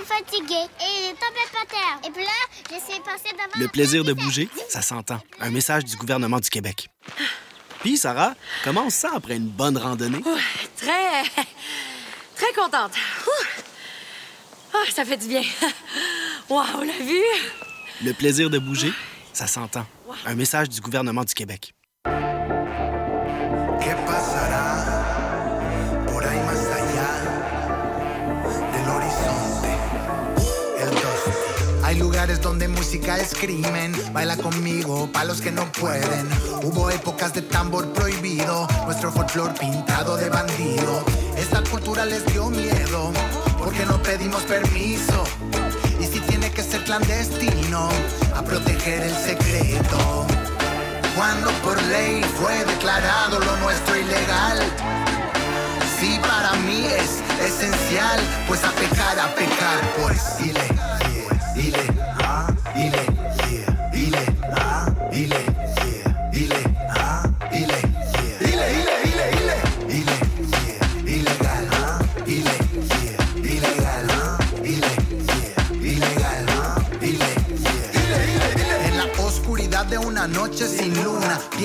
suis fatiguée et tombée par terre. Et puis là, j'essaie de passer devant... Le plaisir de bouger, ça s'entend. Un message du gouvernement du Québec. Puis, Sarah, comment on se sent après une bonne randonnée? Très. très contente. Ah, ça fait du bien. Waouh, la vue! Le plaisir de bouger, ça s'entend. Un message du gouvernement du Québec. Lugares donde música es crimen. Baila conmigo, pa' los que no pueden. Hubo épocas de tambor prohibido. Nuestro folclor pintado de bandido. Esta cultura les dio miedo. Porque no pedimos permiso. Y si tiene que ser clandestino, a proteger el secreto. Cuando por ley fue declarado lo nuestro ilegal. Sí, para mí es esencial, pues a pecar, a pecar, pues dile,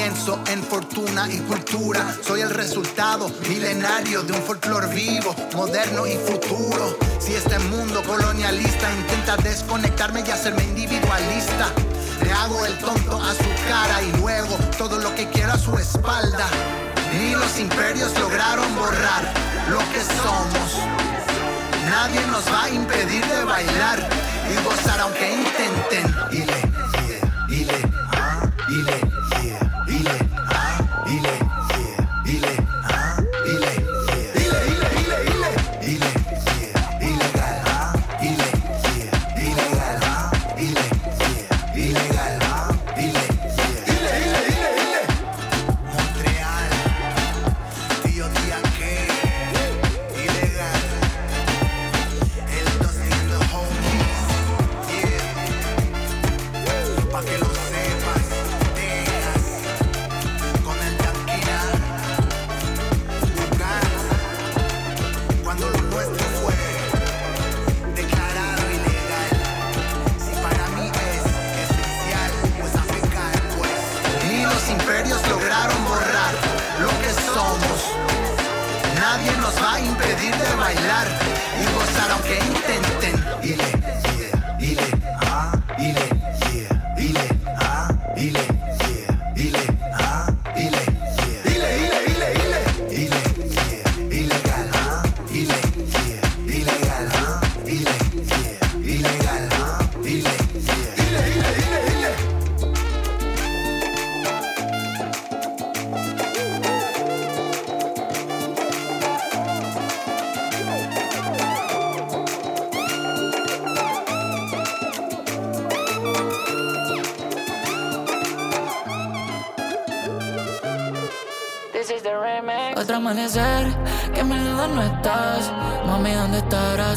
pienso en fortuna y cultura. Soy el resultado milenario de un folclor vivo, moderno y futuro. Si este mundo colonialista intenta desconectarme y hacerme individualista, le hago el tonto a su cara y luego todo lo que quiera a su espalda. Ni los imperios lograron borrar lo que somos. Nadie nos va a impedir de bailar y gozar aunque intenten. Dile,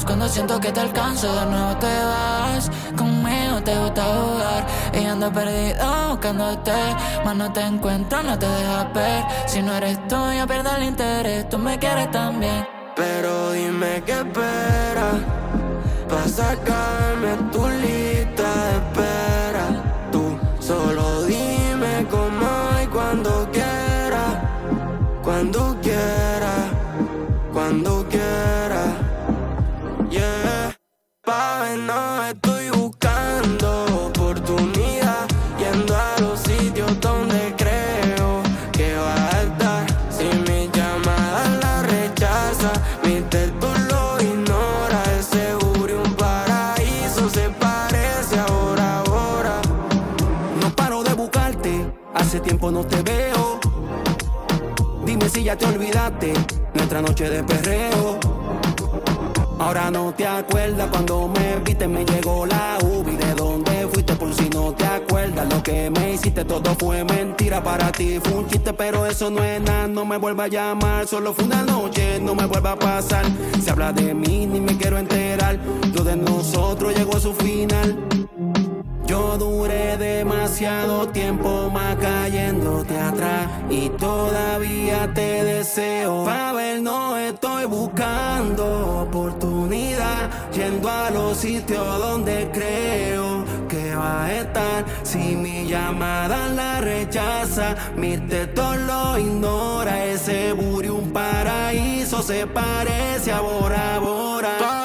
Cuando siento que te alcanzo, de nuevo te vas. Conmigo te gusta jugar. Y ando perdido buscándote. Más no te encuentro, no te dejas ver. Si no eres tú, yo pierdo el interés. Tú me quieres también. Pero dime qué espera para sacarme tu lista nuestra noche de perreo. Ahora no te acuerdas cuando me viste, me llegó la ubi de dónde fuiste por si no te acuerdas. Lo que me hiciste todo fue mentira para ti, fue un chiste, pero eso no es nada. No me vuelva a llamar, solo fue una noche, no me vuelva a pasar. Se habla de mí, ni me quiero enterar. Lo de nosotros llegó a su final. Yo duré demasiado tiempo más cayéndote atrás y todavía te deseo. Pa' ver, no estoy buscando oportunidad, yendo a los sitios donde creo que va a estar. Si mi llamada la rechaza, mi teto lo ignora. Ese buri un paraíso se parece a Bora Bora.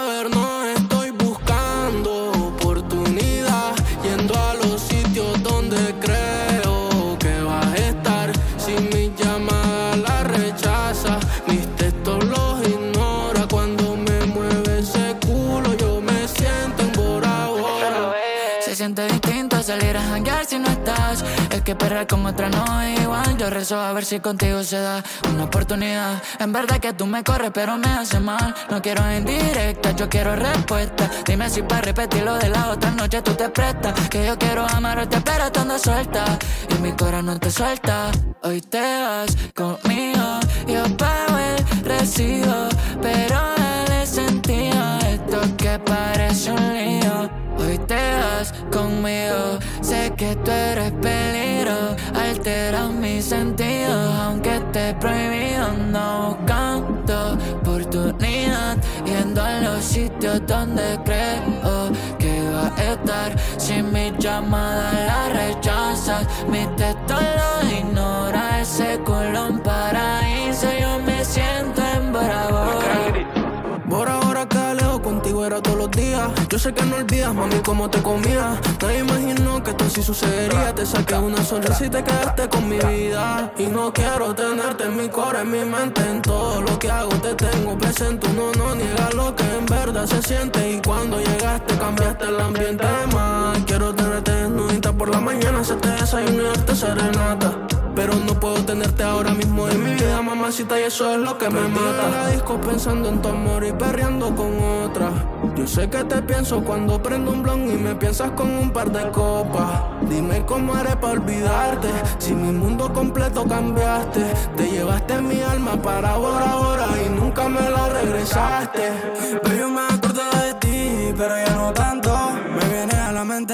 Que perder con otra no es igual. Yo rezo a ver si contigo se da una oportunidad. En verdad que tú me corres, pero me hace mal. No quiero indirecta, yo quiero respuesta. Dime si para repetir lo de la otra noche tú te prestas. Que yo quiero amarte, pero estando suelta. Y mi corazón no te suelta. Hoy te vas conmigo. Yo pago el recibo, pero dale sentido. Esto que parece un lío. Te conmigo, sé que tú eres peligro, alteras mis sentidos, aunque esté prohibido, no buscando oportunidad, yendo a los sitios donde creo que va a estar, si mi llamada la rechazas, mi texto sé que no olvidas, mami, cómo te comía. Nadie imaginó que esto sí sucedería. Te saqué una sonrisa y te quedaste con mi vida. Y no quiero tenerte en mi core, en mi mente. En todo lo que hago te tengo presente. Uno no niega lo que en verdad se siente. Y cuando llegaste cambiaste el ambiente más. Quiero tenerte por la mañana, hacerte desayuno y darte serenata. Pero no puedo tenerte ahora mismo en mi vida, mamacita, y eso es lo que me mata. la disco pensando en tu amor y perreando con otra. Yo sé que te pienso cuando prendo un blon y me piensas con un par de copas. Dime cómo haré para olvidarte. Si mi mundo completo cambiaste, te llevaste mi alma para ahora, ahora y nunca me la regresaste. Pero yo me acuerdo de ti, pero ya no tanto. Me viene a la mente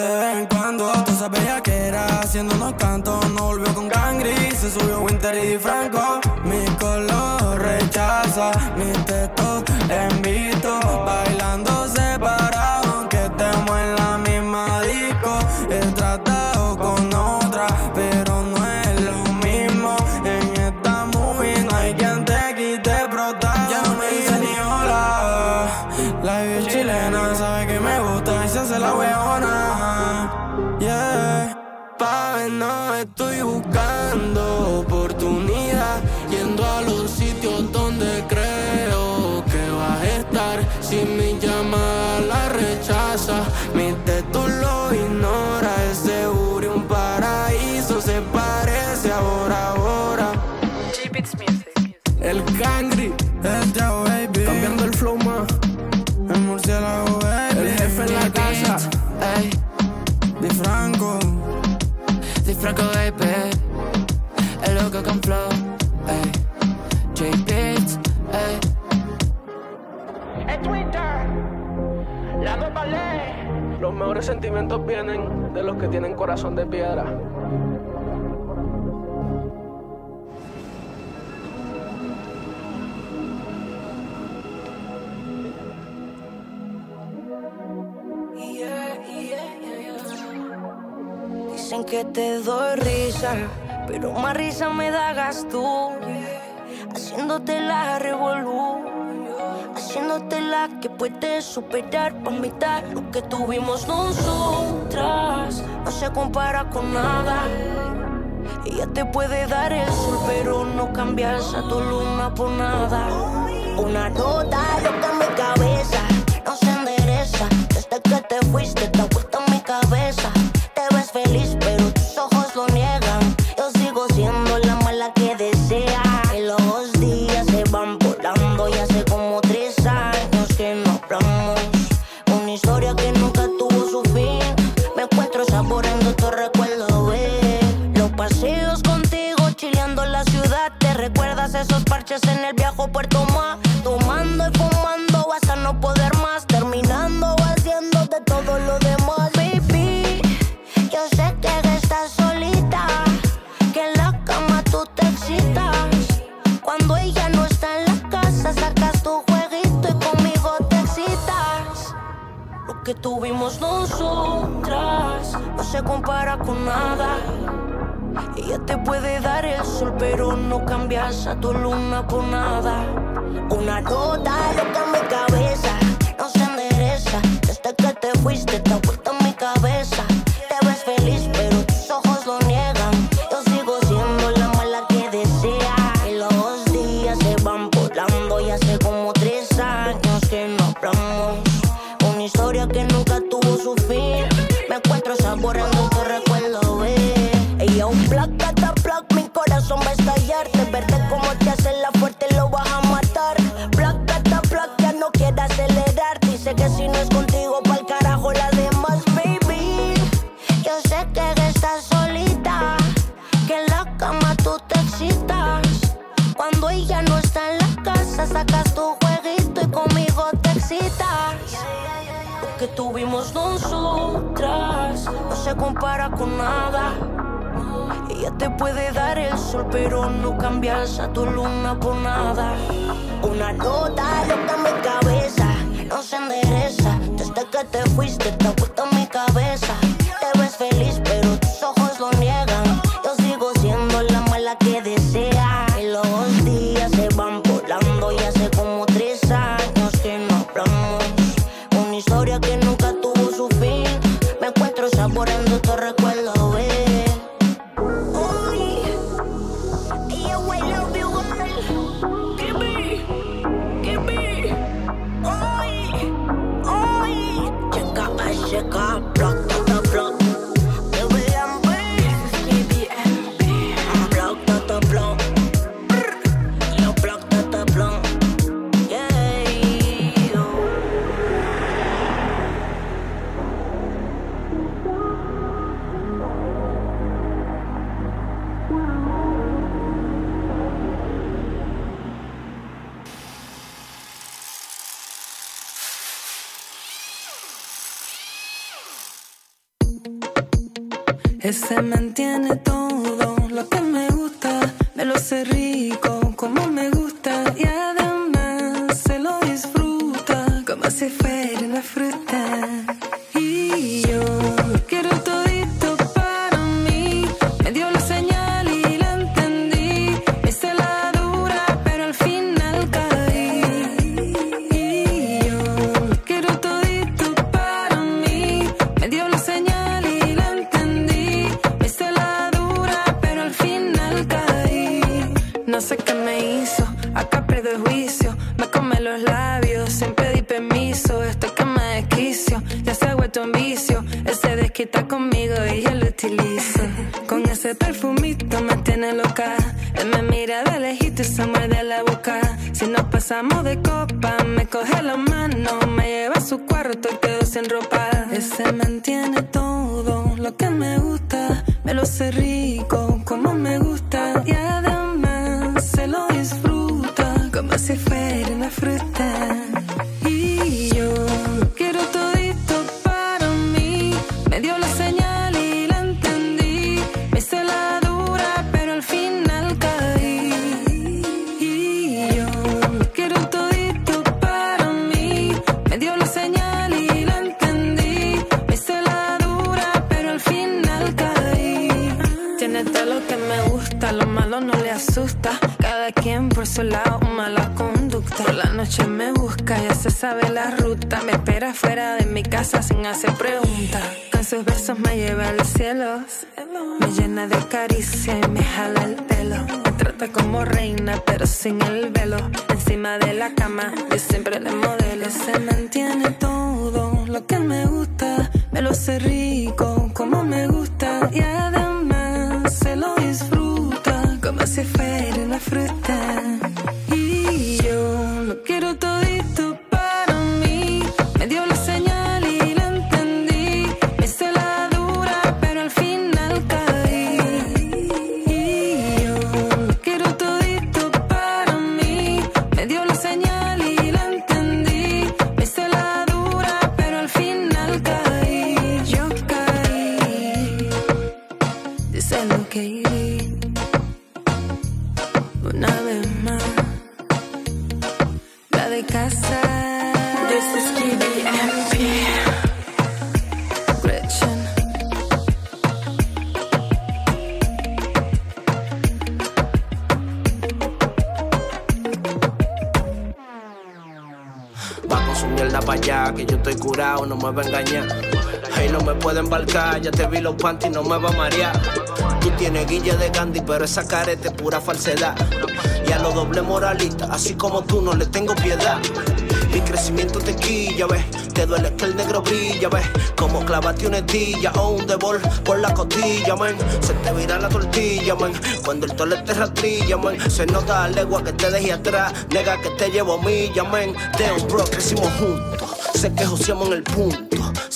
de vez en cuando. Tú sabías que era haciendo unos cantos. No volvió con Gangri, se subió Winter y Franco. Mi color rechaza, mi teto invito. Bailando Los mejores sentimientos vienen de los que tienen corazón de piedra. Dicen que te doy risa, pero más risa me das tú. Haciéndote la revolú, haciéndote la que puedes superar por mitad lo que tuvimos nosotras. No se compara con nada. Ella te puede dar el sol, pero no cambias a tu luna por nada. Una nota loca en mi cabeza, no se endereza. Desde que te fuiste, te noches en el viejo Puerto Más. Tomando y fumando vas a no poder más. Terminando o haciendo de todo lo demás. Baby, yo sé que estás solita. Que en la cama tú te excitas. Cuando ella no está en la casa, sacas tu jueguito y conmigo te excitas. Lo que tuvimos nosotras no se compara con nada día te puede dar el sol, pero no cambias a tu luna por nada. Una nota loca en mi cabeza no se endereza desde que te fuiste. puede dar el sol, pero no cambias a tu luna por nada. Una nota loca en mi cabeza, no se endereza. Desde que te fuiste, te ha puesto mi cabeza. No me va a marear. Tú tienes guille de Gandhi, pero esa careta es pura falsedad. Y a los doble moralistas, así como tú, no le tengo piedad. Mi crecimiento te quilla, ves. Te duele que el negro brilla, ves. Como clavate una estilla o un devol por la costilla, man. Se te vira la tortilla, man. Cuando el tole te rastrilla, man. Se nota la legua que te dejé atrás. Nega que te llevo milla, man. De un bro, crecimos juntos. Sé que joseamos en el punto.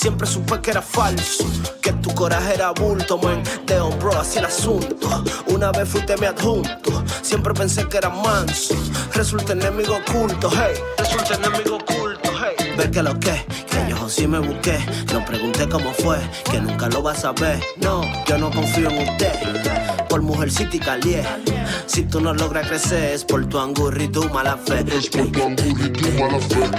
Siempre supe que era falso, que tu coraje era bulto, man. Un bro, así el asunto. Una vez fuiste mi adjunto. Siempre pensé que era manso. Resulta enemigo oculto, hey. Resulta enemigo oculto, hey. Ver que lo que, que yo sí me busqué. No pregunté cómo fue, que nunca lo vas a ver. No, yo no confío en usted. Por mujercita y calié. Si tú no logras crecer, es por tu angurri y tu mala fe. Es por tu angurri y tu mala fe.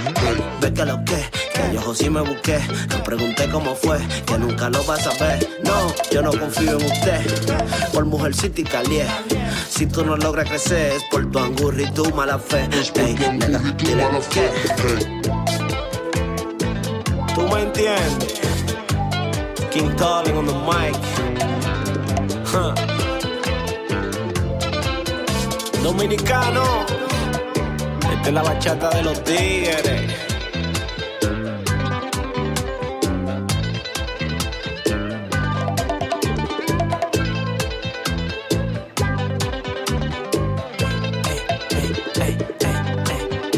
Ve que lo que, que yo sí me busqué. No pregunté cómo fue, que nunca lo vas a ver. No, yo no confío en usted. Por mujercita y calié. Si tú no logras crecer, es por tu angurri y tu mala fe. Ey, dile que. Tú me entiendes. King Calling on the mic. Huh. Dominicano. Esta es la bachata de los tigres.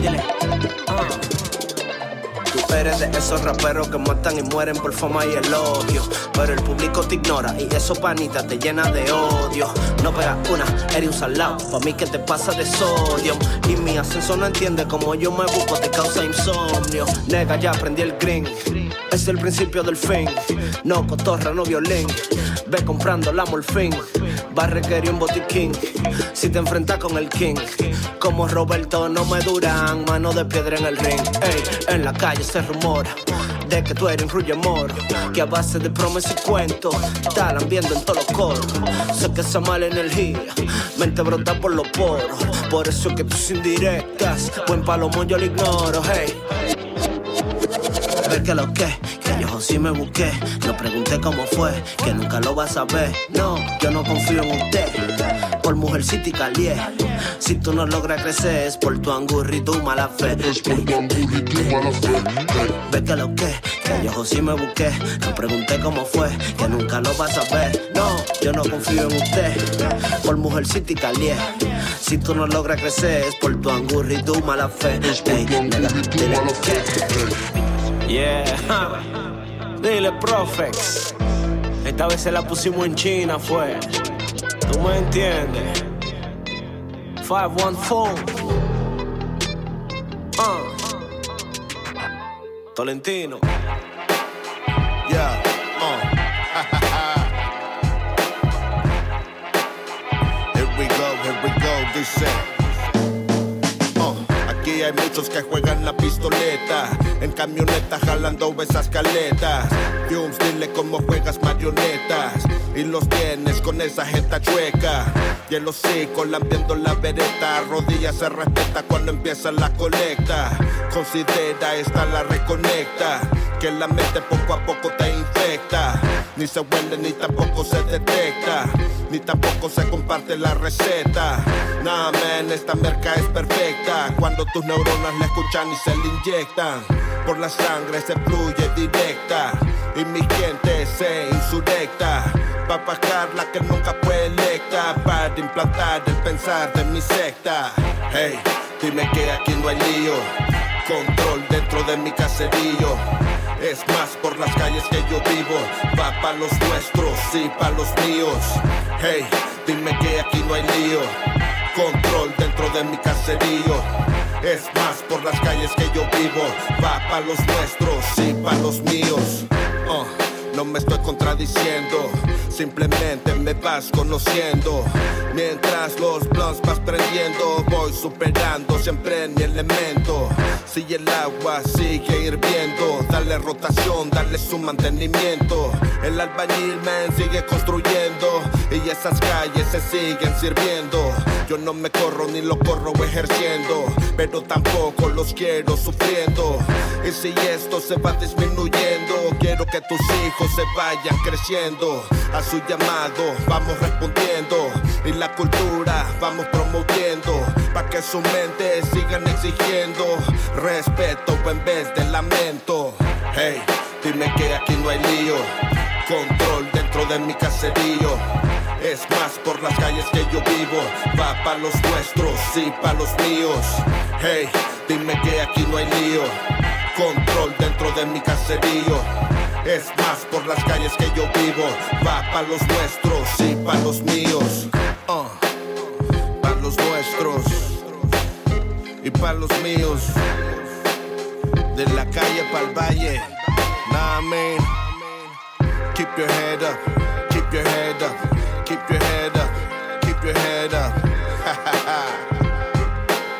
Dile. Ah. Eres de esos raperos que matan y mueren por fama y elogio. Pero el público te ignora y eso panita te llena de odio. No pegas una, eres un salado. Pa' mí que te pasa de sodio. Y mi ascenso no entiende cómo yo me busco, te causa insomnio. Nega, ya aprendí el green. Es el principio del fin. No cotorra, no violín. Ve comprando la morfín. Va a un botiquín. Si te enfrentas con el king. Como Roberto, no me duran. Mano de piedra en el ring. Ey, en la calle se de que tú eres un rulle moro, que a base de promesas y cuentos están viendo en todos los coros. Sé que esa mala energía, mente brota por los poros. Por eso que tus indirectas, buen palomo yo lo ignoro, hey. Ver que lo que, que yo sí me busqué. No pregunté cómo fue, que nunca lo vas a ver. No, yo no confío en usted. Por mujercita y calié. Si tú no logras crecer, es por tu angurri y tu mala fe. Es por tu angurri y tu mala fe. Ve que lo que, que yo sí me busqué. No pregunté cómo fue, que nunca lo vas a ver. No, yo no confío en usted. Por mujercita y calié. Si tú no logras crecer, es por tu angurri y tu mala fe. Ey, nega, dile que. Yeah, dile Profex. Esta vez se la pusimos en China, fue. ¿Tú me entiendes? 514. Uh. Tolentino. Yeah, uh. here we go, here we go, dice. Uh, Aquí hay muchos que juegan la pistoleta. En camioneta jalando esas caletas. Fumes, dile cómo juegas marionetas. Y los tienes con esa jeta chueca. Y el hocico lambiendo la vereta. Rodillas se respeta cuando empieza la colecta. Considera esta la reconecta. Que la mente poco a poco te infecta. Ni se huele ni tampoco se detecta Ni tampoco se comparte la receta. Nah man, esta merca es perfecta. Cuando tus neuronas la escuchan y se le inyectan Por la sangre se fluye directa. Y mi gente se insurrecta. Pa' bajar la que nunca fue electa. Para implantar el pensar de mi secta. Hey, dime que aquí no hay lío. Control dentro de mi caserío es más por las calles que yo vivo, va pa' los nuestros y pa' los míos. Hey, dime que aquí no hay lío. Control dentro de mi caserío. Es más por las calles que yo vivo, va pa' los nuestros y pa' los míos. Uh, no me estoy contradiciendo, simplemente me vas conociendo. Mientras los blunts vas prendiendo, voy superando siempre mi elemento. Si el agua sigue hirviendo, dale rotación, dale su mantenimiento. El albañil man sigue construyendo y esas calles se siguen sirviendo. Yo no me corro ni lo corro ejerciendo, pero tampoco los quiero sufriendo. Y si esto se va disminuyendo, quiero que tus hijos se vayan creciendo. A su llamado vamos respondiendo y la cultura vamos promoviendo para que su mente sigan exigiendo respeto en vez de lamento. Hey, dime que aquí no hay lío, control dentro de mi caserío. Es más por las calles que yo vivo, va pa' los nuestros y pa' los míos. Hey, dime que aquí no hay lío, control dentro de mi caserío. Es más por las calles que yo vivo, va pa' los nuestros y pa' los míos. Uh, pa' los nuestros y pa' los míos. De la calle pa'l valle, nah man. Keep your head up, keep your head up, keep your head up, keep your head up.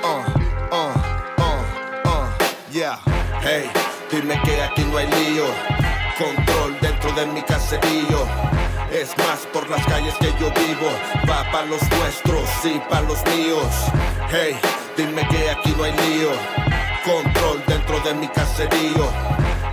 uh, uh, uh, uh, yeah. Hey, dime que aquí no hay lío. Control dentro de mi caserío. Es más por las calles que yo vivo. Va pa' los nuestros y pa' los míos. Hey, dime que aquí no hay lío. Control dentro de mi caserío.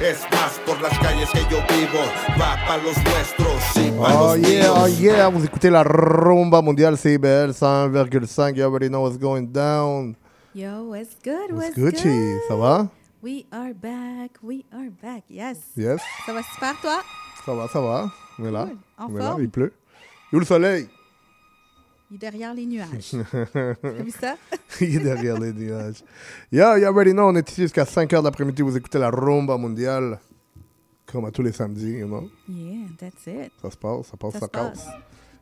Es más por las calles que yo vivo. Va pa' los nuestros y pa' Oh los yeah, oh yeah, vous écoutez la rumba mondiale CBL 100,5. You already know what's going down. Yo, what's good? What's What's Gucci? good? Ça va? We are back. We are back. Yes. Yes. Ça va super, toi? Ça va, ça va? On est là. Cool. En On est là, il pleut. Et où le soleil? Il est derrière les nuages. T'as vu ça? il est derrière les nuages. Yo, you already know, on est ici jusqu'à 5 h de l'après-midi. Vous écoutez la rumba mondiale. Comme à tous les samedis, you know. Yeah, that's it. Ça se passe, ça passe, ça, Ça se casse. passe.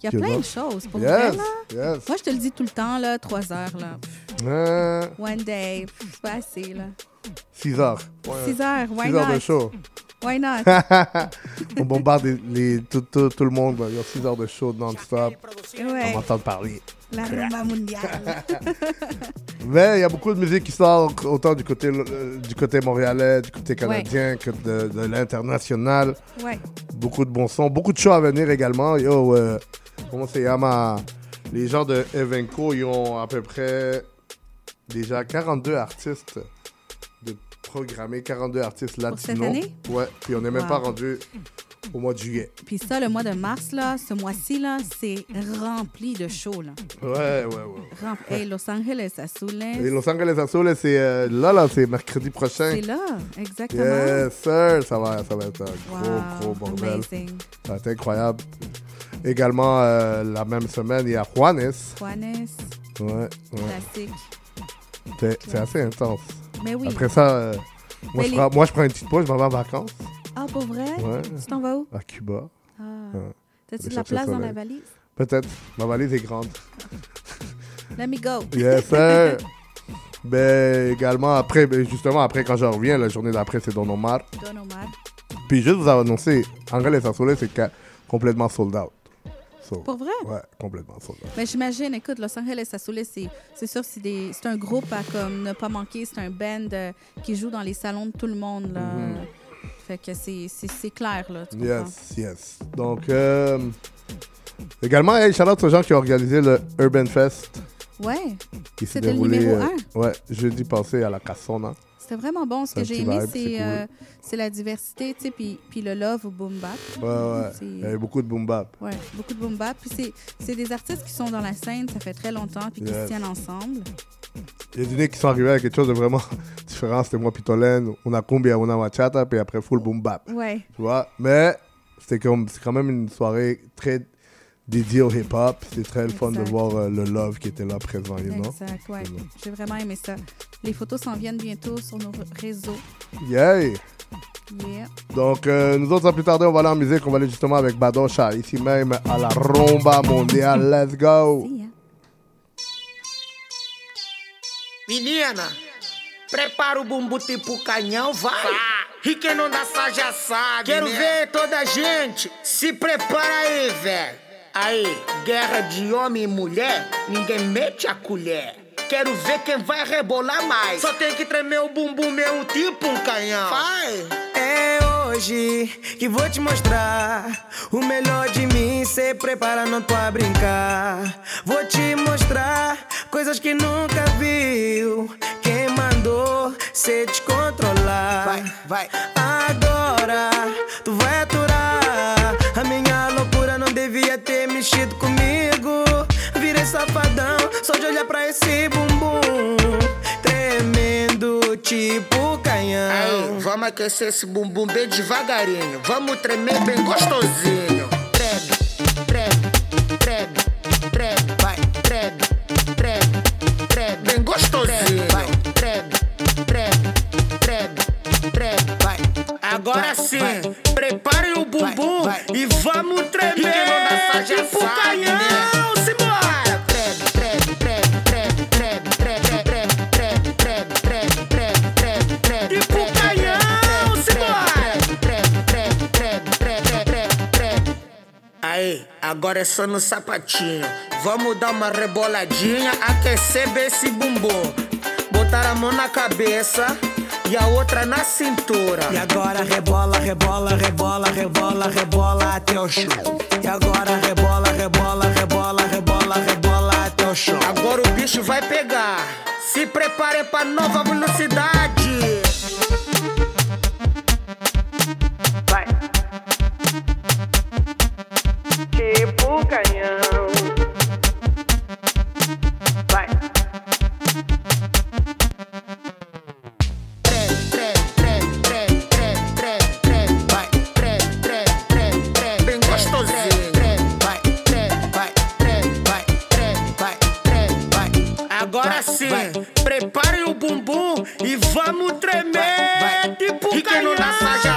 Il y a Tu plein vois? de choses pour Yes, vrai, là. yes. Moi, je te le dis tout le temps, là, trois heures, là. Euh, One day, c'est pas assez, là. 6 heures. Six heures, why 6 heures de show. Why not? on bombarde les, les- tout, tout, tout le monde. Il y a 6 heures de show non-stop. Ouais. On m'entend parler. La rumba mondiale. Mais il y a beaucoup de musique qui sort autant du côté, euh, du côté montréalais, du côté canadien que de, de l'international. ouais. Beaucoup de bons sons, beaucoup de shows à venir également. Yo, euh, comment c'est Yama? Les gens de Evenco, ils ont à peu près déjà 42 artistes de programmés, 42 artistes latinos. cette année? Ouais, puis on n'est même pas rendu au mois de juillet. Puis ça, le mois de mars, là, ce mois-ci, là, c'est rempli de shows, là. Ouais, ouais, ouais. Rempli. Hey, Los Angeles, Azules. Et Los Angeles Azules, c'est euh, là, là, c'est mercredi prochain. C'est là, exactement. Yes, sir. Ça va, ça va être un gros, Wow, gros bordel. amazing. Ça va être incroyable. Également, euh, la même semaine, il y a Juanes. Juanes, Ouais, ouais. classique. C'est assez intense. Mais oui. Après ça, euh, moi, Mais je prends, moi, je prends une petite pause, je m'en vais en vacances Ah, pour vrai? Ouais. Tu t'en vas où? à Cuba. Ah. Ouais. T'as-tu de la place dans la valise? Peut-être. Ma valise est grande. Let me go. Yes, sir. ben, également, après, ben, justement, après, quand je reviens, la journée d'après, c'est Don Omar. Don Omar. Puis juste vous annoncer, Angeles Azules, c'est ca- complètement sold out. Pour vrai? Ouais, complètement. Ben, j'imagine, écoute, Los Angeles Azules, c'est, c'est sûr, c'est, des, c'est un groupe à comme ne pas manquer. C'est un band euh, qui joue dans les salons de tout le monde. Là. Mhm. Fait que c'est, c'est, c'est clair, là. Tu? Yes, yes. Donc, euh, également, hey, shout out aux gens qui ont organisé le Urban Fest. Ouais. Qui s'est C'était le numéro euh, un. Ouais, jeudi passé à la Cassona. C'était vraiment bon. Ce que j'ai aimé, c'est, cool. euh, la diversité, tu sais, puis, puis le love au boom bap. Ouais, ouais. Il y avait beaucoup de boom bap. Ouais, beaucoup de boom bap. Puis c'est, des artistes qui sont dans la scène, ça fait très longtemps, puis qui se tiennent ensemble. Il y a des nez qui sont arrivés avec quelque chose de vraiment différent. C'était moi, Pitolène, on a cumbia, on a bachata, puis après full boom bap. Ouais. Tu vois? Mais c'était quand même une soirée très dédiée au hip-hop. C'est très le fun de voir euh, le love qui était là présent, you know? Exact, ouais. J'ai vraiment aimé ça. Les photos s'en viennent bientôt sur nos réseaux. Yeah! Yeah. Donc, euh, nous autres, sans plus tarder, on va aller en musique. On va aller justement avec Badosha, ici même à la Rumba Mondiale. Let's go! Menina, prepara o bumbum tipo canhão, vai. E quem não dançar já sabe. Quero né? ver toda a gente. Se prepara aí, velho. Aí, guerra de homem e mulher, ninguém mete a colher. Quero ver quem vai rebolar mais. Só tem que tremer o bumbum mesmo, tipo um canhão. Vai. É hoje que vou te mostrar o melhor de mim. Cê prepara, não tô a brincar. Vou te mostrar coisas que nunca viu. Quem mandou te controlar? Vai, vai. Agora tu vai aturar. Virei safadão só de olhar pra esse bumbum. Tremendo tipo canhão. Aí, vamos aquecer esse bumbum bem devagarinho. Vamos tremer bem gostosinho. Treme, treme, treme, treme. Vai, treme, treme, treme. Bem gostosinho. Vai, treme, treme, treme, treme. Vai. Agora sim, preparem o bumbum e vamos tremer. E quem não dança já tipo sabe, canhão. né? Agora é só no sapatinho. Vamos dar uma reboladinha, aquecer bem esse bumbum. Botar a mão na cabeça e a outra na cintura. E agora rebola, rebola, rebola, rebola, rebola até o chão. E agora rebola, rebola, rebola, rebola, rebola até o chão. Agora o bicho vai pegar. Se prepare pra nova velocidade. canhão. Vai. Bem gostosinho. Agora sim, prepare o bumbum e vamos tremer tipo canhão.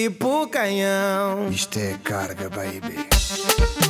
Tipo canhão. Isto é carga, baby.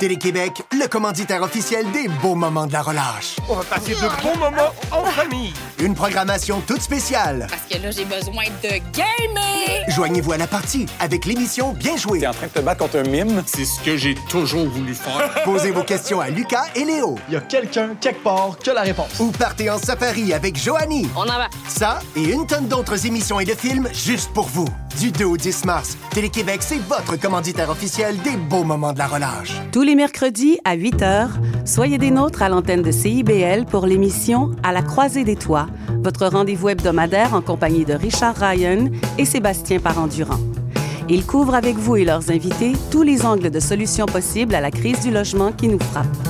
Télé-Québec, le commanditaire officiel des beaux moments de la relâche. On va passer de bons moments en famille. Une programmation toute spéciale. Parce que là, j'ai besoin de gamer. Joignez-vous à la partie avec l'émission Bien joué. T'es en train de te battre contre un mime? C'est ce que j'ai toujours voulu faire. Posez vos questions à Lucas et Léo. Il y a quelqu'un, quelque part, qui a la réponse. Ou partez en safari avec Joanie. On en va. Ça et une tonne d'autres émissions et de films juste pour vous. Du 2 au 10 mars, Télé-Québec, c'est votre commanditaire officiel des beaux moments de la relâche. Tous les mercredis à 8 h, soyez des nôtres à l'antenne de CIBL pour l'émission À la croisée des toits, votre rendez-vous hebdomadaire en compagnie de Richard Ryan et Sébastien Parent-Durand. Ils couvrent avec vous et leurs invités tous les angles de solutions possibles à la crise du logement qui nous frappe.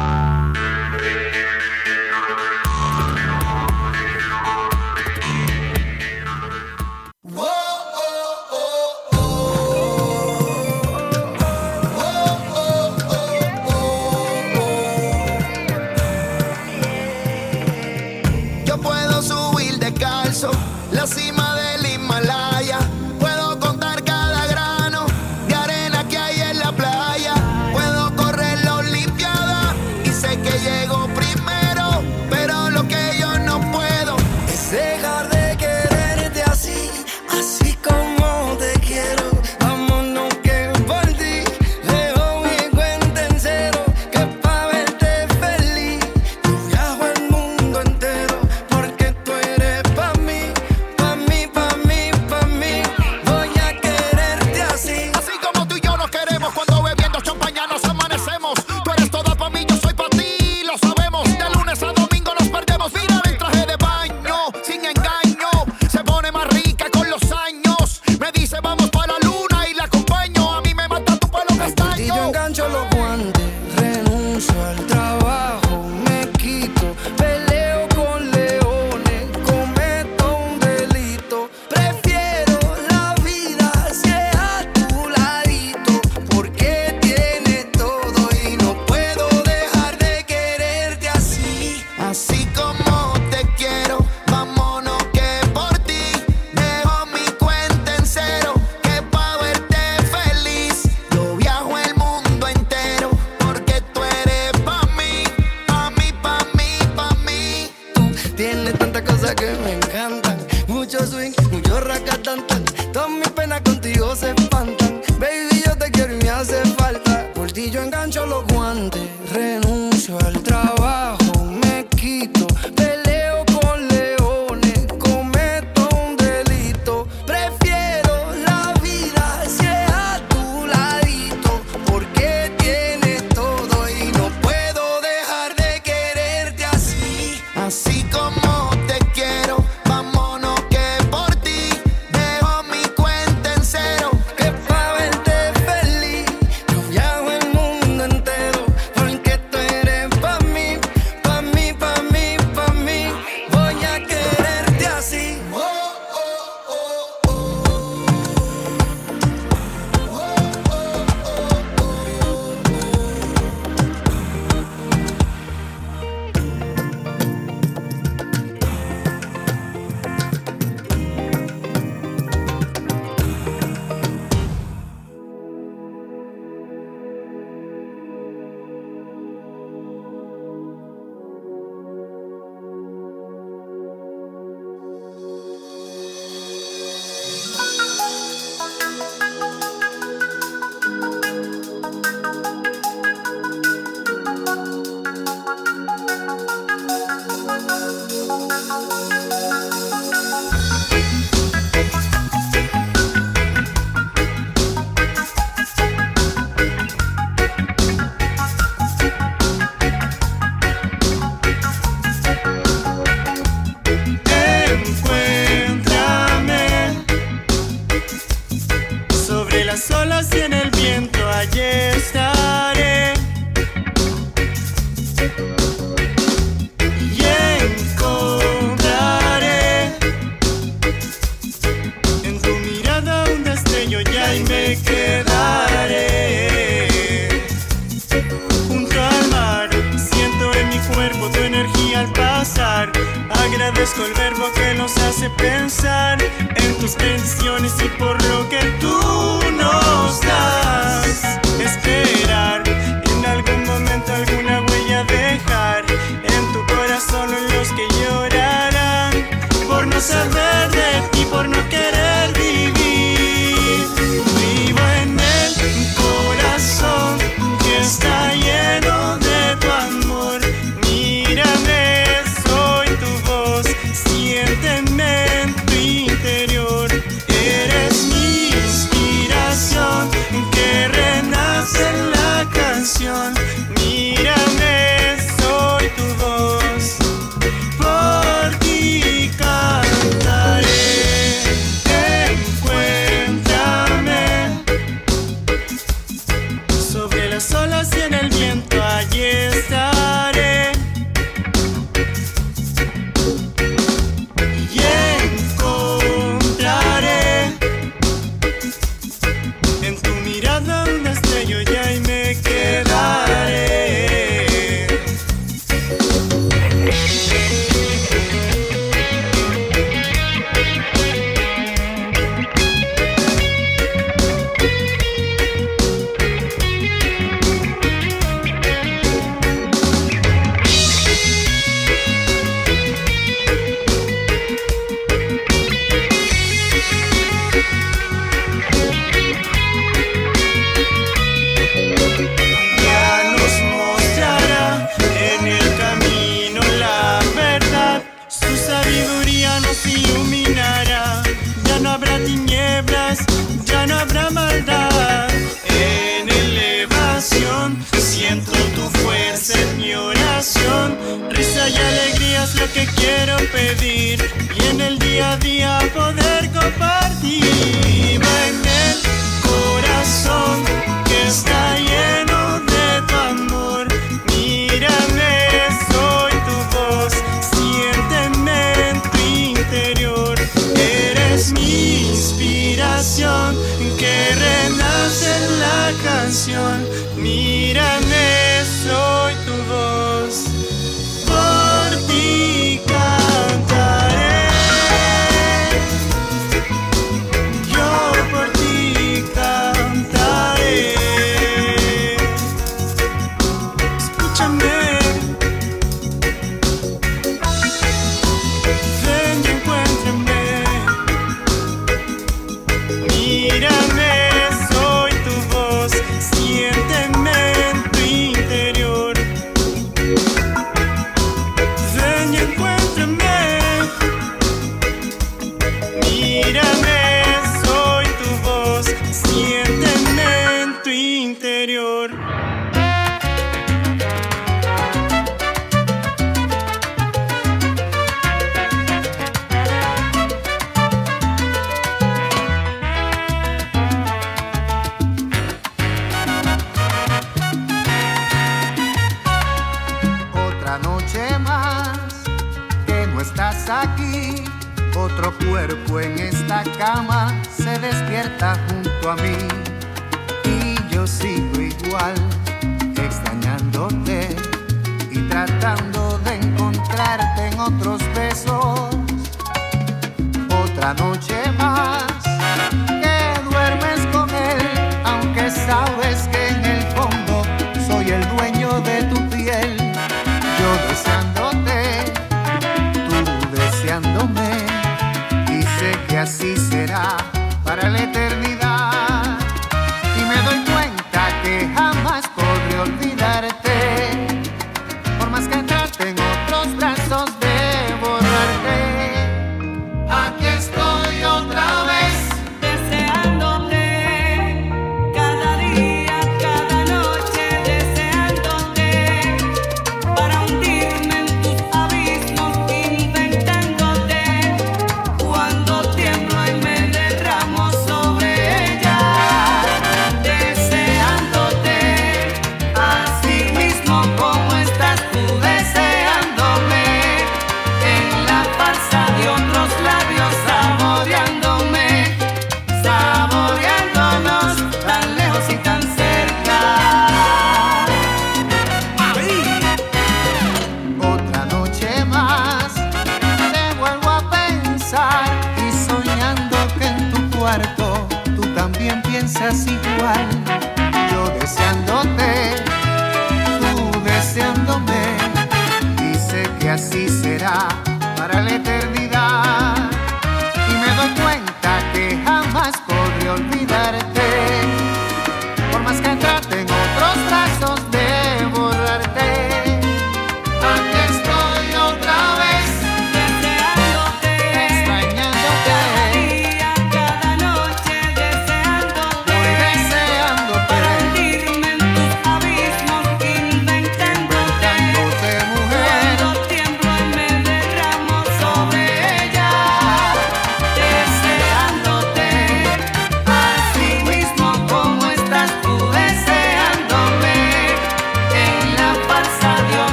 melodía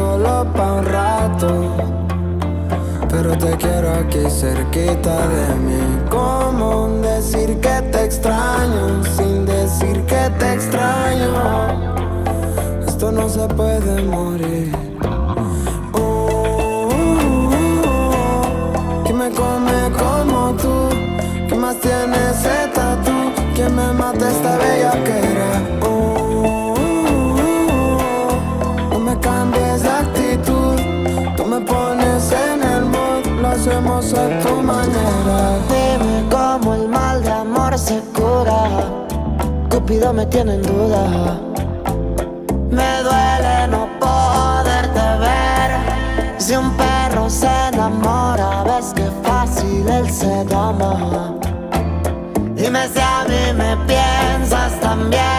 solo pa' un rato. Pero te quiero aquí cerquita de mí. ¿Cómo decir que te extraño sin decir que te extraño? Esto no se puede morir. Uh, uh, uh, uh. ¿Quién me come como tú? ¿Qué más tiene ese tatu? ¿Quién me mata esta vez? me tiene en duda. Me duele no poderte ver. Si un perro se enamora, ves que fácil él se toma. Dime si a mí me piensas también.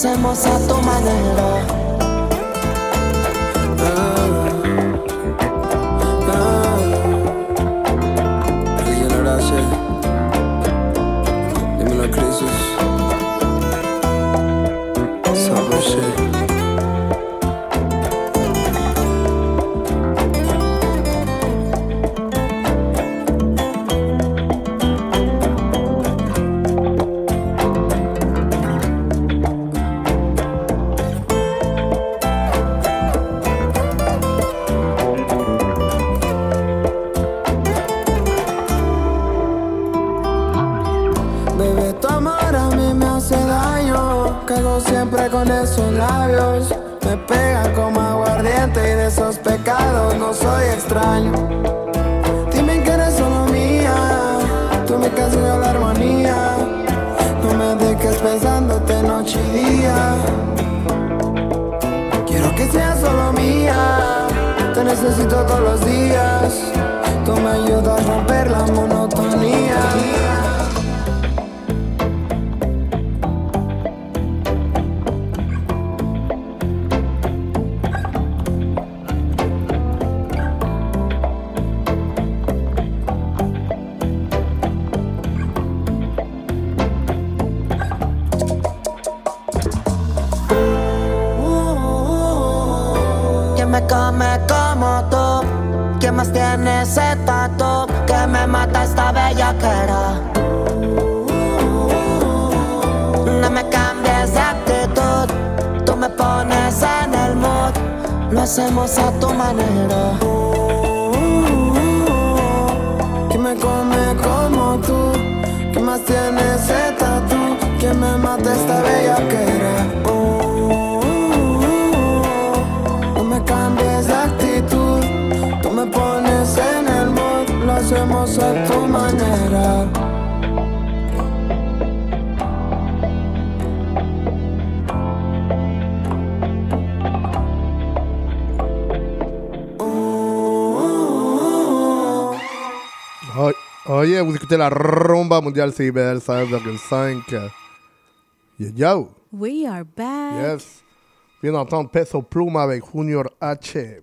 hacemos a tu manera. Necesito todos los días. Tú me ayudas a romper la monotonía. Écoutez la rumba mondiale CIBL 5,5. Yo, yo. We are back. Yes. Viens d'entendre Peso Pluma avec Junior H.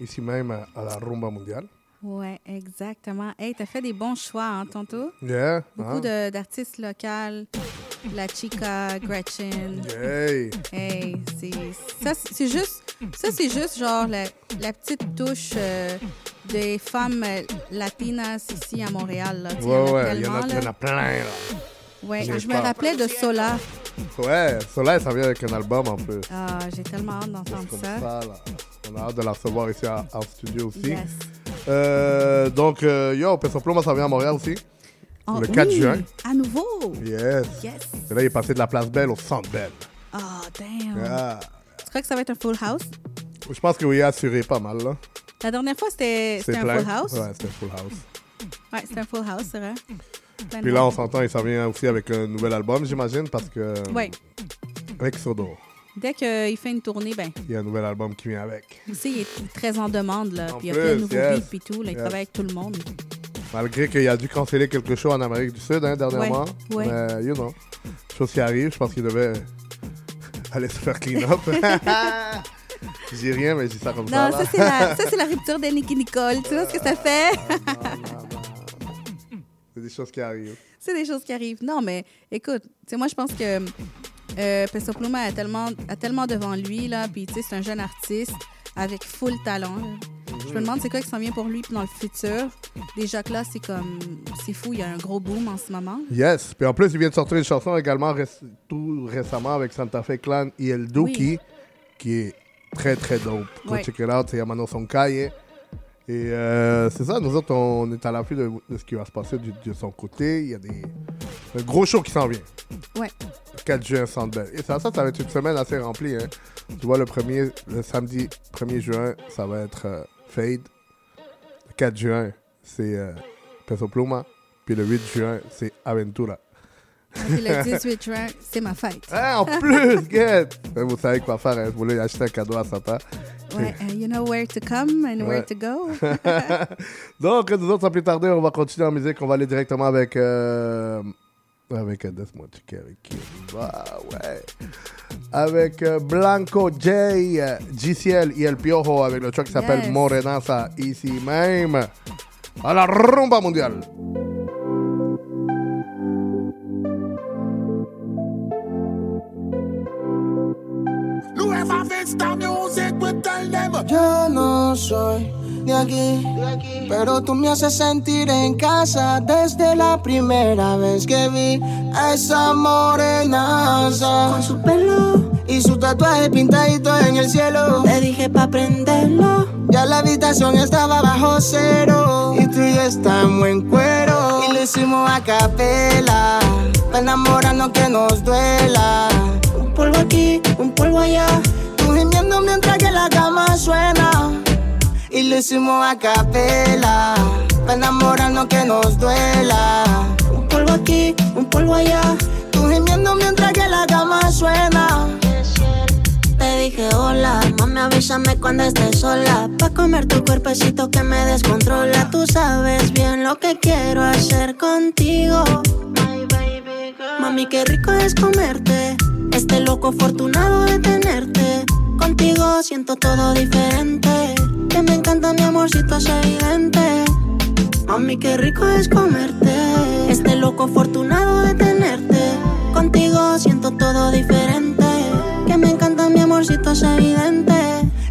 Ici même à, la rumba mondiale. Ouais, exactement. Hey, t'as fait des bons choix, hein, tantôt? Yeah. Beaucoup hein? de- d'artistes locaux. La Chica, Gretchen. Hey. Hey, c'est ça, c'est c'est juste, ça c'est juste genre la, la petite touche euh, des femmes euh, latinas ici à Montréal. Là. Ouais, il y en a ouais, il y, en a- tellement, il y en là. a plein, là. Ouais, je me pas. rappelais de Sola. Ouais, Soleil, ça vient avec un album en plus. Ah, j'ai tellement hâte d'entendre ça. ça, là. On a hâte de la recevoir ici à- en studio aussi. Yes. Euh, donc, euh, yo, Peso Pluma, ça vient à Montréal aussi. Oh, le 4 oui, juin. À nouveau? Yes. Yes. Et là, il est passé de la place Belle au Centre Belle. Oh, damn. Tu crois que ça va être un full house? Je pense que oui, assuré pas mal, là. La dernière fois, c'était un plein. full house. Ouais, c'était un full house. Ouais, c'était un full house, c'est vrai. Puis là, on s'entend, il s'en vient aussi avec un nouvel album, j'imagine, parce que. Ouais. Avec Sodo. Dès qu'il fait une tournée, ben, Il y a un nouvel album qui vient avec. aussi, il est très en demande, là. En Puis il y a plein de nouveaux yes. beats, puis tout. Là, il Yes. travaille avec tout le monde. Malgré qu'il a dû canceller quelque chose en Amérique du Sud, hein, dernièrement. Ouais, ouais. Mais, you know, chose qui arrive, je pense qu'il devait aller se faire clean up. je dis rien, mais je dis ça comme ça. Non, ça, c'est la, ça, c'est la rupture de Nicky Nicole. Tu vois ce que ça fait? C'est des choses qui arrivent. c'est des choses qui arrivent. Non, mais écoute, tu sais, moi, je pense que euh, Peso Pluma a tellement, a tellement devant lui, là. Puis, tu sais, c'est un jeune artiste avec full talent. là. Je me demande c'est quoi qui s'en vient pour lui dans le futur? Déjà que là, c'est comme... C'est fou, il y a un gros boom en ce moment. Yes. Puis en plus, il vient de sortir une chanson également tout récemment avec Santa Fe Clan et El Duki, qui est très très dope. Go Ouais. check it out, c'est Yamano Sonkaye. Et euh, c'est ça, nous autres, on est à l'affût de, de ce qui va se passer de son côté. Il y a des un gros show qui s'en vient. Ouais. Le 4 juin, Centre Bell. Et ça, ça, ça va être une semaine assez remplie. Hein. Tu vois, le, premier, le samedi 1er juin, ça va être euh, Fade. Le 4 juin, c'est euh, Peso Pluma. Puis le 8 juin, c'est Aventura. Puis le 18 juin, c'est ma fête. Ah, en plus, get! Vous savez quoi faire, hein? Vous voulez acheter un cadeau à Santa. Ouais, uh, you know where to come and where to go. Donc, nous autres, sans plus tarder, on va continuer en musique. On va aller directement avec. Euh, avec. euh, Laisse-moi checker avec qui va. Ouais. Avec euh, Blanco J, euh, GCL et El Piojo avec le track qui s'appelle Yes. Morenaza, ici même. À la rumba mondiale. Whoever fix the music, we tell them. Yo no soy de aquí, pero tú me haces sentir en casa desde la primera vez que vi a esa morenaza. Con su pelo y su tatuaje pintadito en el cielo. Le dije pa' prenderlo. Ya la habitación estaba bajo cero. Y tú y yo estamos en cuero. Y lo hicimos a capela. Pa' enamorarnos que nos duela. Polvo aquí, un polvo allá. Tú gimiendo mientras que la cama suena. Y lo hicimos a capela. Pa' enamorarnos que nos duela. Un polvo aquí, un polvo allá. Tú gimiendo mientras que la cama suena. Te dije hola, mami avísame cuando estés sola Pa' comer tu cuerpecito que me descontrola Tú sabes bien lo que quiero hacer contigo Mami, qué rico es comerte Este loco afortunado de tenerte. Contigo siento todo diferente. Que me encanta mi amorcito, es evidente. Mami, qué rico es comerte. Este loco afortunado de tenerte. Contigo siento todo diferente. Que me encanta mi amorcito es evidente.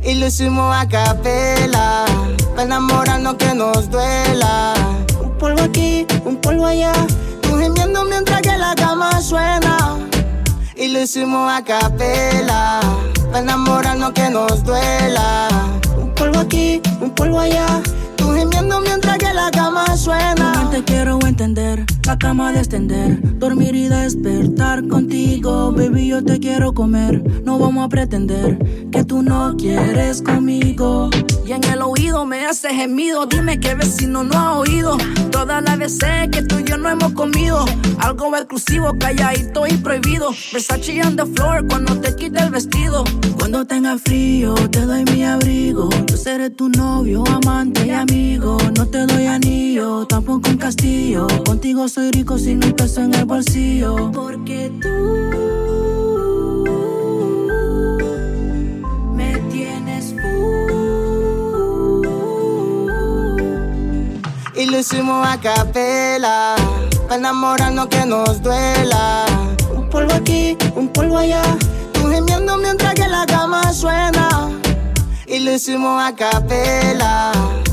Y lo hicimos a capela Pa' enamorarnos que nos duela. Un polvo aquí, un polvo allá Tú gimiendo mientras que la cama suena Y lo hicimos a capela Pa' enamorarnos que nos duela. Un polvo aquí, un polvo allá Tú gimiendo mientras que la cama suena. No te quiero entender, la cama de extender, dormir y despertar contigo, baby yo te quiero comer, no vamos a pretender que tú no quieres conmigo. Y en el oído me hace gemido, dime qué vecino no ha oído, todas las veces que tú y yo no hemos comido, algo exclusivo, calladito y prohibido, Versace on the floor cuando te quite el vestido, cuando tenga frío te doy mi abrigo, yo seré tu novio, amante y amigo, no te doy anillo, tampoco un castillo. Contigo soy rico sin un peso en el bolsillo. Porque tú me tienes Y lo hicimos a capela Pa' enamorarnos que nos duela. Un polvo aquí, un polvo allá Tú gimiendo mientras que la cama suena. Y lo hicimos a capela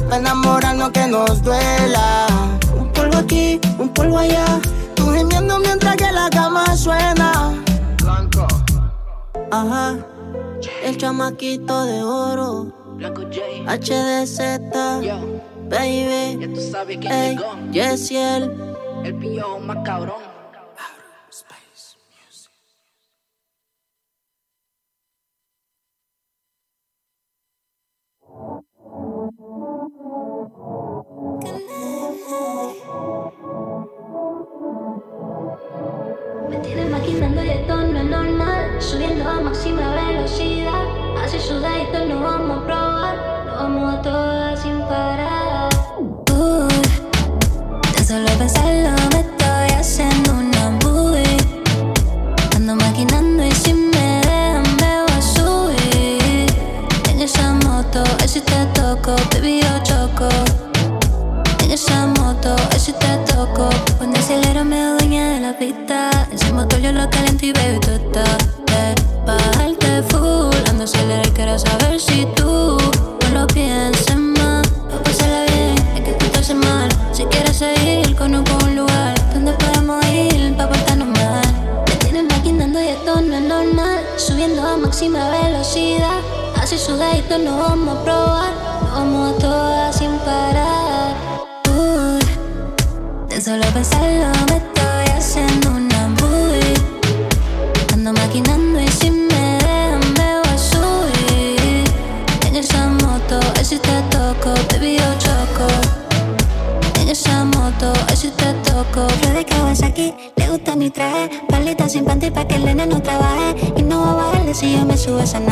Pa' enamorarnos que nos duela aquí, un polvo allá. Tú gimiendo mientras que la cama suena. Blanco. Ajá. El chamaquito de oro. HDZ Baby, Ya tú sabes quién ey, llegó. Yesiel El pillo más cabrón. Me tienes maquinando y esto no es normal Subiendo a máxima velocidad. Así sudadito nos vamos a probar y baby tú estás eh, Bajarte full, ando aceleré y quiero saber si tú No lo pienses más, no pasarla bien, hay que portarse mal. Si quieres seguir, conozco un lugar Donde podemos ir pa' portarnos mal. Me tienes maquinando y esto no es normal. Subiendo a máxima velocidad. Así sudadito nos vamos a probar. Lo vamos a todas sin parar. De solo pensarlo me estoy haciendo esa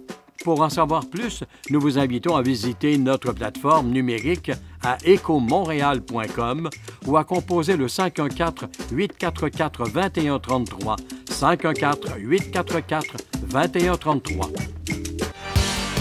Pour en savoir plus, nous vous invitons à visiter notre plateforme numérique à écomontréal.com ou à composer le 514-844-2133, 514-844-2133.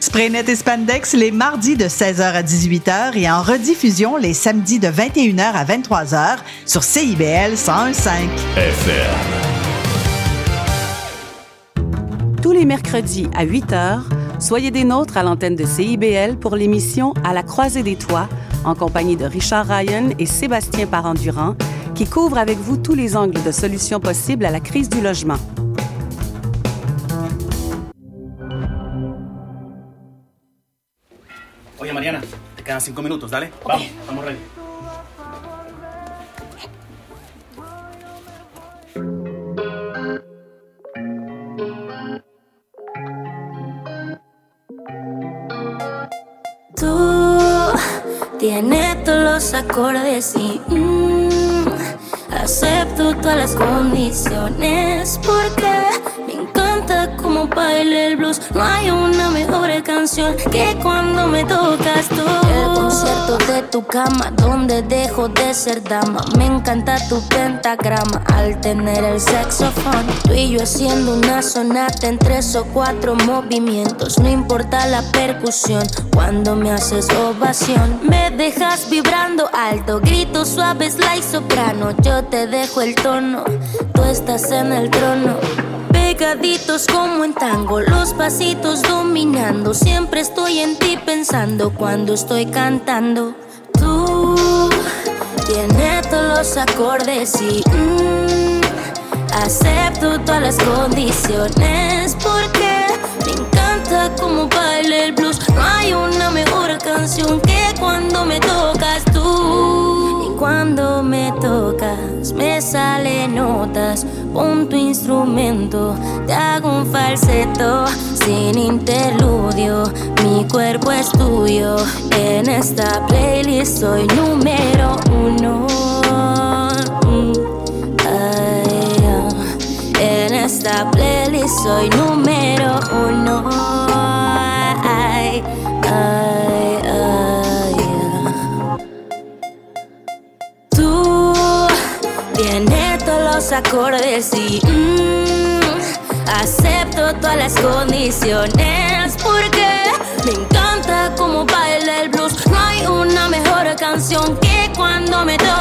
Spraynet et Spandex les mardis de 16h à 18h et en rediffusion les samedis de 21h à 23h sur CIBL 101.5. FM. Tous les mercredis à 8 h, soyez des nôtres à l'antenne de CIBL pour l'émission À la croisée des toits, en compagnie de Richard Ryan et Sébastien Parent-Durand, qui couvrent avec vous tous les angles de solutions possibles à la crise du logement. Oye, Mariana, te quedan cinco minutos, dale. Vamos, estamos ready. Tú tienes todos los acordes y mm, acepto todas las condiciones porque como baila el blues. No hay una mejor canción que cuando me tocas tú. El concierto de tu cama donde dejo de ser dama. Me encanta tu pentagrama al tener el saxofón. Tú y yo haciendo una sonata en tres o cuatro movimientos. No importa la percusión cuando me haces ovación. Me dejas vibrando alto, gritos suaves, y soprano. Yo te dejo el tono, tú estás en el trono. Pegaditos como en tango, los pasitos dominando. Siempre estoy en ti pensando cuando estoy cantando. Tú tienes todos los acordes y mm, acepto todas las condiciones porque me encanta como baila el blues. No hay una mejor canción que cuando me tocas cuando me tocas, me salen notas. Pon tu instrumento, te hago un falseto sin interludio. Mi cuerpo es tuyo. En esta playlist soy número uno. En esta playlist soy número uno. Los acordes y mm, acepto todas las condiciones porque me encanta como baila el blues. No hay una mejor canción que cuando me tocas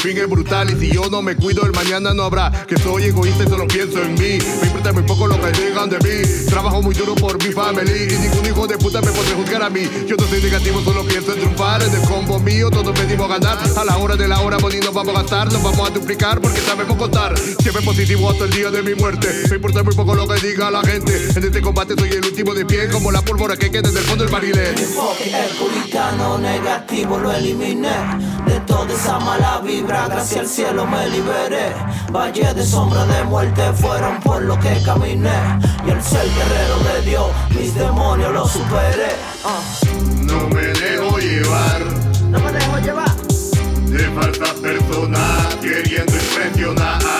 fin brutal. Y si yo no me cuido, el mañana no habrá. Que soy egoísta y solo pienso en mí. Me importa muy poco lo que digan de mí. Trabajo muy duro por mi family y ningún hijo de puta me puede juzgar a mí. Yo no soy negativo, solo pienso en triunfar. En el combo mío todos venimos a ganar. A la hora de la hora, money nos vamos a gastar, nos vamos a duplicar porque sabemos contar. Siempre positivo hasta el día de mi muerte. Me importa muy poco lo que diga la gente. En este combate soy el último de pie, como la pólvora que queda en el fondo del. Enfoque, el negativo lo eliminé. De toda esa mala vibra, gracias al cielo me liberé. Valle de sombra de muerte fueron por lo que caminé. Y al ser guerrero de Dios, mis demonios los superé. Ah. No me dejo llevar No me dejo llevar. de falsas personas queriendo impresionar.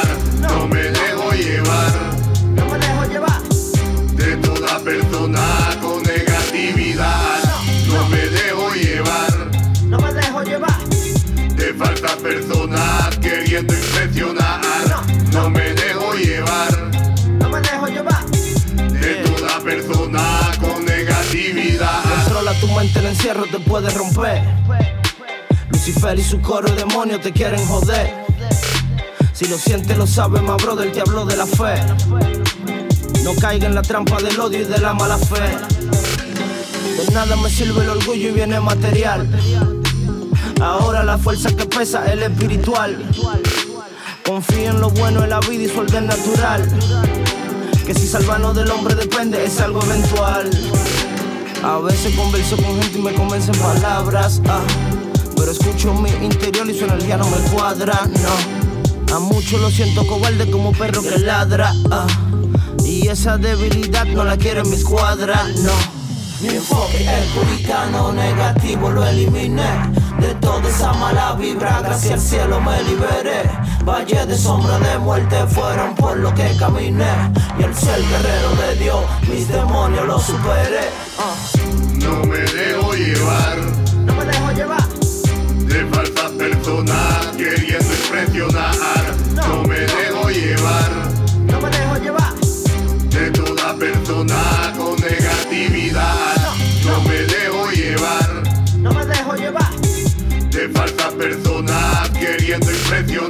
Personas queriendo impresionar. No me dejo llevar No me dejo llevar. de toda persona con negatividad. Controla tu mente, el encierro te puede romper. Lucifer y su coro de demonios te quieren joder. Si lo sientes, lo sabes, más brother, te hablo de la fe. No caiga en la trampa del odio y de la mala fe. De nada me sirve el orgullo y viene material. Ahora la fuerza que pesa es espiritual. Confía en lo bueno de la vida y su orden natural. Que si salvarnos del hombre depende, es algo eventual. A veces converso con gente y me convencen palabras. Ah, pero escucho mi interior y su energía no me cuadra. No. A muchos lo siento cobarde como perro que ladra. Ah, y esa debilidad no la quiero en mi escuadra. No. Mi enfoque es puritano, negativo lo eliminé. De toda esa mala vibra, gracias al cielo me liberé. Valle de sombra de muerte fueron por lo que caminé. Y el ser guerrero de Dios, mis demonios los superé. No me dejo llevar No me dejo llevar. de falsas personas queriendo impresionar. No me dejo llevar falsas personas queriendo impresionar.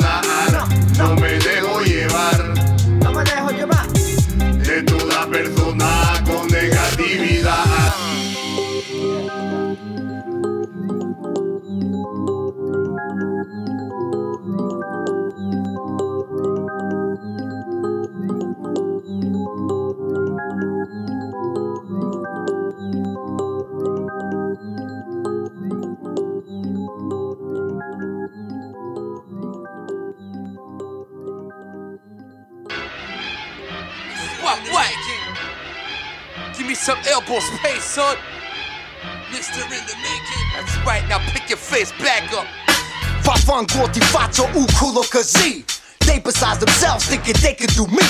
Some elbow space, son. Mister in the making. That's right, now pick your face back up. Fafango ti faccio un culo così. They besides themselves thinking they could do me.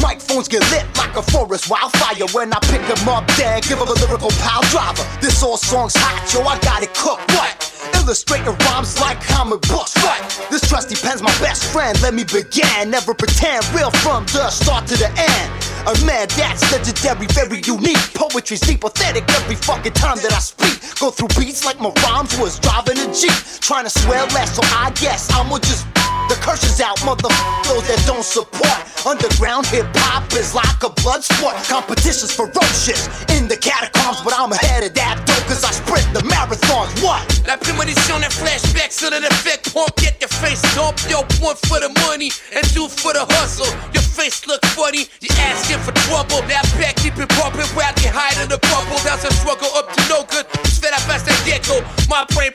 Microphones get lit like a forest wildfire when I pick 'em up there, give 'em a lyrical pile driver. This all song's hot, yo, I got it cooked. What? Illustrating rhymes like comic books. What? This trusty pen's my best friend. Let me begin. Never pretend, real from the start to the end. A mad that's legendary, very unique. Poetry's deep, authentic every fucking time that I speak. Go through beats like my rhymes was driving a Jeep. Trying to swear less, so I guess I'ma just. The curse is out, motherfuckers that don't support. Underground hip hop is like a blood sport. Competition's ferocious in the catacombs, but I'm ahead of that though, cause I sprint the marathons. What? La prémonition d'un flashback sur le effect pump. Get your face dump, yo, one for the money and two for the hustle. Your face look funny, you asking for trouble. That back keep it pumping while you hide in the bubble. Dans un struggle up to no good, fais la face d'un gecko. My brain.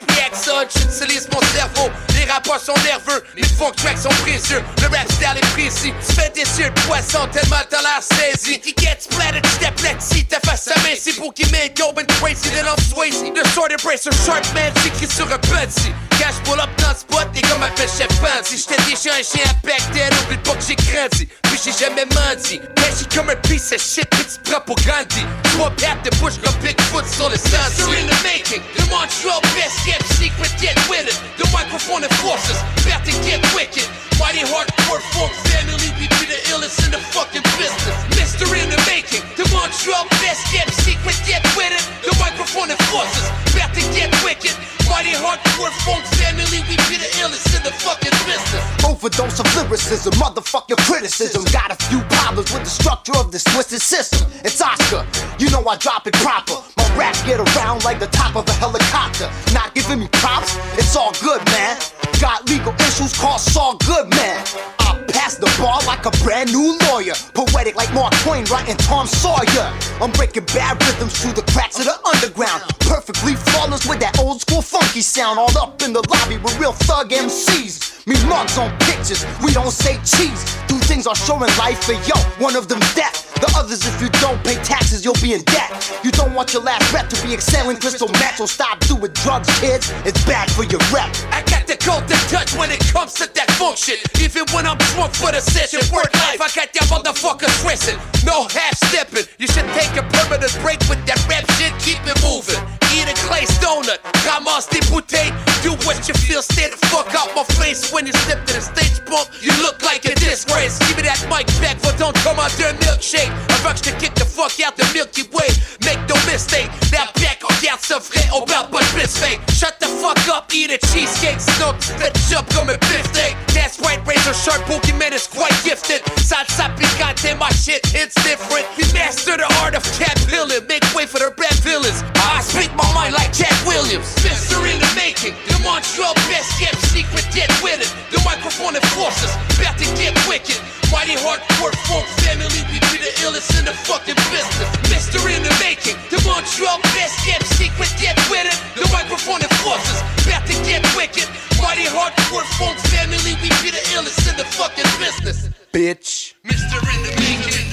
Les rapports sont nerveux, funk tracks sont précieux. Le rap style est précis, tu fais des yeux de poisson tellement t'as l'air saisi. Qui get splattered, step see ta face. C'est pour qu'il m'aide, yo, ben crazy, then I'm Swayze. Le sword embracer, sharp man, j'écris sur un Budsy. Cash pull up dans le spot, les gars m'appellent chef Fancy. J'étais déjà un chien à back then, oublie pas que j'ai grandi. Puis j'ai jamais menti. Caché comme un piece of shit que tu prends pour Gandhi. Trois pattes de bouche comme Bigfoot sur le sentier. in the making, the Montreal best kept secret, get with it. The microphone enforcers, about to get wicked. Why they hardcore folk family people the illest in the fucking business. Mystery in the making, the Montreal best kept secret, get with it. The microphone enforcers, about to get wicked. Mighty hardcore funk family, we be the illest in the fucking business. Overdose of lyricism, motherfucker criticism. Got a few problems with the structure of this twisted system. It's Oscar, you know I drop it proper. My raps get around like the top of a helicopter. Not giving me props, it's all good, man. Got legal issues, call Saul Goodman. Pass the bar like a brand new lawyer. Poetic like Mark Twain writing Tom Sawyer. I'm breaking bad rhythms through the cracks of the underground. Perfectly flawless with that old school funky sound. All up in the lobby with real thug MCs. Me mugs on pictures, we don't say cheese. Do things are showing life, and yo, one of them death. The others, if you don't pay taxes, you'll be in debt. You don't want your last breath to be exhaling crystal meth, so stop doing drugs, kids. It's bad for your rep. I got the golden touch when it comes to that function. Even when I'm drunk for the session, work life, I got y'all motherfuckers stressing. No half stepping. You should take a permanent break with that rap shit, keep it moving. Eat a glazed donut, ramasse bouteilles. Do what you feel, stay the fuck out my face when you step to the stage bump. You look like a disgrace. Give me that mic back for don't come out there milkshake. Que je te kick the fuck out the Milky Way. Make no mistake, la bec, on garde ça frais, on parle pas de fake. Shut the fuck up, eat a cheesecake, tu fais jump comme un beefsteak. That's white razor sharp, Pokemon is quite gifted. Side Salsa picante, my shit hits different. We master the art of cat pilling, make way for the bad villains. I speak my mind like Cat Williams. Mister in the making, the Montreal best kept secret, with it. The microphone enforces, about to get wicked. Mighty hardcore folk family, we be the illest in the fucking business. Mister in the making, the Montreal best kept secret, with it. The microphone enforces, about to get wicked. Mighty hardcore folk family, we be the illest in the fucking business. Bitch. Mister in the making.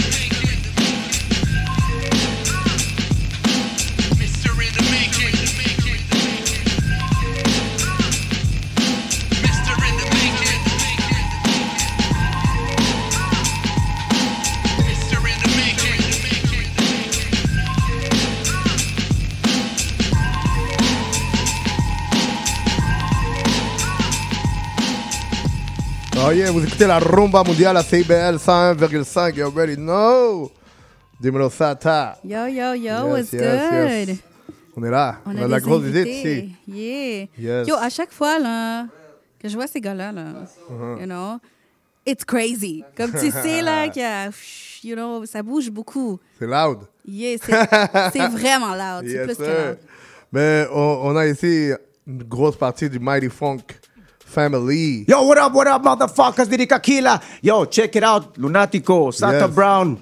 Oh yeah, vous écoutez la rumba mondiale à CBL 101,5. You already know. Dímelo Sata. Yo, yo, yo, Yes, what's yes, good? yes. On est là. On, a, de la grosse visite ici. Yeah. Yes. Yo, à chaque fois là, que je vois ces gars-là, là, Uh-huh. you know, it's crazy. Comme tu sais, là, qu'il y a, you know, ça bouge beaucoup. C'est loud. Yeah, c'est vraiment loud. C'est plus que sir. loud. Mais on, on a ici une grosse partie du Mighty Funk Family. Yo, what up, what up, motherfuckers de Tequila? Yo, check it out, Lunatico, Santa Yes. Brown.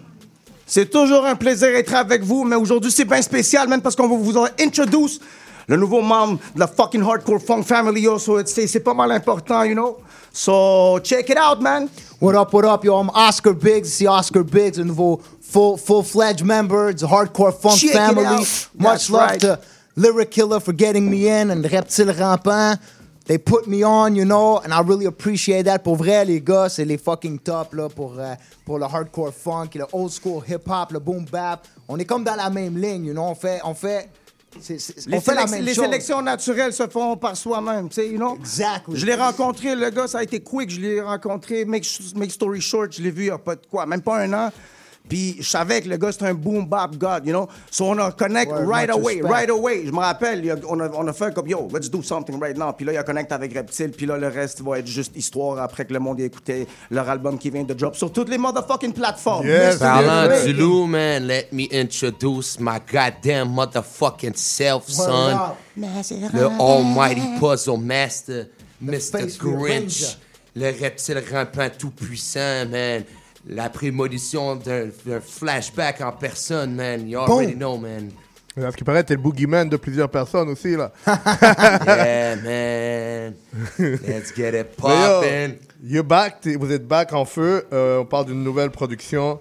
C'est toujours un plaisir d'être avec vous, mais aujourd'hui c'est bien spécial, man, parce qu'on va vous introduce le nouveau membre de la fucking hardcore funk family, yo. So it's- c'est c'est pas mal important, you know? So check it out, man. What up, what up, yo? I'm Oscar Biggs. C'est Oscar Biggs, a nouveau full, full-fledged member du Hardcore Funk Check it family. out. Much That's love right. to Lyric Killer for getting me in and Reptile Rampant. They put me on, you know, and I really appreciate that. Pour vrai, les gars, c'est les fucking top, là, pour, euh, pour le hardcore funk, le old school hip-hop, le boom bap. On est comme dans la même ligne, you know, on fait... On fait c'est- c'est- Les, sélec- les sélections naturelles se font par soi-même, tu sais, you know? Exactly. Je l'ai rencontré, le gars, ça a été quick. Je l'ai rencontré, make, make story short, je l'ai vu il y a pas de quoi, même pas un an. Puis je savais que le gars, c'était un boom bap god, you know? So on a connect right away, respect. right away. Je me rappelle, a- on, a, on a fait comme, yo, let's do something right now. Puis là, il a connect avec Reptile. Puis là, le reste va être juste histoire après que le monde ait écouté leur album qui vient de drop sur toutes les motherfucking plateformes. Mr. Parlant Drake. du loup, man, let me introduce my goddamn motherfucking self, son. Le almighty puzzle master, Mr. Grinch. Le reptile rampant tout puissant, man. La prémonition d'un flashback en personne, man. You already Boom. know, man. À ce qui paraît, t'es le boogeyman de plusieurs personnes aussi, là. yeah, man. Let's get it poppin'. You're back, vous êtes back en feu. Euh, on parle d'une nouvelle production.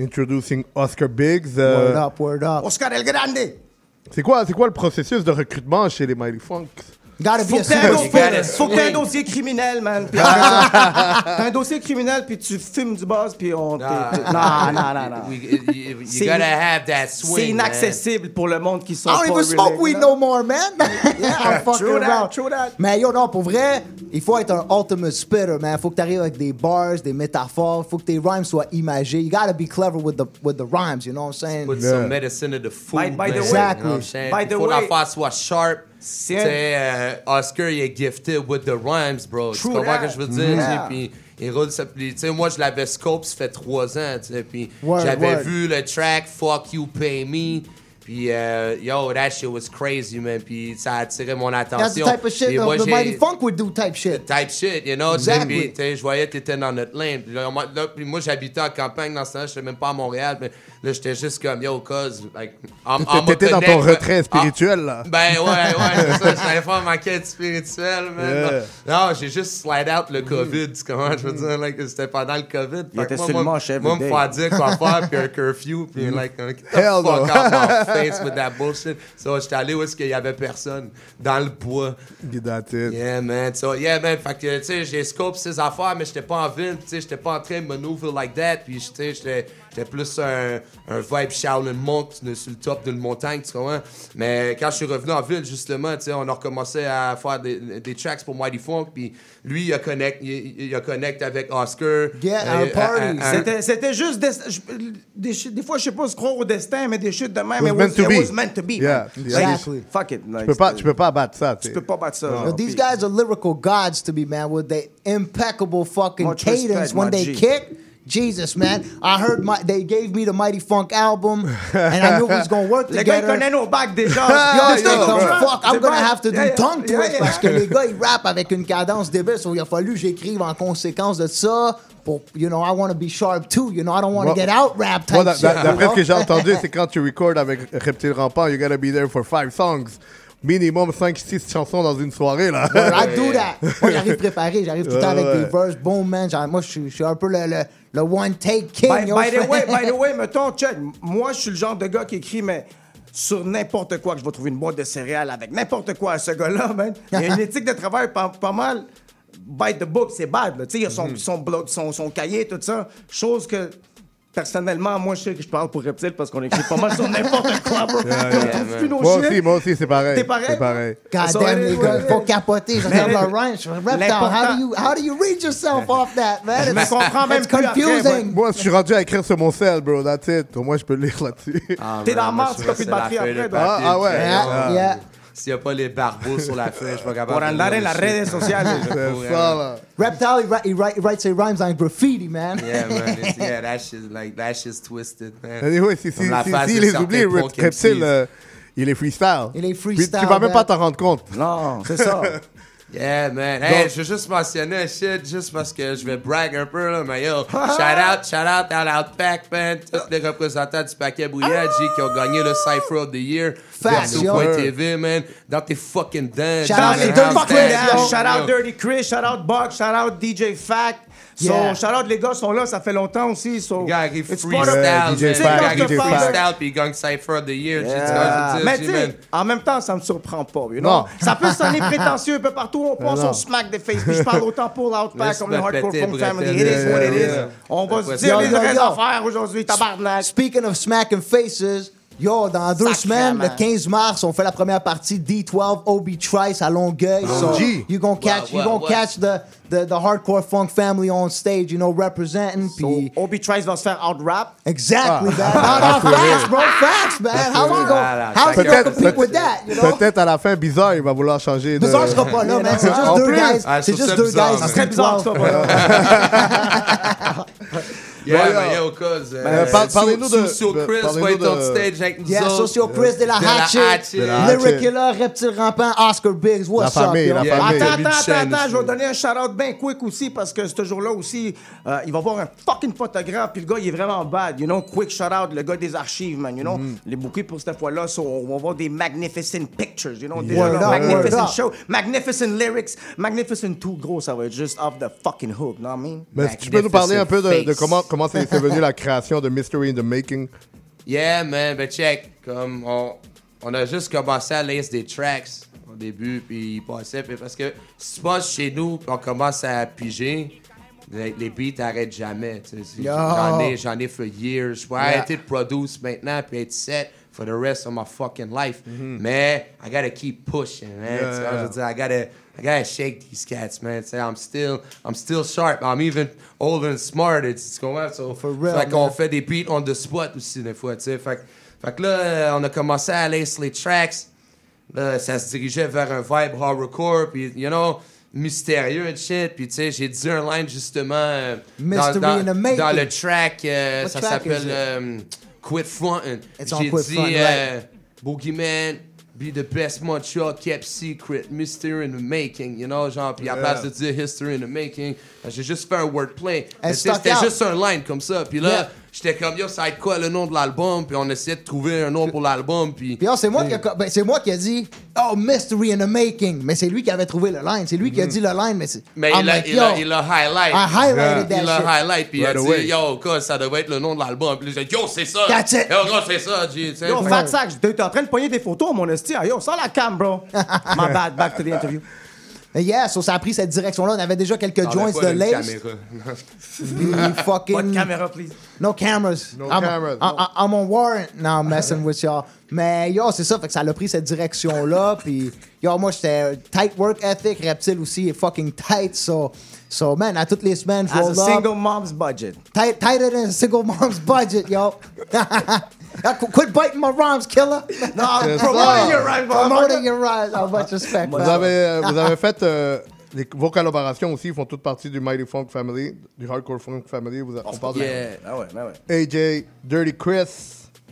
Introducing Oscar Biggs. Euh, Word up, word up. Oscar El Grande. c'est quoi, c'est quoi le processus de recrutement chez les Mighty Funks? Gotta Faut be que t'aies un, a dos- serious faut- faut que t'aies un dossier criminel, man. Puis T'as un dossier criminel, puis tu fumes du buzz, puis on... t'es- Non, non, non, non. You gotta have that swing. C'est man. inaccessible pour le monde qui sont I don't pas even smoke weed là. no more, man. I'm fucking True that, true that. Mais yo, non, pour vrai, il faut être un ultimate spitter, man. Faut que t'arrives avec des bars, des métaphores. Faut que tes rhymes soient imagés. You gotta be clever with the, with the rhymes, you know what I'm saying? Put some medicine to the food. By- by the man. way- You know what I'm Exactly. saying? By the Faut way- l'affaire soit sharp. C'est Tu un- sais, euh, Oscar, il est gifted with the rhymes, bro. Tu True comprends that. ce que je veux dire? tu Yeah. Puis il roule Tu sais, moi, je l'avais scope, ça fait trois ans, tu sais. Puis j'avais vu le track Fuck You Pay Me. Puis, euh, yo, that shit was crazy, man. Puis ça a attiré mon That's the attention. type of shit moi, the Mighty Funk would do type shit. type shit, you know. tu sais, Exactly. Puis, tu sais, je voyais que t'étais dans notre lane. Puis, là, moi, là, puis moi, j'habitais en campagne dans ce temps-là. J'étais même pas à Montréal. Mais là, j'étais juste comme, yo, cause, like, T'étais dans ton retrait ah, spirituel, là. ben ouais, ouais, c'est ça. J'allais faire ma quête spirituelle, man. Yeah. Non, j'ai juste slide out le COVID. Tu comprends? Je veux dire, like, c'était pendant le COVID. Il était que sur le moi, moi, moi, me faire dire quoi faire, puis un curfew, puis like, get the Hell fuck no. Face with that bullshit. So, j'étais allé où est-ce qu'il y avait personne? Dans le bois. Yeah, man. So, yeah, man. Fait que, tu sais, j'ai scope ces affaires, mais j'étais pas en ville, tu sais, j'étais pas en train de maneuver like that. Puis, tu sais, j'étais- J'étais plus un, un vibe Shaolin Monk de- sur le top d'une montagne, tu comprends? Mais quand je suis revenu en ville, justement, tu sais, on a recommencé à faire des, des tracks pour Mighty Funk, puis lui, il a connect, il, il a connect avec Oscar. Yeah, Euh, our party. à- C'était, c'était juste des, des, shit- des fois, je sais pas, se croire au destin, mais des chutes de même. It was it meant to it be. was meant to be. Yeah, man. yeah. Like, Exactly. Fuck it. like, Tu peux pas, tu peux pas abattre ça. tu peux pas battre ça. Yo, these guys are lyrical gods to me, man, with their impeccable fucking Much cadence respect, when they G. kick. Jesus, man. I heard my they gave me the Mighty Funk album, and I knew it was gonna work Le gars, il together. fuck, I'm gonna have to do Yeah, yeah, tongue yeah, twist yeah. parce que les gars, ils rappent avec une cadence débile. So, il a fallu que j'écrive en conséquence de ça. Pour, you know, I want to be sharp too. You know, I don't want to Moi- get out rap type Moi, d'a- shit. d'a- you d'après know? ce que j'ai entendu, c'est quand tu recordes avec Reptile Rampant, you gotta be there for five songs. Minimum 5-6 chansons dans une soirée, là. Well, I do that. Moi, j'arrive préparé. J'arrive tout le temps avec ouais. des verses. Boom, man. Genre, moi, je suis- un peu le, le, le one-take king. By, yo, by the way, by the way, mettons, check, moi, je suis le genre de gars qui écrit, mais sur n'importe quoi, que je vais trouver une boîte de céréales avec n'importe quoi à ce gars-là, man. Il y a une éthique de travail pas, pas mal. Bite the book, c'est bad, là. Tu sais, il y a son, son, bloc- son, son cahier, tout ça. Chose que, personnellement, moi, je sais que je parle pour Reptile parce qu'on écrit pas mal sur n'importe quoi, bro. Yeah, On yeah, trouve man. plus nos Moi shit? aussi, moi aussi, c'est pareil. T'es pareil? C'est pareil. God So, damn, les gars, faut capoter. Je regarde le fais, Reptile, how do you, how do you read yourself off that, man? Je me It's- comprends même It's plus après, confusing. Moi, je suis rendu à écrire sur mon sel, bro. That's it. Au moins, je peux le lire là-dessus. Ah, T'es dans marre, je tu copies de la batterie après, papier, Ah, ah ouais. Yeah, yeah. S'il n'y a pas les barbeaux sur la feuille, je suis pas capable Pour andar en las redes sociales. C'est ça, là. Reptile, he, write, he, write, he writes ses rhymes on graffiti, man. Yeah, man. It's, yeah, that shit, like, that shit's twisted, man. Anyway, si, si, si, face si de les oublie, Reptile, euh, il est freestyle. Il est Puis freestyle, tu vas même man. pas t'en rendre compte. Non, c'est ça. Yeah, man. Hey, Donc- je veux juste mentionner un shit, juste parce que je vais brag un peu, là, mais yo, shout out, shout out à l'Outback, man. Tous les représentants du paquet Bouillard, G, qui ont gagné le Cypher of the Year. Facts, yo. TV, man. Dans tes fucking dents. Shout out man. les Chris, band, yo. Shout out. Dirty Chris, shout out Buck, shout out DJ Fact. So, Yeah. shout out les gars sont là, ça fait longtemps aussi. So, gars, il it's freestyle, Yeah. DJ il DJ freestyle, puis gagne Cypher of the Year. Dire, Mais tu en même temps, ça me surprend pas. You know? Non. Ça peut sonner prétentieux un peu partout. On pense, on smack des faces. Puis je parle autant pour l'Outback Laisse comme le Hardcore Funk. Family. It is what it Yeah, is. yeah. On va se dire les vraies affaires aujourd'hui, tabarnak. Speaking of smacking faces, yo, dans deux Sacrément. semaines, le 15 mars, on fait la première partie D12 OB Trice à Longueuil. So G. you gonna catch, Wow, you gonna wow. catch the, the the hardcore funk family on stage, you know, representing. So, Puis Obi Trice va se faire out-rap. exactly, Ah. man. Facts, bro, facts, man. How we Voilà, gonna, how's he gonna compete with that, you know? peut-être à la fin, Bizarre, il va vouloir changer de... Bizarre sera pas là, man. C'est juste deux guys. Ah, C'est juste deux guys. Ça serait bizarre que ça soit pas là. Yeah, Bon, man, yo. yo, cause. euh, par- parlez-nous de- Socio de- Chris parlez-nous va être on de- stage avec nous Yeah. Socio Chris de la Hatchet. Hatchet. De la Lyric. Killer, Reptile Rampant, Oscar Biggs. What's La famille, up, la yo? Yeah. famille. Attends, attends, attends, je vais donner un shout-out bien quick aussi parce que ce jour-là aussi, euh, il va y avoir un fucking photographe, puis le gars, il est vraiment bad, you know, quick shout-out, le gars des archives, man, you know, Mm-hmm. les bouquets pour cette fois-là, so, on va voir des magnificent pictures, you know, magnificent show, magnificent lyrics, magnificent tout gros, ça va être juste off the fucking hook, know what I mean? Mais tu peux nous parler un peu de, comment, comment c'est c'est venu la création de Mystery in the Making? Yeah, man, ben check. Comme on, on a juste commencé à lire des tracks au début, puis il passait. Puis parce que si tu passes chez nous, puis on commence à piger, les, les beats n'arrêtent jamais. tu sais. C'est- Yo. J'en ai, j'en ai for years. Je peux Yeah. arrêter de produire maintenant, puis être set for the rest of my fucking life. Mais I gotta keep pushing, man. Yeah, Tu vois, yeah. je veux dire, I gotta, I gotta shake these cats, man. Sais, I'm still, I'm still sharp. I'm even older and smart. Tu comprends? So, For real, fait qu'on fait des beats on the spot aussi des fois, tu sais. Fait, que- fait que là, on a commencé à aller sur les tracks. Là, ça se dirigeait vers un vibe hardcore, puis, you know, mystérieux et shit. Puis, tu sais, j'ai dit un line justement euh, dans, dans- dans le track, euh, ça s'appelle euh, Quit Frontin'. It's on J'ai dit euh, Boogeyman, be the best Montreal kept secret, mystery in the making, you know, genre, puis à Yeah. place de dire history in the making, j'ai juste fait un wordplay. Elle Mais tu sais, C'était juste un line comme ça, puis là, Yeah. J'étais comme, yo, ça va être quoi le nom de l'album, puis on essayait de trouver un nom pour l'album, puis... Puis oh, c'est moi, qui a- ben, c'est moi qui a dit Oh, mystery in the making. Mais c'est lui qui avait trouvé le line. C'est lui qui a dit le line. Mais, c'est- Mm-hmm. Mais I'm il, a, like, il, yo, a, il a highlight. I highlighted that Il a highlight, puis il a dit, away. yo, quoi, ça devait être le nom de l'album. Puis j'ai dit, yo, c'est ça. That's it. Yo, gros, c'est ça, G. Yo, fat sack, t'es en train de pogner des photos, mon esti. Ah, Yo, sors la cam, bro. My bad, back to the interview. Yeah, so ça a pris cette direction-là. On avait déjà quelques On joints a pas de lace. fucking. Pas de caméra, please. No cameras. No I'm, cameras, I'm, I'm on warrant now, messing with y'all. Mais yo, c'est ça, fait que ça a pris cette direction-là. Puis yo, moi, j'étais tight work ethic. Reptile aussi est fucking tight. So, so man, à toutes les semaines, je As a up. single mom's budget. Tight, tighter than a single mom's budget, yo. Qu- Quit biting my rhymes, killer. No, I'm Yes, promoting your rhymes. Promoting your rhymes. How much respect. Vous man. avez, euh, vous avez fait euh, les- vos collaborations aussi font toutes partie du Mighty Funk Family, du Hardcore Funk Family. Vous, on parle Yeah. Ah ouais, ah ouais. de AJ, Dirty Chris,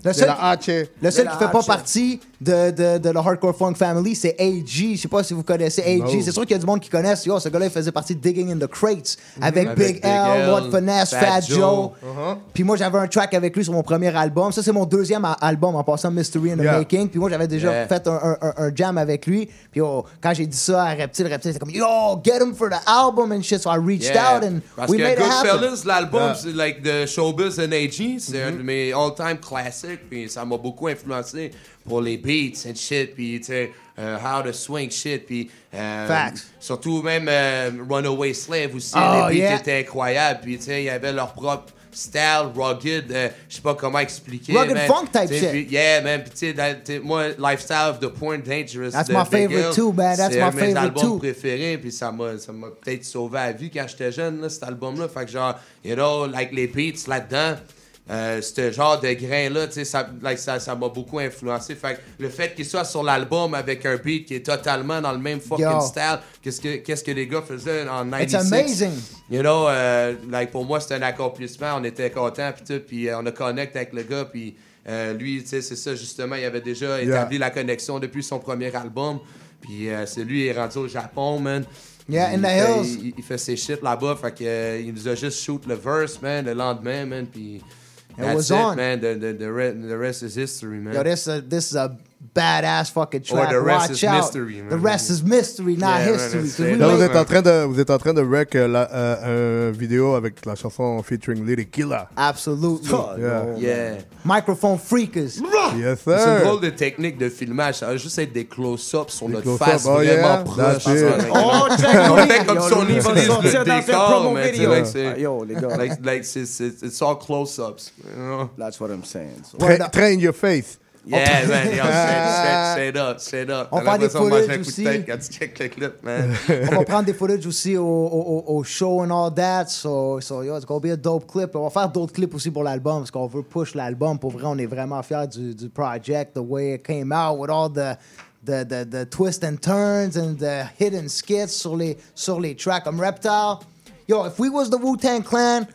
Le de seul, la H. le seul De qui la fait pas partie de, de, de la Hardcore Funk Family, c'est AG. Je sais pas si vous connaissez AG. No. C'est sûr qu'il y a du monde qui connaisse. Yo, ce gars-là, il faisait partie de Digging in the Crates avec, Avec Big, Big L, What Finesse, Fat Fat, Joe. Joe. Uh-huh. Puis moi, j'avais un track avec lui sur mon premier album. Ça, c'est mon deuxième album en passant Mystery in the Yeah. Making. Puis moi, j'avais déjà Yeah. fait un, un- un- un jam avec lui. Puis yo, quand j'ai dit ça à Reptile, Reptile, c'était comme Yo, get him for the album and shit. So I reached Yeah. out and Parce we que made it happen. Goodfellas, l'album, c'est like de Showbiz and AG, c'est un Mm-hmm. de mes all-time classiques, puis ça m'a beaucoup influencé pour les beats and shit, puis tu sais, euh, how to swing shit, puis euh, Facts. surtout même euh, Runaway Slave aussi, Oh, les beats yeah. étaient incroyables, puis tu sais, il y avait leur propre style, rugged, euh, je sais pas comment expliquer. Rugged man. funk type T'sais, shit. puis- yeah, man, puis tu sais, moi, Lifestyle of the Porn Dangerous That's de my Big favorite too, man. That's c'est my un de mes favorite albums too. préféré, puis ça m'a, ça m'a peut-être sauvé la vie quand j'étais jeune, là, cet album-là. Fait que genre, you know, like les beats là-dedans, euh, ce genre de grain-là, ça, like, ça, ça m'a beaucoup influencé. Fait que le fait qu'il soit sur l'album avec un beat qui est totalement dans le même fucking Yo. style, qu'est-ce que, qu'est-ce que les gars faisaient en 96? It's amazing. You know, euh, like, pour moi, c'était un accomplissement. On était contents, puis tout, puis euh, on a connecté avec le gars, puis euh, lui, c'est ça, justement, il avait déjà établi la connexion depuis son premier album. Puis c'est lui, il est rendu au Japon, man. Yeah, il in the fait, hills. Il, il fait ses shit là-bas, fait que, il nous a juste shoot le verse, man, le lendemain, man, puis... That's was it, on. man. The, the, the, re- the rest is history, man. Yo, this a, this is a badass fucking Or track. the rest Watch is out. mystery, man. The rest is mystery, not Yeah, history. Là, vous êtes en train de, vous êtes en train de wreck euh, la, euh, vidéo avec la chanson featuring Lady Killa. Absolutely. Yeah. Yeah. Microphone freakers. Yes, C'est une sir. drôle de technique de filmage. Ça va juste être des close-ups sur notre face oh vraiment yeah, proche. that's it. Like, Oh, check on fait comme Yo, si on le décor, like, c'est- yo, les gars. like, like, c'est- c'est- it's all close-ups. you know? That's what I'm saying. So. Tra- Train your face. Yeah, man, yo, straight, straight, up, straight up. On va des l'impression de manger un footage aussi. quand tu check le clip, man. On va prendre des footage aussi au, au, au- show and all that. So, so yo, it's gonna be a dope clip. On va faire d'autres clips aussi pour l'album parce qu'on veut push l'album. Pour vrai, on est vraiment fiers du, du project, the way it came out with all the, the, the, the twists and turns and the hidden skits sur les, sur les tracks. Comme Reptile. Yo, if we was the Wu-Tang Clan,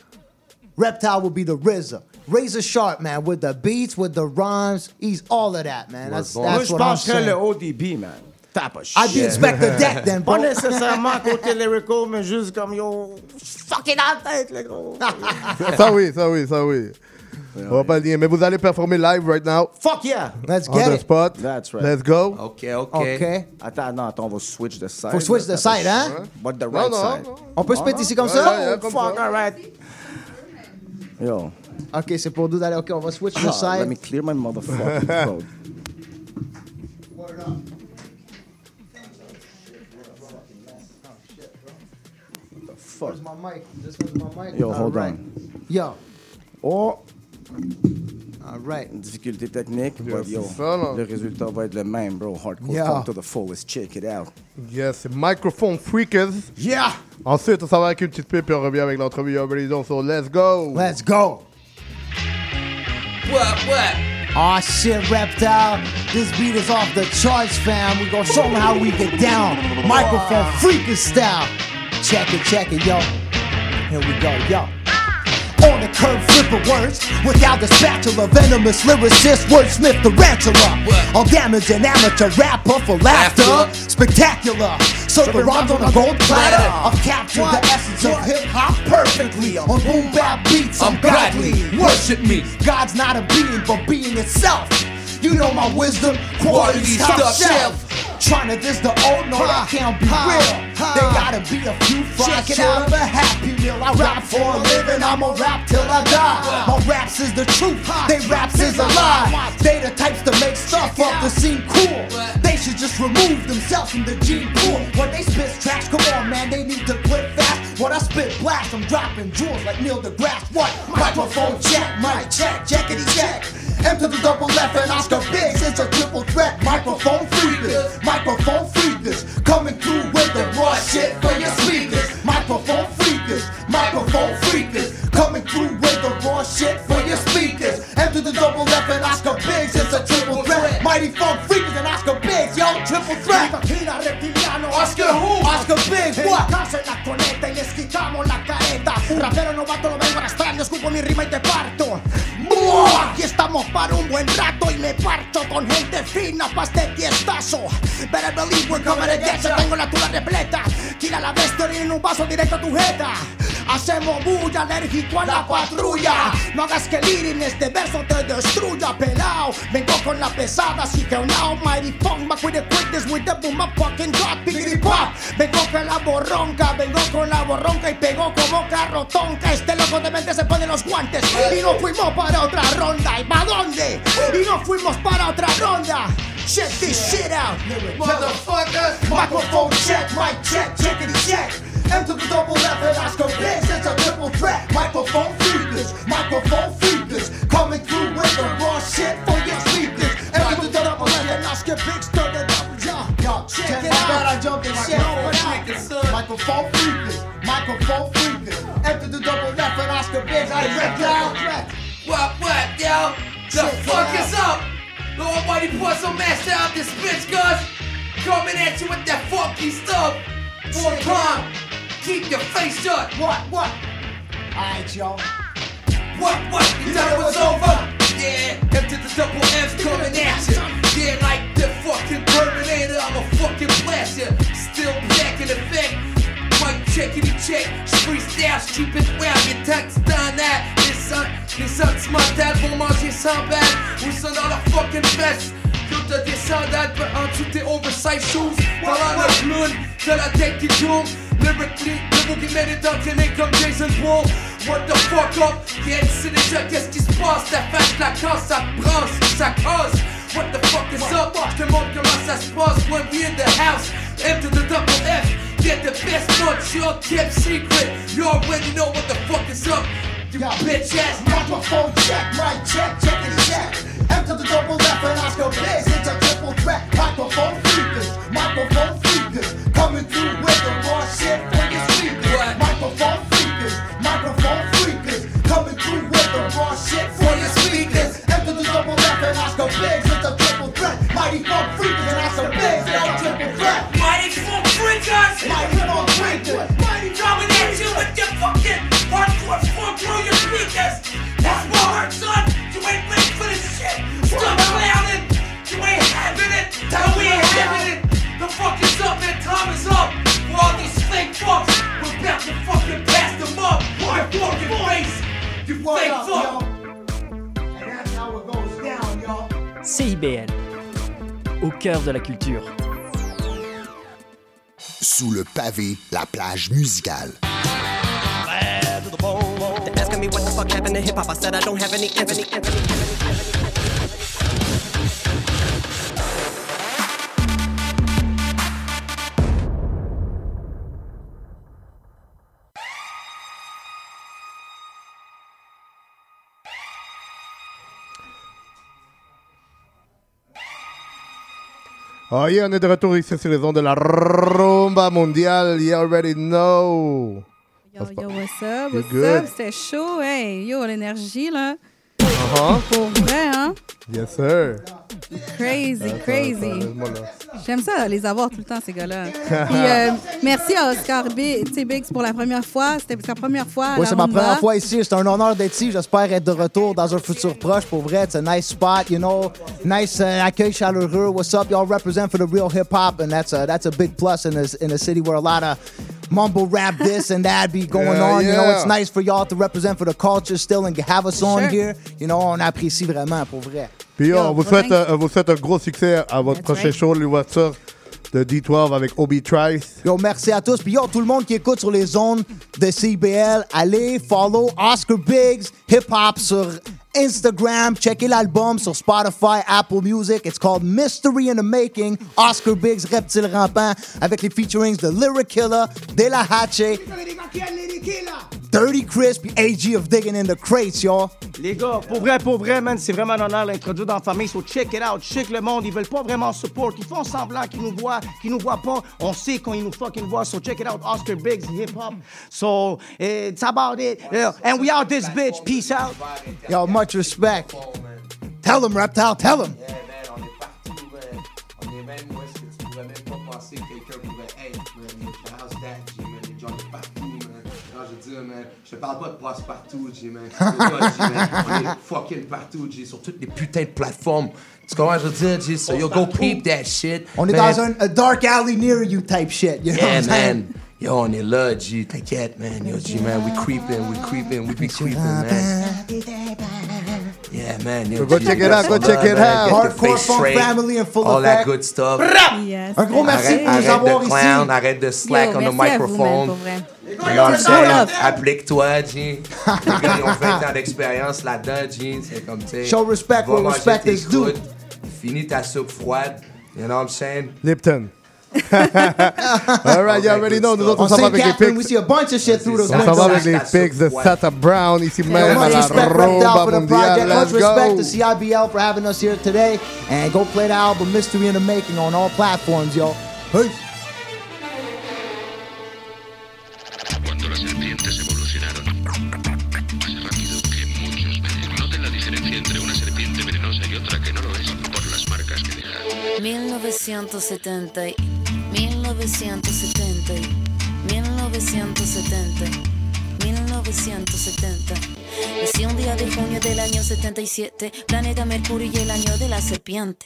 Reptile would be the RZA. Razor sharp, man, with the beats, with the rhymes. He's all of that, man. That's, Moi, that's what I'm pense que le saying. ODB, man. Tape a shit. I'd be Inspector Deck then, bro. Pas nécessairement côté lyrical, mais juste comme yo. Fucking dans oh. la tête, les gros. Ça oui, ça oui, ça oui. On va pas le nier. Mais vous allez performer live right now. Fuck yeah. Let's On get the it. spot. That's right. Let's go. OK, OK. OK. Attends, non, attends, on va switch the side. Faut switch the side, hein? shit. But the right non, side. non. On peut spit ici comme ça? Ouais, yeah, comme Fuck, ça. alright. Yo. Ok, c'est pour nous d'aller. Ok, on va switch the Ah, let side. me clear my motherfucking throat. Fuck? Where's my mic? This was my mic. Yo, hold on. Yo, Oh, alright. difficulté technique, but yo, c'est ça, là. le résultat va être le même, bro. Hardcore Yeah. funk to the fullest. Check it out. Yes, c'est Microphone Freakers. Yeah! Ensuite, on s'en va avec une petite pipe et on revient avec l'entrevue. Already know, so let's go. Let's go. What, what? Aw shit, Reptile. This beat is off the charts, fam. We gon' show 'em how we get down. Microphone freaking style. Check it, check it, yo. Here we go, yo. On the curb, flipping words without the spatula. Venomous lyricist, wordsmith, tarantula. I'll damage an amateur rapper for laughter. Spectacular. Serving rhymes on a gold platter. I've captured the essence of hip hop perfectly. On boom bap beats, I'm godly. Worship me. God's not a being, but being itself. You know my wisdom, quality top shelf. Trying to diss the old, no, that can't be real. They gotta be a few fries Check it out. of a happy meal. I rap for a living, I'ma rap till I die. My raps is the truth, they raps is a lie. They the types to make stuff up to seem cool. They should just remove themselves from the gene pool. When they spit tracks, come on, man, they need to quit fast. When I spit blast, I'm dropping jewels like Neil deGrasse. What? Microphone check, mic check, checkity check. M to the double left and Oscar Biggs, it's a triple threat. Microphone freakers, microphone freakers, coming through with the raw shit for your speakers. Microphone freakers, microphone freakers, coming through with the raw shit for your speakers. M to the double left and Oscar Biggs, Mighty Funk Freakers and Oscar Biggs, yo, triple threat. Oscar who? Oscar Biggs, what? Casa en la conecta y les quitamos la careta. Rapero novato, lo vengo arrastrando, escupo mi rima y te parto. ¡Buah! Aquí estamos para un buen rato y me parto con gente fina pa' este tiestazo. Better believe we're coming to get ya. Tengo la tula repleta. Tira la bestia en un vaso directo a tu jeta. Hacemos bulla, alérgico a la patrulla. No hagas que el en este verso te destruya, pelao. Vengo con la pesada, así que now mighty funk back with the quickness with the boom up fucking drop, biggity pop. Vengo con la borronca, vengo con la borronca y pegó como carro tonca. Este loco de mente se pone los guantes y nos fuimos para otra ronda. ¿Y para dónde? Y nos fuimos para otra ronda. Check this shit out, motherfuckers. Microphone check, mic check, checkity check. M to the double F and Oscar Biggs, it's a triple threat. Microphone freakers, microphone freakers, coming through with the raw shit for your. M to the double F and Oscar to the double jump. Yo, check it out. I jumped in shit. Microphone freakers, microphone freakers. M to the double F and Oscar Biggs, I check it out. What, what, yo? The fuck is up? The almighty some master out this bitch, cuz. Coming at you with that funky stuff. One time, keep your face shut. What, what? Alright, yo. What, what? You thought it was over? Yeah, to the double F's coming at you. Yeah, like the fucking Terminator, I'm a fucking blast ya. Still back in effect. Mic checkity check, freestyle, stupid wow, your touchdown that. Les sons, les sons ce mental vont manger sans balle. Où sont dans leur fucking veste? Yo, t'as des sandales, but en dessous tes oversized shoes. Parlant de clown, t'as la tête qui tourne. Lyrically, le boogeyman est entraîné comme Jason Bourne. What the fuck up? Yeah, c'est déjà qu'est-ce qui se passe? Ta face, la casse, ça branche, ça cause. What the fuck is up? Je te montre comment ça se passe when we in the house. M the double F. Get the best much, your kept secret. You already know what the fuck is up. You bitch ass Microphone check, mic check, check. M to the double F and Oscar Biggs, it's a triple threat. Microphone freakers, microphone freakers, coming through with the raw shit for your speakers. Microphone freakers, microphone freakers, coming through with the raw shit for your speakers. M to the double F and Oscar Biggs, it's a triple threat. Mighty funk freakers and Oscar Biggs, it's a triple threat. Mighty funk freakers! Mighty through your speakers. That's heart, son. You ain't ready for this shit. Stop clowning. You ain't having it. No, we ain't having it. The fuck is up, man? Time is up. For all these fake fucks, we're about to fucking pass them up. Your fucking face. You fake fuck. CIBL, au cœur de la culture. Sous le pavé, la plage musicale. They're asking me what the fuck happened to hip hop. I said I don't have any answers. Oh yeah, on est de retour ici sur les ondes de la rumba mondiale. You already know. Yo, yo, what's up? What's up? C'était chaud, hey. Yo, l'énergie, là. Uh-huh. Pour vrai, hein? Yes, sir. Crazy, Attends, crazy. J'aime ça, les avoir tout le temps, ces gars-là. Euh, merci à Oscar B, Biggs pour la première fois. C'était sa première fois. Oui, c'est ma première fois ici. C'est un honneur d'être ici. J'espère être de retour dans un futur proche. Pour vrai, it's a nice spot, you know. Nice uh, accueil chaleureux. What's up? Y'all represent for the real hip hop, and that's a, that's a big plus in a, in a city where a lot of mumble rap this and that be going Yeah, on. You know, it's nice for y'all to represent for the culture still and have us on Sure. here. You know, on apprécie vraiment, pour vrai. Puis on vous Yo, souhaite, thanks. euh, vous souhaite un gros succès à votre That's prochain right. show, de D12 avec Obi Trice. Yo, merci à tous. Puis yo, tout le monde qui écoute sur les zones de CBL, allez follow Oscar Biggs Hip Hop sur Instagram. Checkez l'album sur Spotify, Apple Music. It's called Mystery in the Making. Oscar Biggs, Reptile Rampant, avec les featurings de Lyric Killer, De La Hache, Dirty Crisp, puis AG of Digging in the Crates, y'all. Les gars, pour vrai, pour vrai, man, c'est vraiment un honneur d'introduire dans la famille. So check it out, check le monde. Ils veulent pas vraiment support. Ils font semblant qu'ils nous voient, qu'ils nous voient pas. On sait quand ils nous fucking voient. So check it out, Oscar Biggs, hip hop. So it's about it. Yeah. And we out this bitch. Peace out. Yo, much respect. Tell them, Reptile, tell him. On est même où est-ce que tu pourrais même pas penser que je parle pas de passe partout, G, man. Je veux pas, G, man. On est fucking partout, G, sur toutes les putains de plateformes. Tu comprends, je veux dire, G? So, yo, go peep that shit. On est man. dans un a dark alley near you type shit. You know what Yeah, I'm saying? man. Yo, on est là, G. T'inquiète, man. Yo, G, man, we creeping, we creeping, we be creeping, man. Yeah, man. Yo, go G, check it out, go check it out. Hardcore Funk straight. family in full All that effect. good stuff. Yes. Un gros merci arrête, pour nous arrête avoir de ici. clown, arrête de slack Yo, on the merci à vous, man, microphone. Pour vrai. You know what I'm All saying? love. Applique-toi, G. Les gars, ils ont 20 ans d'expérience là-dedans, G. C'est comme, tu sais. Show respect va where manger respect tes is due. coudes, Finis ta soupe froide. You know what I'm saying? Lipton. All right, y'all already know. Nous autres, on On s'en va St. avec les Catherine, we pics. see a bunch of shit through those On s'en va windows. avec les pics de Sata Brown ici Yo, même à much la respect, Reptile, Rumba for the project. Mondiale. Much Let's respect go. to CIBL for having us here today. And go play the album Mystery in the Making on all platforms, yo. Peace. 1970, y- 1970, y- 1970, y- 1970. Nací un día de junio del año 77, planeta Mercurio y el año de la serpiente.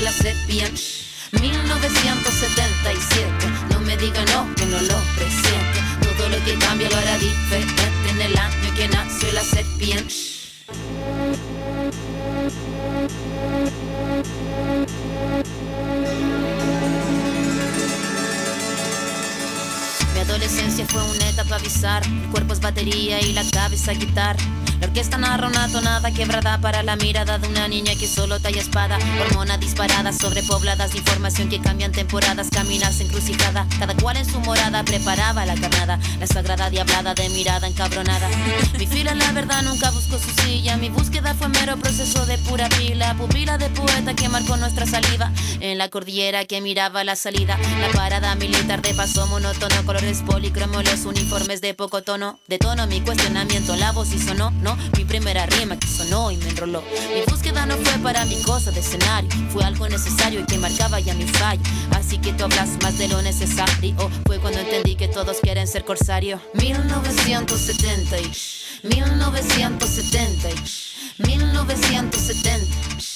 la serpiente. 1977, no me diga no, que no lo presiento. Todo lo que cambia lo hará diferente en el año que nació la serpiente. Mi adolescencia fue una etapa bizarra. El cuerpo es batería y la cabeza guitarra. La orquesta narra una tonada quebrada para la mirada de una niña que solo talla espada. Hormona disparada, sobrepobladas de información que cambian temporadas. Caminarse encrucijada, cada cual en su morada preparaba la carnada. La sagrada diablada de mirada encabronada. Mi fila, la verdad, nunca buscó su silla. Mi búsqueda fue mero proceso de pura pila. Pupila de poeta que marcó nuestra saliva. En la cordillera que miraba la salida. La parada militar de paso monótono. Colores policromos, los uniformes de poco tono. De tono mi cuestionamiento, la voz y sonó. No, mi primera rima que sonó y me enroló. Mi búsqueda no fue para mi cosa de escenario. Fue algo necesario y que marcaba ya mi fallo. Así que tú hablas más de lo necesario. Fue cuando entendí que todos quieren ser corsario. 1970 y 1970 y 1970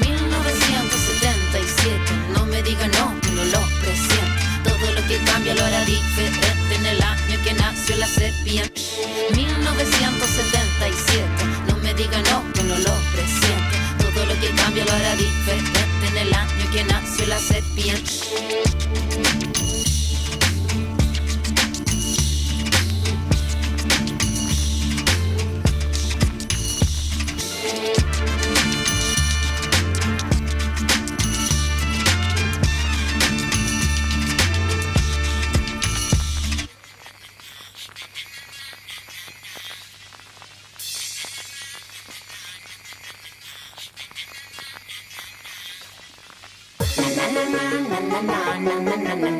1977, no me diga no, no lo presiento. Todo lo que cambia lo hará diferente nació la sepia. 1977, no me digan no, que no lo presiento. Todo lo que cambia lo hará diferente en el año que nació la sepia. na na na na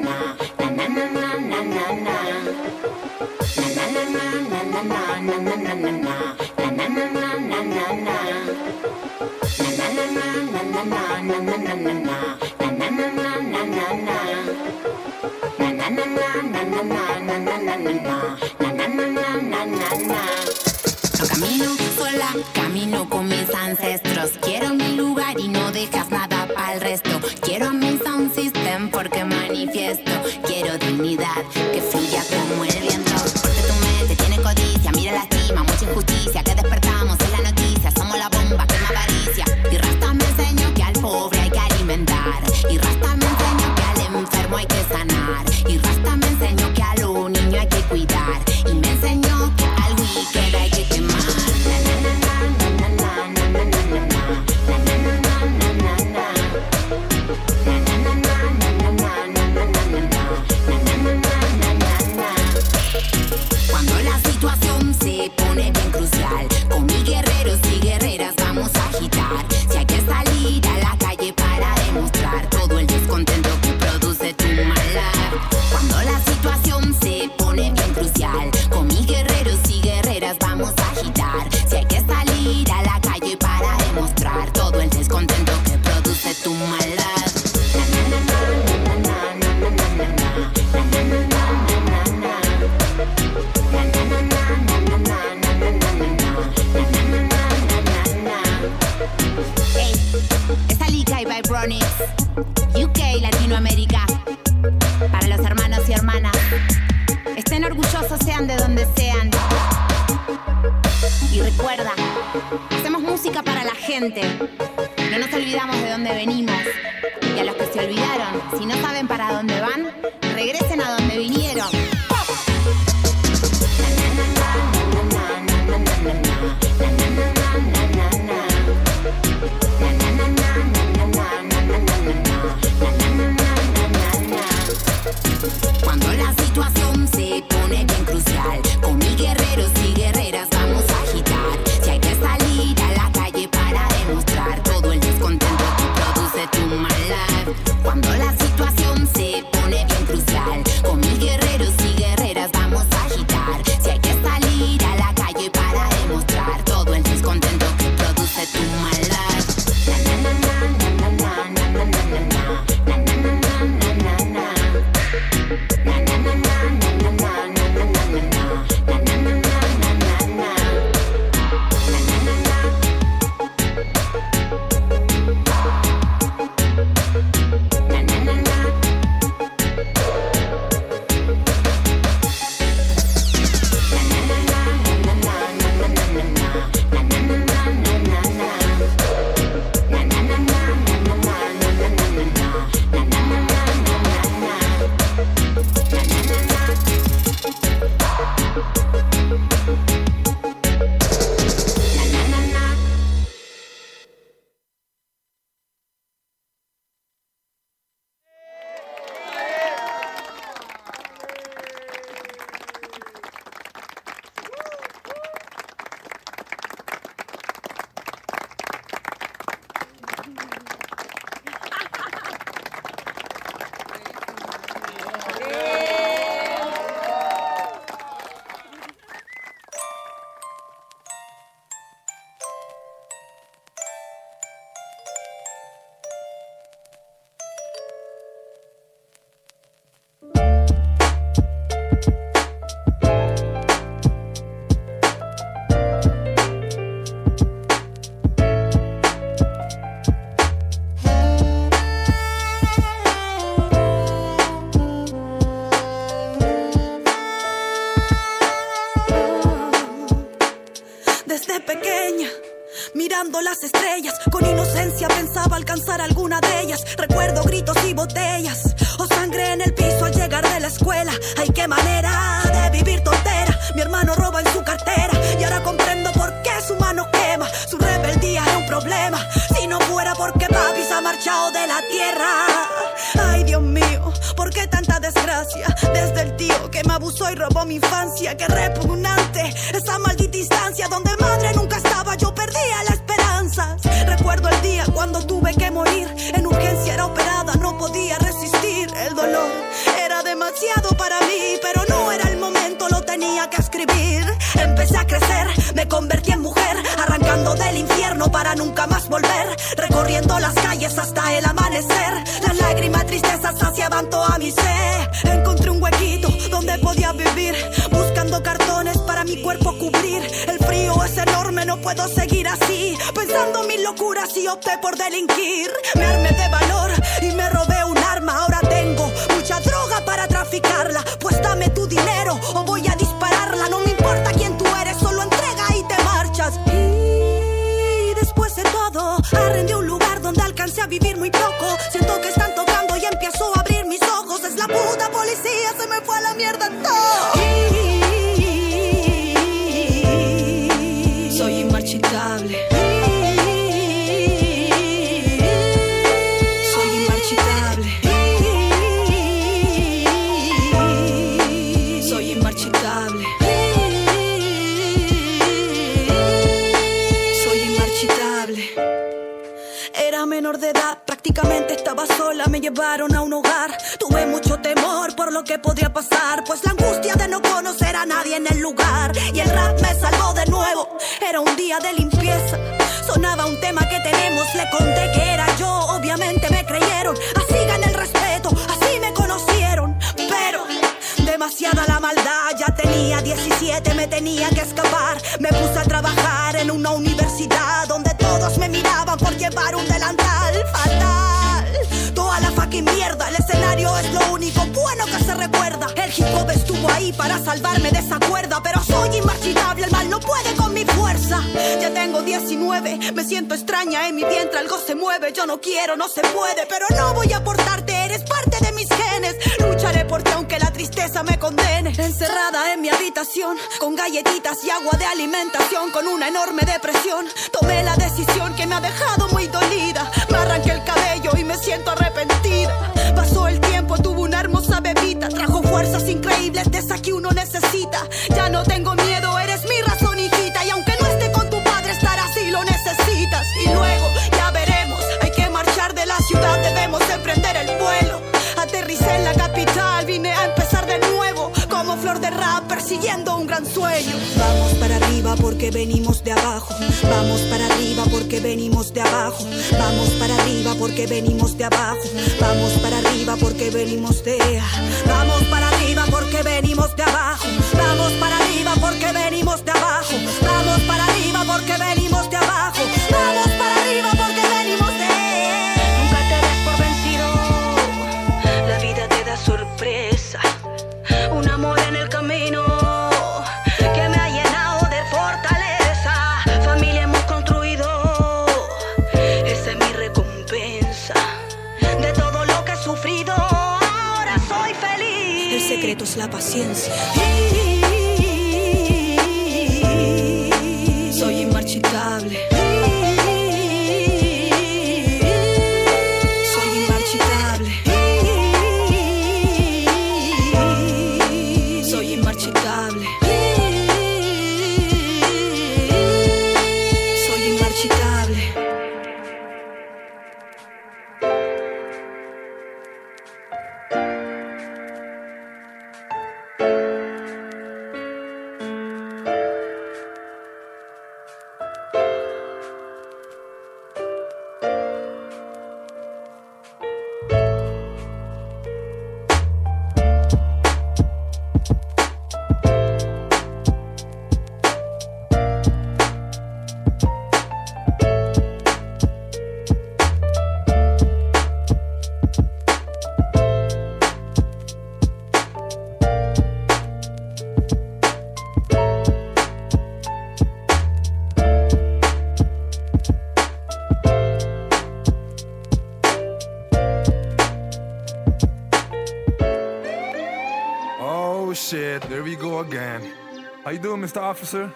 How you doing, Mr. Officer?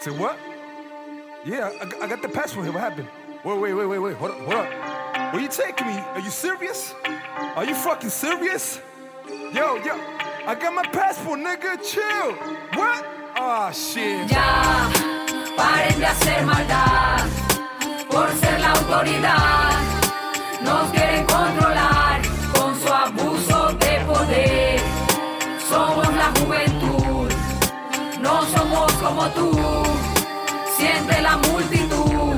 Say what? Yeah, I, I got the passport here. What happened? Wait, wait, wait, wait, wait. Hold up, hold up. Where you taking me? Are you serious? Are you fucking serious? Yo, yo, I got my passport, nigga. Chill. What? Ah, oh, shit. Ya, paren de hacer maldad por ser la autoridad. como tú. Siente la multitud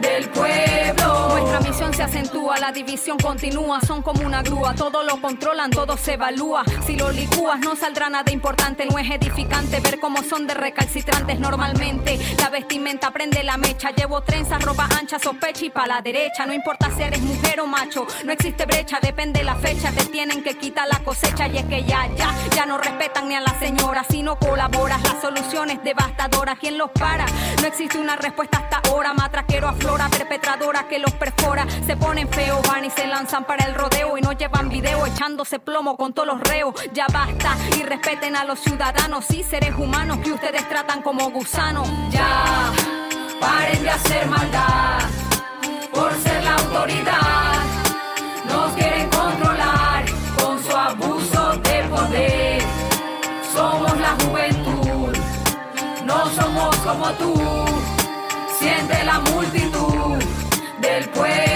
del pueblo. Muéstrame se acentúa, la división continúa, son como una grúa, todo lo controlan, todo se evalúa. Si lo licúas no saldrá nada importante, no es edificante ver cómo son de recalcitrantes normalmente. La vestimenta prende la mecha, llevo trenzas, ropa ancha, sospecha y pa' la derecha. No importa si eres mujer o macho, no existe brecha, depende la fecha, te tienen que quitar la cosecha y es que ya, ya, ya no respetan ni a la señora si no colaboras. La solución es devastadora, ¿quién los para? No existe una respuesta hasta ahora, matraquero aflora, perpetradora que los perfora. Se ponen feos, van y se lanzan para el rodeo y no llevan video echándose plomo con todos los reos. Ya basta y respeten a los ciudadanos y seres humanos que ustedes tratan como gusanos. Ya, paren de hacer maldad por ser la autoridad. Nos quieren controlar con su abuso de poder. Somos la juventud, no somos como tú. Siente la multitud del pueblo.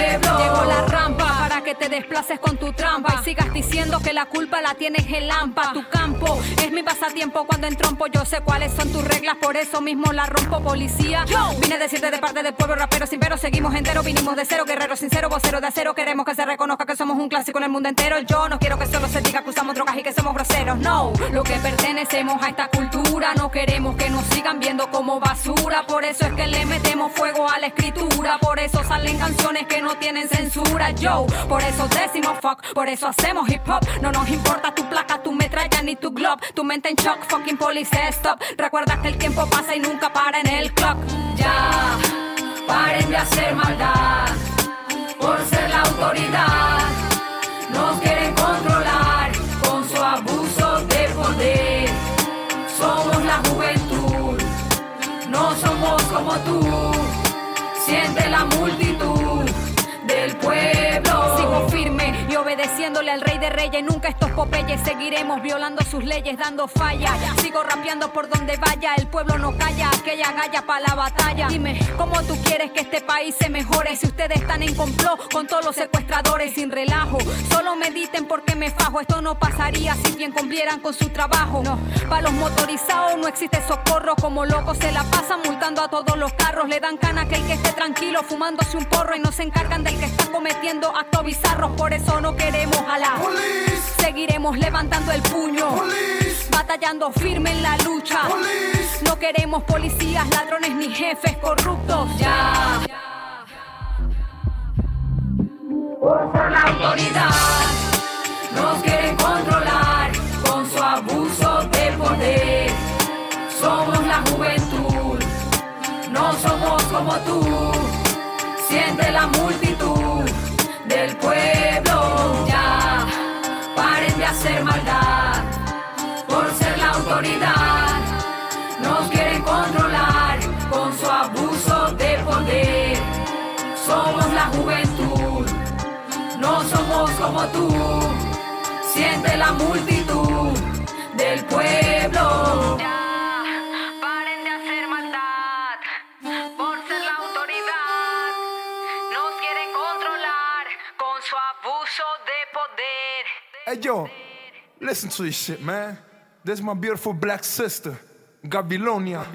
Que te desplaces con tu trampa y sigas diciendo que la culpa la tienes el lampa. Tu campo es mi pasatiempo cuando entrompo. Yo sé cuáles son tus reglas, por eso mismo la rompo, policía. Yo vine a decirte de parte del pueblo rapero sin pero seguimos enteros. Vinimos de cero, guerrero sincero, vocero de acero. Queremos que se reconozca que somos un clásico en el mundo entero. Yo no quiero que solo se diga que usamos drogas y que somos groseros. No, lo que pertenecemos a esta cultura. No queremos que nos sigan viendo como basura. Por eso es que le metemos fuego a la escritura. Por eso salen canciones que no tienen censura. Yo, por eso decimos fuck, por eso hacemos hip hop. No nos importa tu placa, tu metralla ni tu glob. Tu mente en shock, fucking police stop. Recuerda que el tiempo pasa y nunca para en el clock. Ya, paren de hacer maldad por ser la autoridad. Nos quieren controlar con su abuso de poder. Somos la juventud, no somos como tú. Siente la multitud obedeciéndole al de reyes. Nunca estos popeyes seguiremos violando sus leyes, dando falla. Sigo rapeando por donde vaya. El pueblo no calla, aquella galla para la batalla. Dime, ¿cómo tú quieres que este país se mejore? Si ustedes están en complot con todos los secuestradores sin relajo. Solo mediten porque me fajo. Esto no pasaría si bien cumplieran con su trabajo. No, para los motorizados no existe socorro. Como locos se la pasan multando a todos los carros. Le dan cana a aquel que esté tranquilo fumándose un porro y no se encargan del que está cometiendo actos bizarros. Por eso no queremos a Seguiremos levantando el puño, batallando firme en la lucha. No queremos policías, ladrones ni jefes corruptos. Ya. Por ser la autoridad, nos quieren controlar con su abuso de poder. Somos la juventud, no somos como tú. Siente la multitud del pueblo. Ya, hacer maldad por ser la autoridad. Nos quieren controlar con su abuso de poder. Somos la juventud, no somos como tú. Siente la multitud del pueblo. Paren de hacer maldad por ser la autoridad. Nos quieren controlar con su abuso de poder. Hey yo, listen to this shit, man. This is my beautiful black sister, Gabilonia.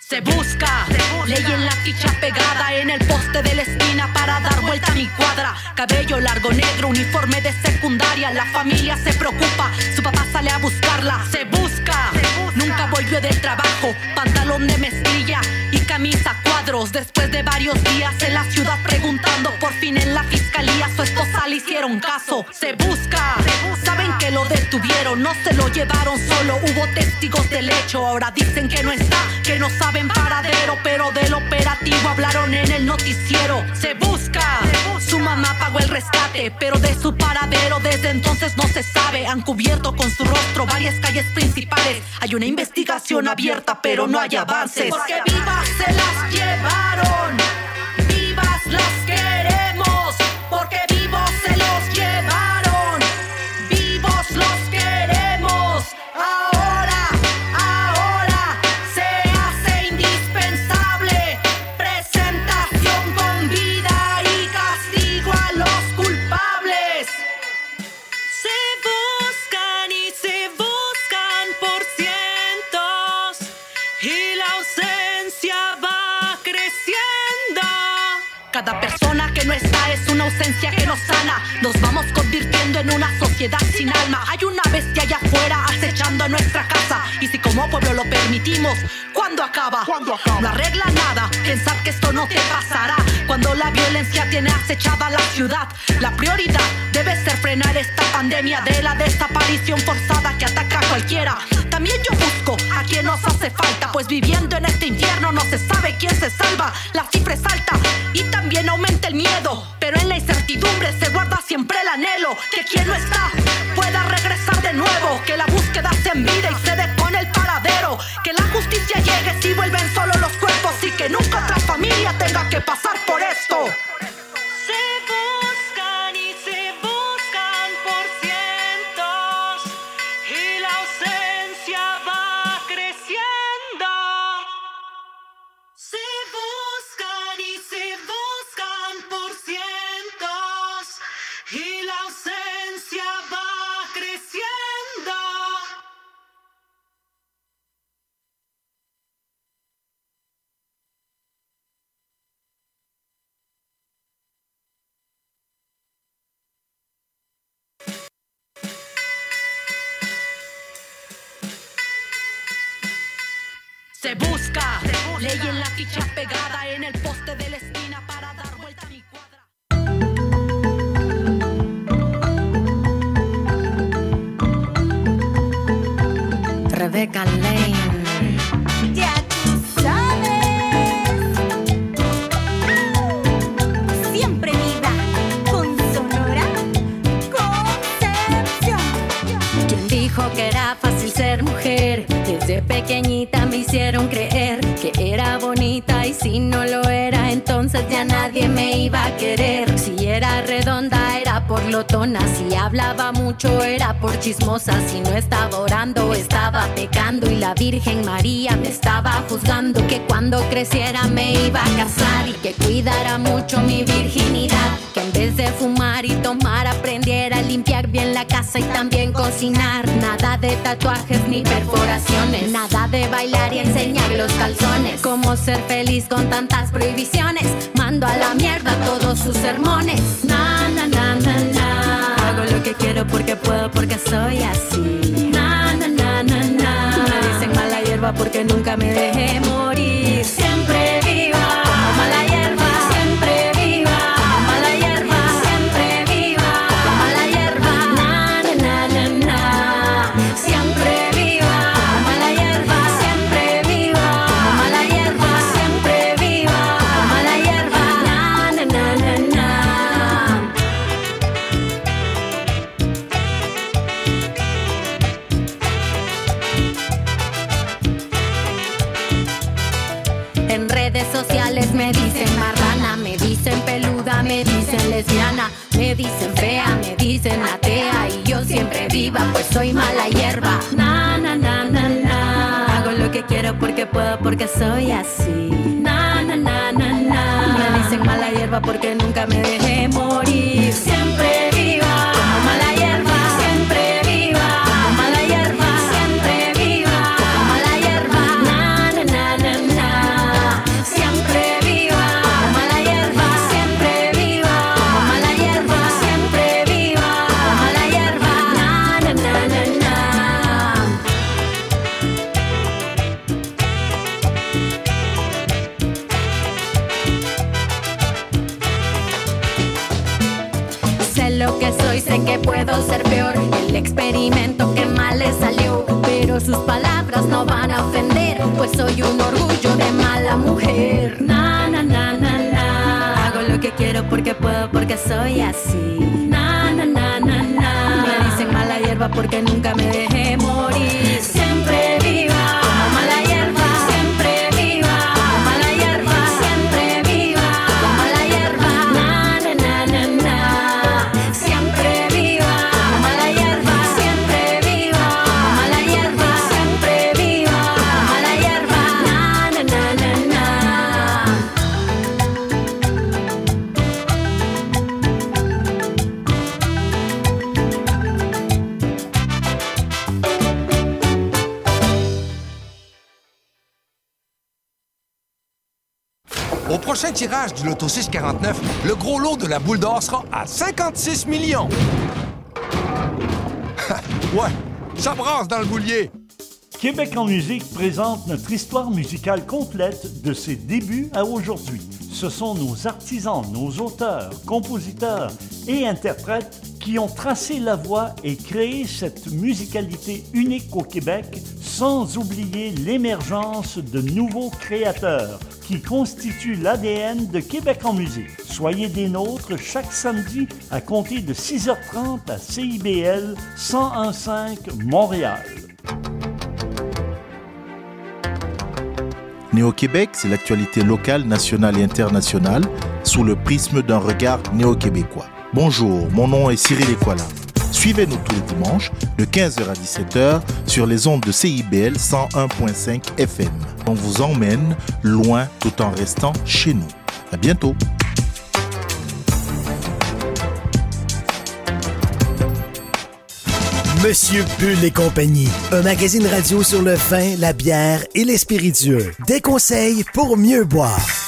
Se busca, ley en la ficha pegada en el poste de la esquina para dar vuelta a mi cuadra. Cabello largo, negro, uniforme de secundaria. La familia se preocupa, su papá sale a buscarla. Se busca, nunca volvió del trabajo. Pantalón de mezclilla y camisa Después de varios días en la ciudad preguntando, por fin en la fiscalía su esposa le hicieron caso. Se busca, saben que lo detuvieron, no se lo llevaron solo. Hubo testigos del hecho, ahora dicen que no está, que no saben paradero, pero del operativo hablaron en el noticiero. Se busca, su mamá pagó el rescate, pero de su paradero desde entonces no se sabe. Han cubierto con su rostro varias calles principales. Hay una investigación abierta, pero no hay avances. Porque vivas se las llevaron, vivas las sociedad sin alma. Hay una bestia allá afuera acechando a nuestra casa. Y si como pueblo lo permitimos, ¿cuándo acaba? No arregla nada, pensar que esto no te pasará. Cuando la violencia tiene acechada la ciudad, la prioridad debe ser frenar esta pandemia de la desaparición forzada que ataca a cualquiera. También yo busco a quien nos hace falta, pues viviendo en este infierno no se sabe quién se salva. La cifra es alta y también aumenta el miedo, pero en la incertidumbre se guarda siempre el anhelo que quien no está si vuelven ficha pegada en el poste de la esquina para dar vuelta a mi cuadra. Rebecca Lane. Ya tú sabes. Siempre viva con Sonora Concepción. ¿Quién dijo que era fácil ser mujer? Desde pequeñita me hicieron creer y si no lo era, entonces ya nadie me iba a querer. Si era redonda por lotona, si hablaba mucho era por chismosa, si no estaba orando estaba pecando. Y la Virgen María me estaba juzgando que cuando creciera me iba a casar y que cuidara mucho mi virginidad, que en vez de fumar y tomar aprendiera a limpiar bien la casa y también cocinar, nada de tatuajes ni perforaciones, nada de bailar y enseñar los calzones, cómo ser feliz con tantas prohibiciones, mando a la mierda todos sus sermones, na na na na lo que quiero porque puedo porque soy así, na na na na na, me dicen mala hierba porque nunca me dejé morir, dicen fea, me dicen atea y yo siempre viva, pues soy mala hierba. Na na na na na, hago lo que quiero porque puedo, porque soy así. Na na na na na, me dicen mala hierba porque nunca me dejé morir. Puedo ser peor. El experimento que mal le salió. Pero sus palabras no van a ofender. Pues soy un orgullo de mala mujer. Na, na, na, na, na. Hago lo que quiero porque puedo, porque soy así. Na, na, na, na, na. Me dicen mala hierba porque nunca me dejé morir. Tirage du Loto 649, le gros lot de la boule d'or sera à 56 millions. ouais, ça brasse dans le boulier. Québec en musique présente notre histoire musicale complète de ses débuts à aujourd'hui. Ce sont nos artisans, nos auteurs, compositeurs et interprètes qui ont tracé la voie et créé cette musicalité unique au Québec, sans oublier l'émergence de nouveaux créateurs qui constituent l'ADN de Québec en musique. Soyez des nôtres chaque samedi à compter de 6h30 à CIBL 1015 Montréal. Néo-Québec, c'est l'actualité locale, nationale et internationale sous le prisme d'un regard néo-québécois. Bonjour, mon nom est Cyril Equala. Suivez-nous tous les dimanches de 15h à 17h sur les ondes de CIBL 101.5 FM. On vous emmène loin tout en restant chez nous. À bientôt. Monsieur Bull et compagnie, un magazine radio sur le vin, la bière et les spiritueux. Des conseils pour mieux boire.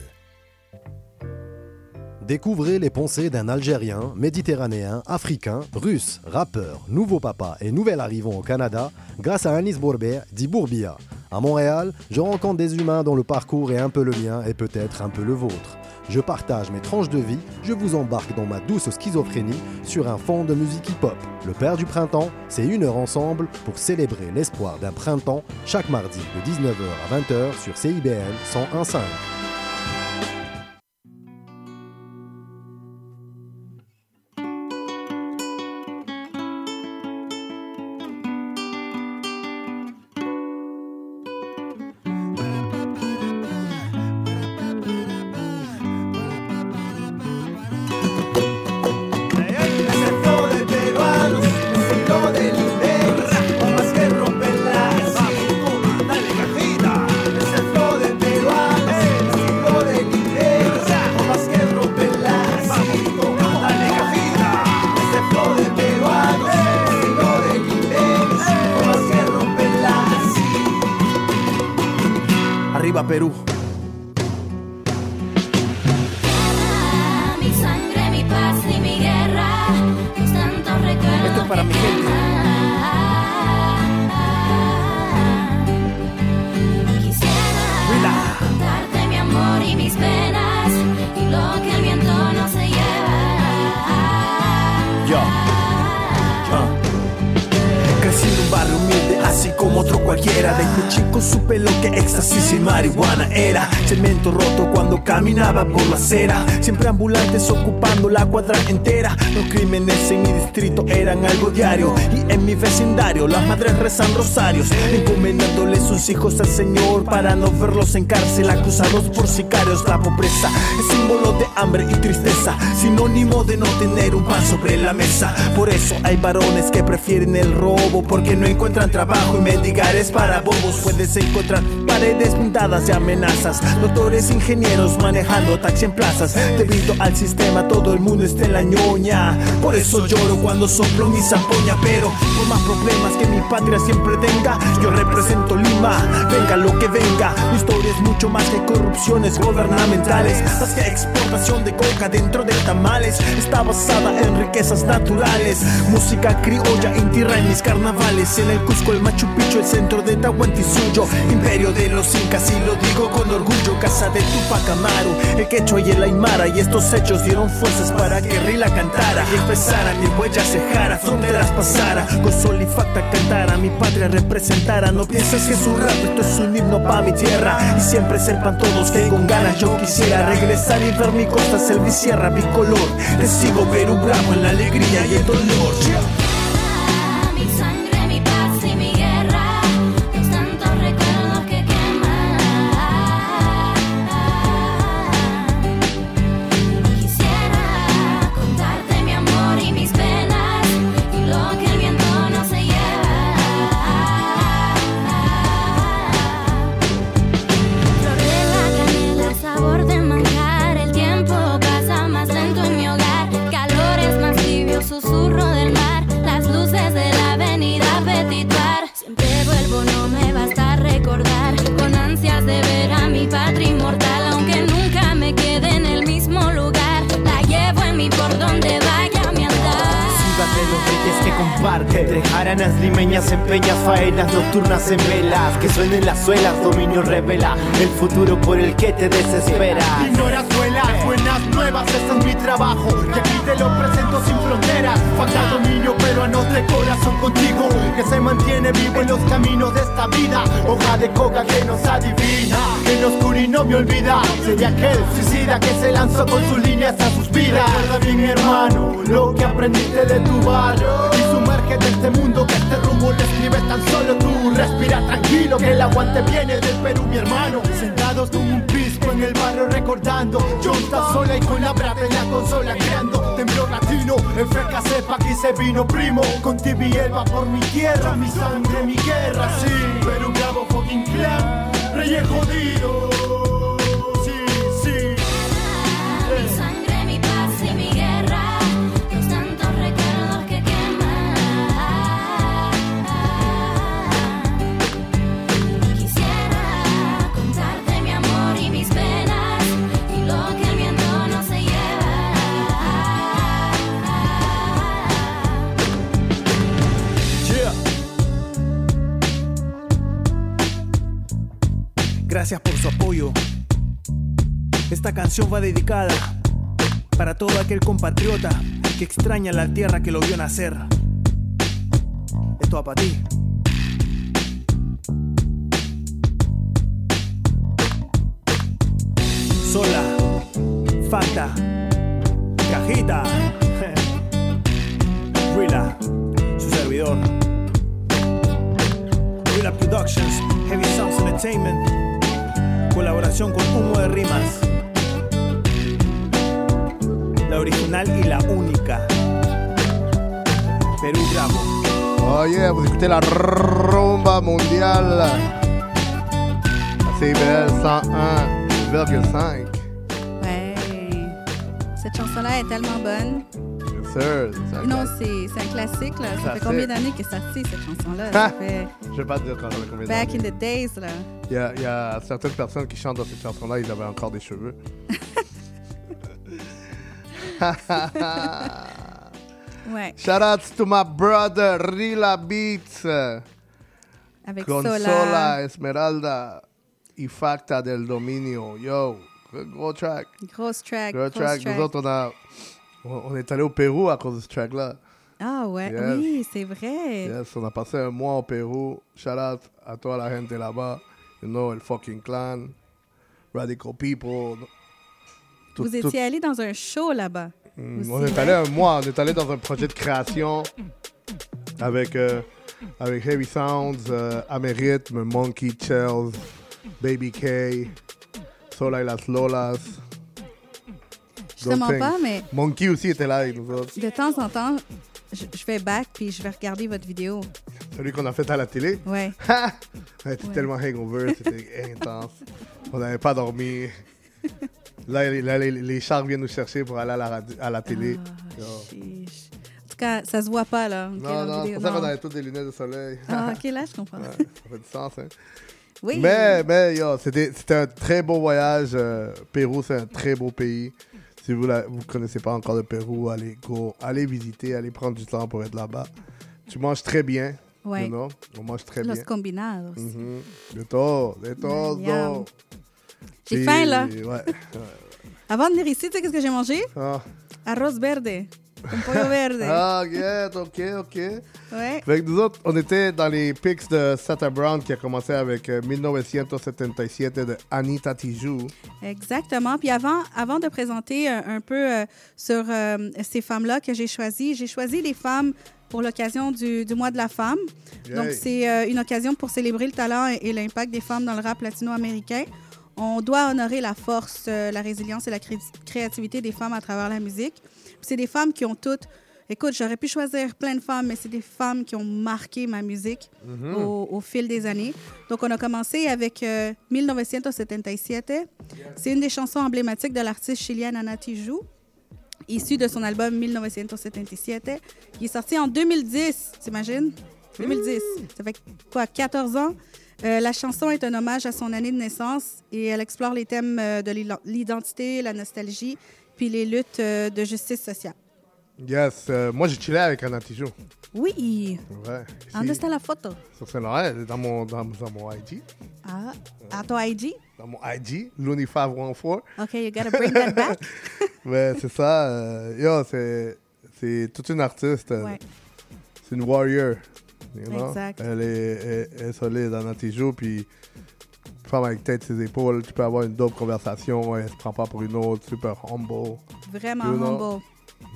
Découvrez les pensées d'un Algérien, Méditerranéen, Africain, Russe, rappeur, nouveau papa et nouvel arrivant au Canada grâce à Anis Bourbet, dit Bourbia. À Montréal, je rencontre des humains dont le parcours est un peu le mien et peut-être un peu le vôtre. Je partage mes tranches de vie, je vous embarque dans ma douce schizophrénie sur un fond de musique hip-hop. Le Père du Printemps, c'est une heure ensemble pour célébrer l'espoir d'un printemps chaque mardi de 19h à 20h sur CIBL 101.5. Siempre ambulantes ocupando la cuadra entera. Los crímenes en mi distrito eran algo diario. Y en mi vecindario las madres rezan rosarios. Encomendándoles sus hijos al Señor para no verlos en cárcel acusados por sicarios. La pobreza es símbolo de hambre y tristeza. Sinónimo de no tener un pan sobre la mesa. Por eso hay varones que prefieren el robo porque no encuentran trabajo y mendigar es para bobos. Puedes encontrar paredes pintadas de amenazas. Doctores, ingenieros manejando taxi en plazas. Debido al sistema, todo el mundo está en la ñoña. Por eso lloro cuando soplo mi zampoña. Pero más problemas que mi patria siempre tenga, yo represento Lima. Venga lo que venga, mi historia es mucho más que corrupciones gubernamentales. Más que exportación de coca dentro de tamales. Está basada en riquezas naturales. Música criolla en tierra en mis carnavales. En el Cusco, el Machu Picchu, el centro de Tahuantinsuyo. Imperio de los incas y lo digo con orgullo. Casa de Tupac Amaru, el quechua y el aymara. Y estos hechos dieron fuerzas para que Rila cantara. Y empezara mi huella cejara, fronteras pasara. Sol y facta cantara, mi patria representara. No pienses que es un rap, esto es un himno pa' mi tierra. Y siempre sepan todos que con ganas yo quisiera regresar y ver mi costa, selva y sierra bicolor. Te sigo Perú bravo en la alegría y el dolor. Rumbo lo escribes tan solo tú. Respira tranquilo, que el aguante viene del Perú, mi hermano. Sentados como un pisco en el barrio recordando. Yo está sola y con la brata en la consola creando. Temblor latino, en feca sepa que se vino primo. Con va por mi tierra, mi sangre, mi guerra, sí. Perú bravo, fucking clan, reyes jodido. Gracias por su apoyo. Esta canción va dedicada para todo aquel compatriota que extraña la tierra que lo vio nacer. Esto va para ti. Sola, Fanta, Cajita, Rila, su servidor. Rila Productions, Heavy Sounds Entertainment, colaboración con Humo de Rimas. La original y la única. Perú Bravo. Oh yeah, vous écoutez la rumba mondiale. CBL 101,5. Ouais. Cette chanson-là est tellement bonne. Un Non, c'est un classique. Là. Ça fait combien d'années que ça cette chanson-là? Fait Je vais pas te dire quand combien back in d'années. the days. Là. Il y, a, il y a certaines personnes qui chantent dans cette chanson-là, ils avaient encore des cheveux. Ouais. Shout out to my brother Rila Beats. Avec Consola, Sola. Esmeralda y Facta del Dominio. Yo, gros track. Grosse track. Gros track. Nous autres, on, a, on, est allé au Pérou à cause de ce track-là. Ah ouais, Yes. oui, c'est vrai. Yes, on a passé un mois au Pérou. Shout out à toi, la gente là-bas. You know, el fucking clan. Radical people. Tout- Vous tout- étiez allé dans un show là-bas. Mm, aussi, on est ouais. allé un mois, on est allé dans un projet de création avec, euh, avec Heavy Sounds, euh, Monkey Shells, Baby K, Sola y las Lolas. Justement pas, mais Monkey aussi était là avec nous autres. de temps en temps, je, je vais back puis je vais regarder votre vidéo. Celui qu'on a fait à la télé. Ouais. C'était Ouais. tellement hangover, c'était intense. On n'avait pas dormi. Là, les- là, les, les chars viennent nous chercher pour aller à la, à la télé. Chiche. En tout cas, ça se voit pas là. Non, non, c'est pour ça qu'on avait des lunettes de soleil. Ah, ok, là, je comprends. Ouais, ça fait du sens, hein. Oui. Mais, mais, c'était un très beau voyage. euh, Pérou, c'est un très beau pays. Si vous ne vous connaissez pas encore le Pérou, allez, go, allez visiter, allez prendre du temps pour être là-bas. Tu manges très bien. Ouais. you know, On mange très Los bien. combinados. Mhm. De todo, de todo. Yum. J'ai faim, là. Ouais. Avant de venir ici, tu sais qu'est-ce que j'ai mangé? Ah. Arroz verde. Un pollo verde. Ah, yeah, ok, ok. Ouais. Fait que nous autres, on était dans les pics de Sata Brown qui a commencé avec euh, 1977 de Anita Tijoux. Exactement. Puis avant, avant de présenter un, un peu euh, sur euh, ces femmes-là que j'ai choisies, j'ai choisi des femmes pour l'occasion du, du mois de la femme. Yay. Donc, c'est euh, une occasion pour célébrer le talent et, et l'impact des femmes dans le rap latino-américain. On doit honorer la force, euh, la résilience et la cré- créativité des femmes à travers la musique. C'est des femmes qui ont toutes... Écoute, j'aurais pu choisir plein de femmes, mais c'est des femmes qui ont marqué ma musique Mhm. au, au fil des années. Donc, on a commencé avec euh, 1977. C'est une des chansons emblématiques de l'artiste chilienne Ana Tijoux, issue de son album 1977, qui est sorti en 2010. T'imagines? 2010. Ça fait quoi, 14 ans? Euh, la chanson est un hommage à son année de naissance et elle explore les thèmes euh, de l'ident- l'identité, la nostalgie, puis les luttes euh, de justice sociale. Yes, euh, moi j'ai chillé avec Anna Tijoux. Oui. Ouais. ¿Dónde está la foto? Sur est dans mon, dans, dans mon IG. Ah, à ton IG? Dans mon IG, Looney514. OK, you gotta bring that back. Ouais, c'est ça. euh, yo, c'est, c'est toute une artiste. euh, Ouais. C'est une warrior. you know? Exact. Elle est, elle- elle est solide en anti-joue, puis femme avec tête ses épaules, tu peux avoir une dope conversation, elle se prend pas pour une autre, super humble. Vraiment You know? humble.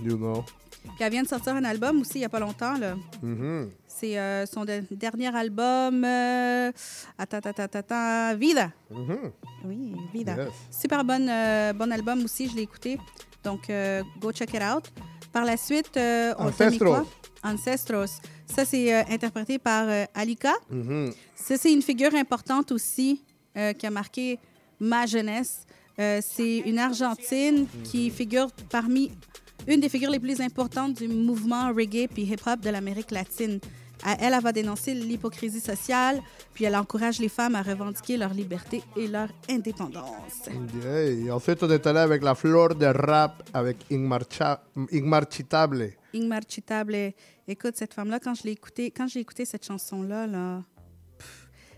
You know? Puis elle vient de sortir un album aussi il n'y a pas longtemps. Là. Mhm. C'est euh, son de- dernier album. Euh... Attends, attends, attends, attends. Vida. Mhm. Oui, Vida. Yes. Super bonne, euh, bon album aussi, je l'ai écouté. Donc, euh, go check it out. Par la suite, euh, on mis quoi? Ancestros. Ça, c'est euh, interprété par euh, Alika. Mhm. Ça, c'est une figure importante aussi euh, qui a marqué ma jeunesse. Euh, c'est une Argentine qui figure parmi une des figures les plus importantes du mouvement reggae puis hip-hop de l'Amérique latine. À Elle, elle va dénoncer l'hypocrisie sociale, puis elle encourage les femmes à revendiquer leur liberté et leur indépendance. Et ensuite, on est allé avec la fleur de rap avec Inmarchitable. Inmarchitable. Écoute, cette femme-là, quand je l'ai écoutée, quand j'ai écouté cette chanson-là, là,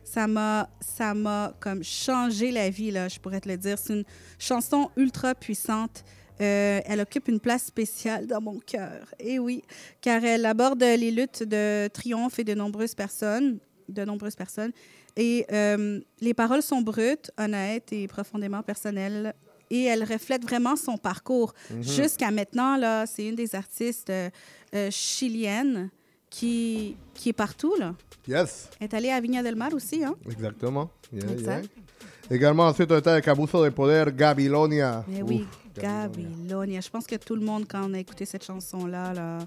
ça m'a, ça m'a comme changé la vie, là, je pourrais te le dire. C'est une chanson ultra puissante. Euh, elle occupe une place spéciale dans mon cœur. Et oui, car elle aborde les luttes de triomphe et de nombreuses personnes, de nombreuses personnes. Et euh, les paroles sont brutes, honnêtes et profondément personnelles. Et elle reflète vraiment son parcours. Mhm. Jusqu'à maintenant, là, c'est une des artistes euh, chiliennes qui, qui est partout. Là. Yes, est allée à Viña del Mar aussi. Hein? exactement. Yeah, Exact. yeah. Également, ensuite, on était avec Abuso de Poder, Gabilonia. Mais oui, Ouf, Gabilonia. Je pense que tout le monde, quand on a écouté cette chanson-là, là,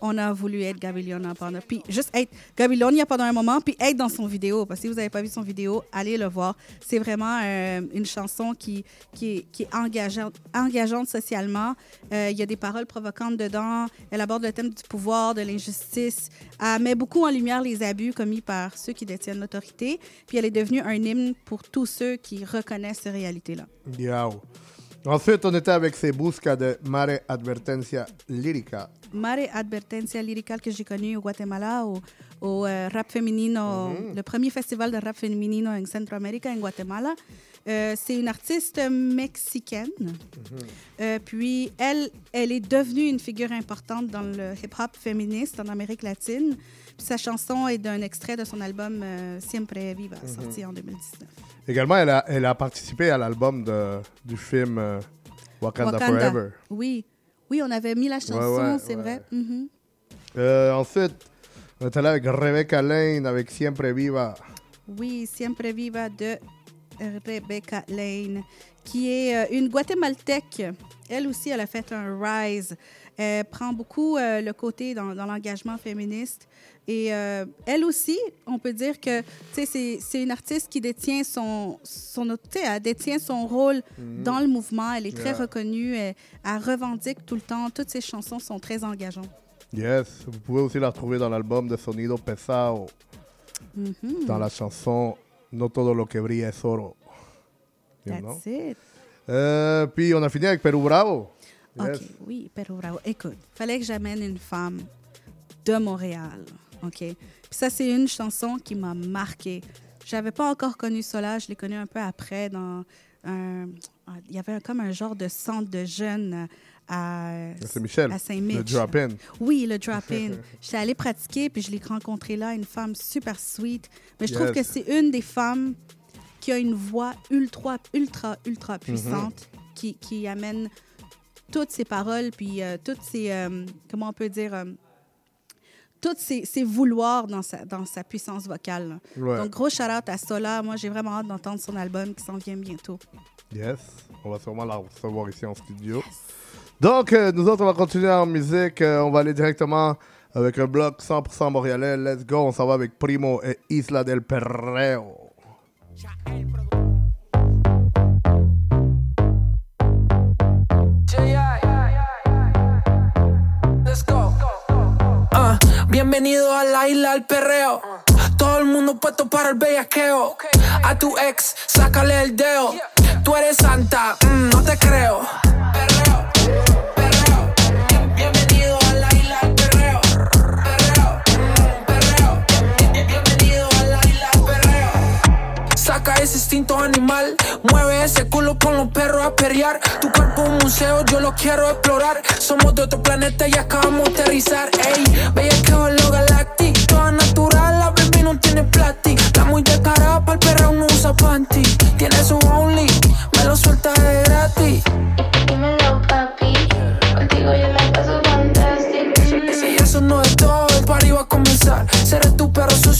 on a voulu être Gabilonia pendant. Puis juste être pendant un moment, puis être dans son vidéo. Parce que si vous n'avez pas vu son vidéo, allez le voir. C'est vraiment euh, une chanson qui, qui est, engageante, socialement. Euh, Il y a des paroles provocantes dedans. Elle aborde le thème du pouvoir, de l'injustice. Elle met beaucoup en lumière les abus commis par ceux qui détiennent l'autorité. Puis elle est devenue un hymne pour tous ceux qui reconnaissent ces réalités-là. Yao. Ensuite, on était avec ses buscas de Mare Advertencia Lírica. Mare Advertencia Lyrical que j'ai connu au Guatemala, au, au euh, rap féminino, le premier festival de rap féminino en Centroamérica, en Guatemala. Euh, c'est une artiste mexicaine. Euh, puis elle, elle est devenue une figure importante dans le hip-hop féministe en Amérique latine. Puis sa chanson est d'un extrait de son album euh, Siempre Viva, Mhm. sorti en 2019. Également, elle a, elle a participé à l'album de- du film euh, Wakanda, Forever. Oui. Oui, on avait mis la chanson, ouais, c'est ouais. vrai. Mhm. Euh, ensuite, on est allé avec Rebecca Lane, avec Siempre Viva. Oui, Siempre Viva de Rebecca Lane, qui est euh, une Guatémaltèque. Elle aussi, elle a fait un rise. Elle prend beaucoup euh, le côté dans, dans l'engagement féministe. Et euh, elle aussi, on peut dire que c'est une artiste qui détient son, son elle détient son rôle Mhm. dans le mouvement. Elle est très Yeah. reconnue. Elle, elle revendique tout le temps. Toutes ses chansons sont très engageantes. Yes, vous pouvez aussi la retrouver dans l'album de Sonido Pesado, Mhm. dans la chanson No todo lo que brilla es oro. You know? That's it. Euh, puis on a fini avec Perú Bravo. Yes. OK, oui, Perú Bravo. Écoute, fallait que j'amène une femme de Montréal. OK? Puis ça, c'est une chanson qui m'a marquée. J'avais pas encore connu Sola, je l'ai connu un peu après dans un... Il y avait comme un genre de centre de jeunes à, Saint-Michel, à le drop-in. Oui, le drop-in. J'étais allée pratiquer, puis je l'ai rencontrée là, une femme super sweet. Mais je trouve que c'est une des femmes qui a une voix ultra, ultra, ultra puissante, qui, qui amène toutes ses paroles, puis euh, toutes ses, euh, comment on peut dire, euh, toutes ses, ses vouloirs dans sa, dans sa puissance vocale. Ouais. Donc, gros shout-out à Sola. Moi, j'ai vraiment hâte d'entendre son album qui s'en vient bientôt. Yes, on va sûrement la recevoir ici en studio. Donc, euh, nous autres, on va continuer en musique. Euh, on va aller directement avec un bloc 100% montréalais. Let's go, on s'en va avec Primo et Isla del Perreo. Let's bienvenido a la isla del perreo. Todo el mundo puesto para el bellaqueo. A tu ex, sácale el dedo. Tú eres santa, mm, no te creo. saca ese instinto animal. Mueve ese culo con los perros a perrear. Tu cuerpo un museo, yo lo quiero explorar. Somos de otro planeta y acabamos de aterrizar. Ey, bella que va lo galactic. Toda natural, la baby no tiene plástico. Está muy descarada para el perro, no usa panty. Tiene su only, me lo suelta él.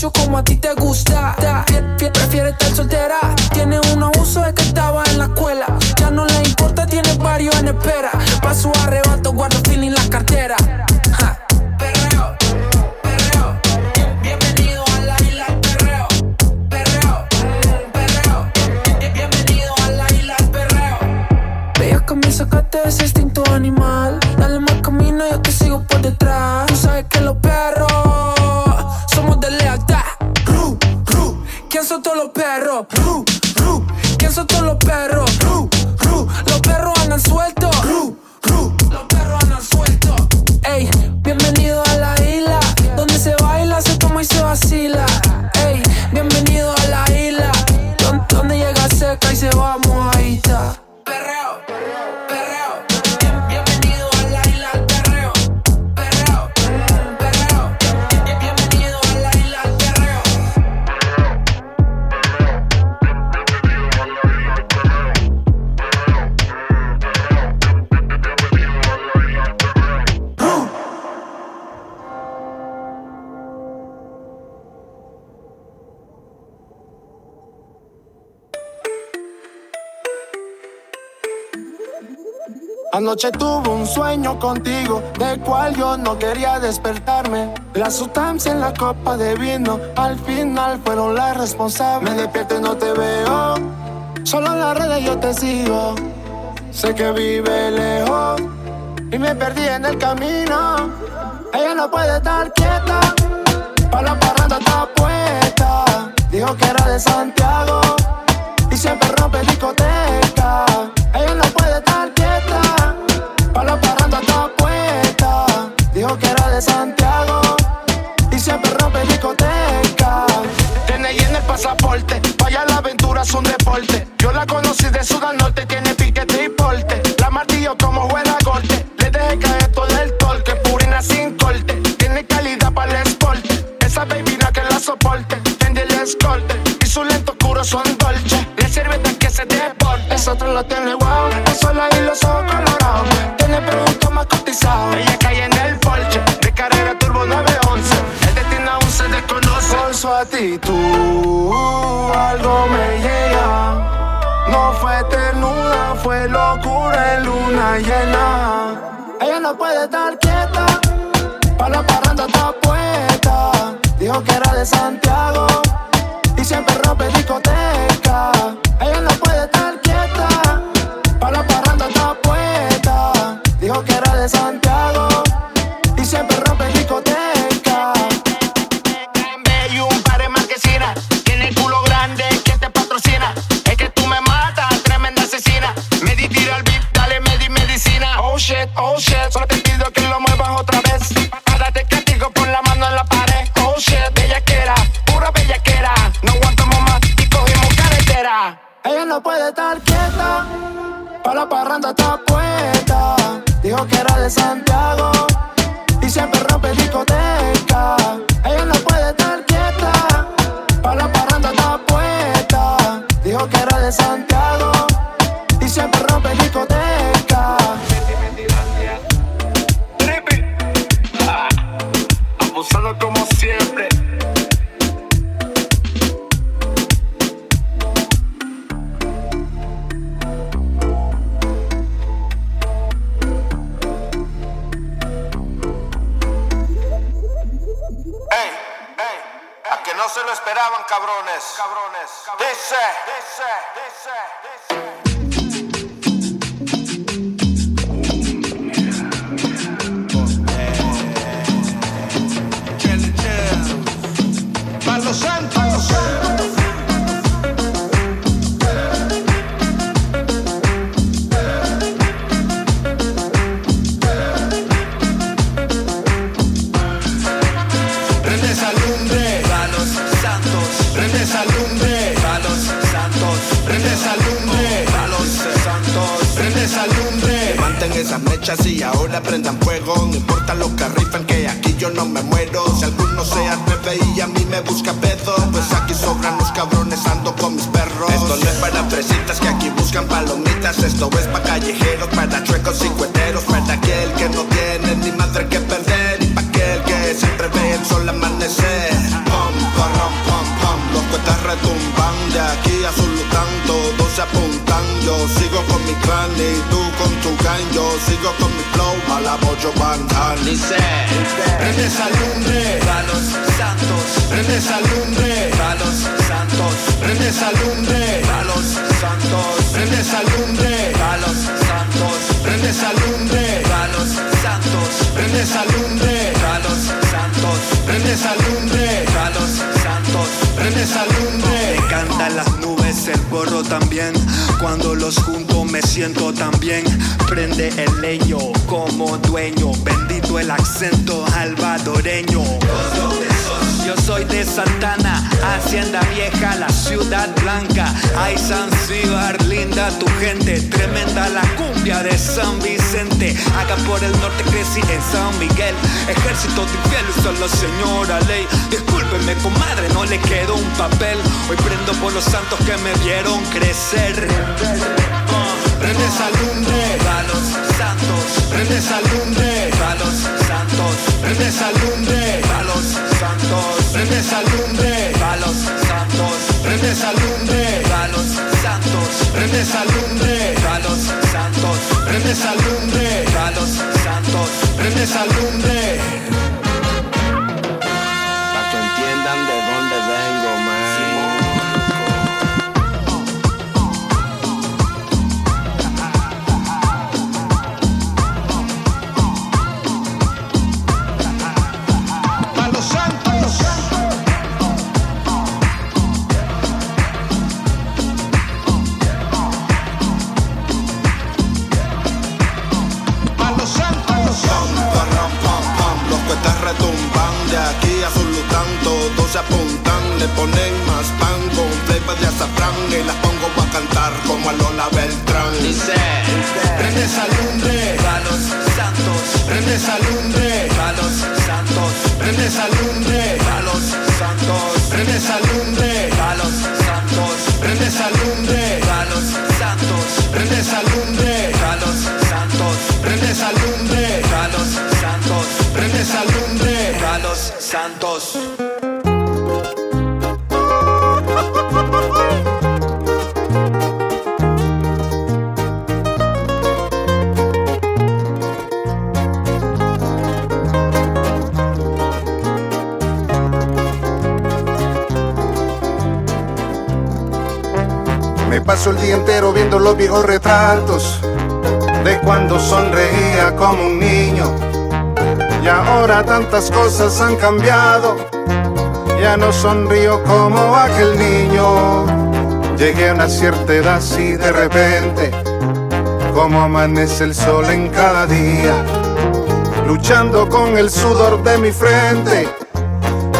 Como a ti te gusta. Ta- pre- Prefiere estar soltera. Tiene un abuso de que estaba en la escuela. Ya no le importa, tiene varios en espera. Pa' su arrebato, guarda feeling la cartera. Ja. Bienvenido a de ese instinto animal. Dale más camino, yo te sigo por detrás. Son todos los perros? ¿Quién son todos los perros? Anoche tuve un sueño contigo, del cual yo no quería despertarme. Las sustancias en la copa de vino, al final fueron las responsables. Me despierto y no te veo, solo en las redes yo te sigo. Sé que vive lejos y me perdí en el camino. Ella no puede estar quieta, para la parranda está puesta. Dijo que era de Santiago y siempre rompe discoteca. Ella no puede es un deporte. Yo la conocí de al norte, tiene piquete y porte. La martillo como buena golpe, le dejé caer todo el torque, purina sin corte. Tiene calidad para el sport, esa baby no que la soporte. Vende el escolte y su lento oscuro son dolce. Le sirve hasta que se deporte. Eso otro lo tiene wow, eso la y los ojos actitud, algo me llega. No fue ternura, fue locura en luna llena. Ella no puede estar quieta, para la parranda está puesta. Dijo que era de Santiago y siempre rompe discoteca. Cuetas retumban de aquí a Zulután, todos se apuntan, le ponen más pan con flavor de azafrán y las pongo a cantar como a Lola Beltrán. Dice, prende esa lumbre, A los santos. prende esa lumbre, A los santos. prende esa lumbre, Me paso el día entero viendo los viejos retratos de cuando sonreía como un niño. Y ahora tantas cosas han cambiado. Ya no sonrío como aquel niño. Llegué a una cierta edad así de repente, como amanece el sol en cada día, luchando con el sudor de mi frente.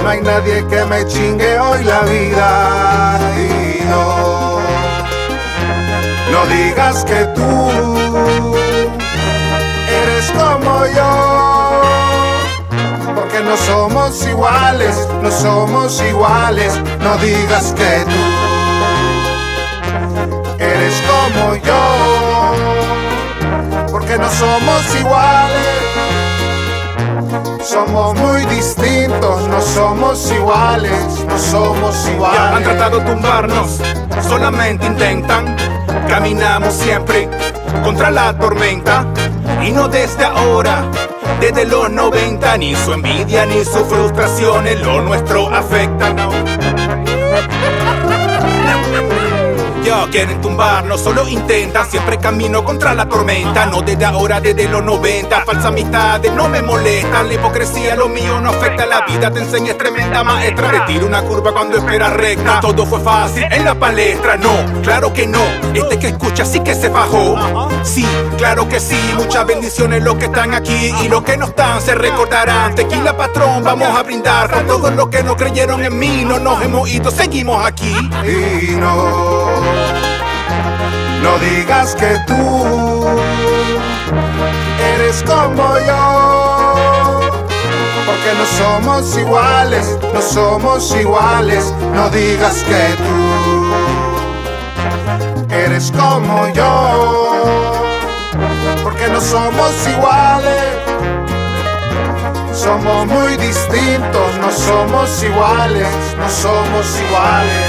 No hay nadie que me chingue hoy la vida y no, no digas que tú eres como yo, no somos iguales, no somos iguales, no digas que tú eres como yo, porque no somos iguales. Somos muy distintos, no somos iguales, no somos iguales. Ya han tratado de tumbarnos, solamente intentan. Caminamos siempre contra la tormenta y no desde ahora, desde los 90. Ni su envidia ni su frustración en lo nuestro afectan. Yo quieren tumbarnos, solo intentan. Siempre camino contra la tormenta. No desde ahora, desde los 90. Falsa amistades no me molestan. La hipocresía, lo mío no afecta la vida. Te enseña tremenda maestra. Retiro una curva cuando espera recta. Todo fue fácil en la palestra. No, claro que no. Este que escucha sí que se bajó. Sí, claro que sí. Muchas bendiciones los que están aquí y los que no están se recordarán. Tequila patrón, vamos a brindar por todos los que no creyeron en mí. No nos hemos ido, seguimos aquí. Y no, no digas que tú eres como yo. Porque no somos iguales, no somos iguales, no digas que tú eres como yo. Porque no somos iguales, somos muy distintos, no somos iguales, no somos iguales.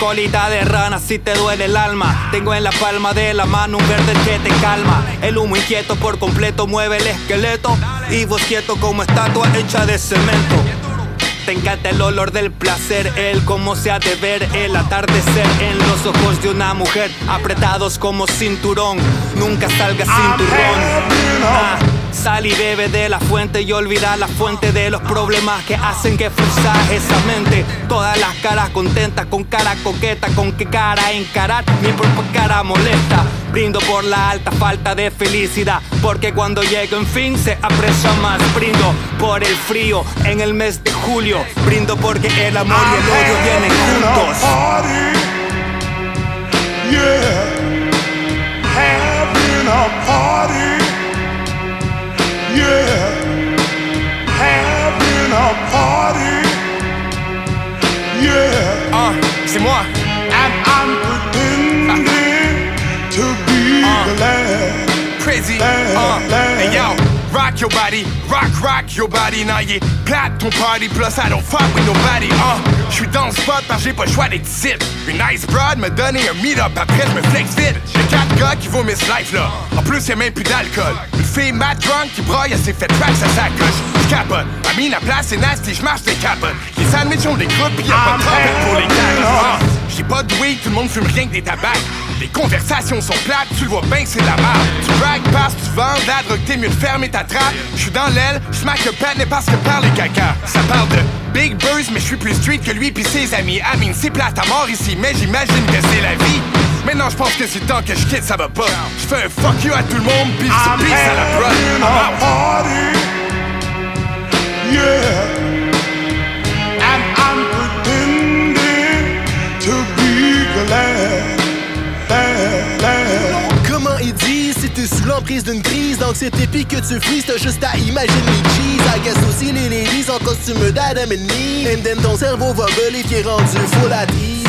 Colita de rana si te duele el alma. Tengo en la palma de la mano un verde que te calma. El humo inquieto por completo mueve el esqueleto. Y vos quieto como estatua hecha de cemento. Te encanta el olor del placer, el cómo se ha de ver el atardecer en los ojos de una mujer, apretados como cinturón. Nunca salga cinturón. Ah, sal y bebe de la fuente y olvida la fuente de los problemas que hacen que frustra esa mente. Todas las caras contentas, con cara coqueta, con qué cara encarar, mi propia cara molesta. Brindo por la alta falta de felicidad, porque cuando llego en fin se aprecia más. Brindo por el frío en el mes de julio, brindo porque el amor y el odio vienen juntos. Yeah, having a party. Yeah, having a party. Yeah, Ah, c'est moi. and I'm pretending to be glad. Crazy. glad, Uh, glad. hey yo, rock your body, rock, rock your body. Now yeah, plate ton party, plus I don't fuck with nobody. Uh, j'suis dans le spot parce j'ai pas le choix d'être ici. Une nice broad me donné un meet-up, après j'me flex vite. J'ai quatre gars qui vont miss life là. En plus, y'a même plus d'alcool. Fille mad drunk qui braille, elle s'est fait track sa sacoche. J'capote, I mean la place est nasty, j'marche des capotes. Les sandwichs ont des croûtes, pis y'a pas de trompette pour les carottes. J'ai pas de weed, tout le monde fume rien que des tabacs. Les conversations sont plates, tu le vois bien que c'est de la merde. Tu parce que tu vends la drogue, t'es mieux de fermer ta trappe. Je suis dans l'aile, je smack le pet, mais parce que parle le caca. Ça parle de Big Buzz, mais je suis plus street que lui pis ses amis. Mean, c'est plate à mort ici, mais j'imagine que c'est la vie. Maintenant, je pense que c'est temps que je quitte, ça va pas. Je fais un fuck you à tout le monde, pis peace à la prod. having I'm a out. party. Yeah, and I'm pretending to be glad, glad, glad. Comment il dit si t'es sous d'une crise d'anxiété puis que tu frises, t'as juste à imaginer les cheese. I guess aussi les ladies en costume d'Adam and Eve. Then ton cerveau va voler qui est rendu full à tease.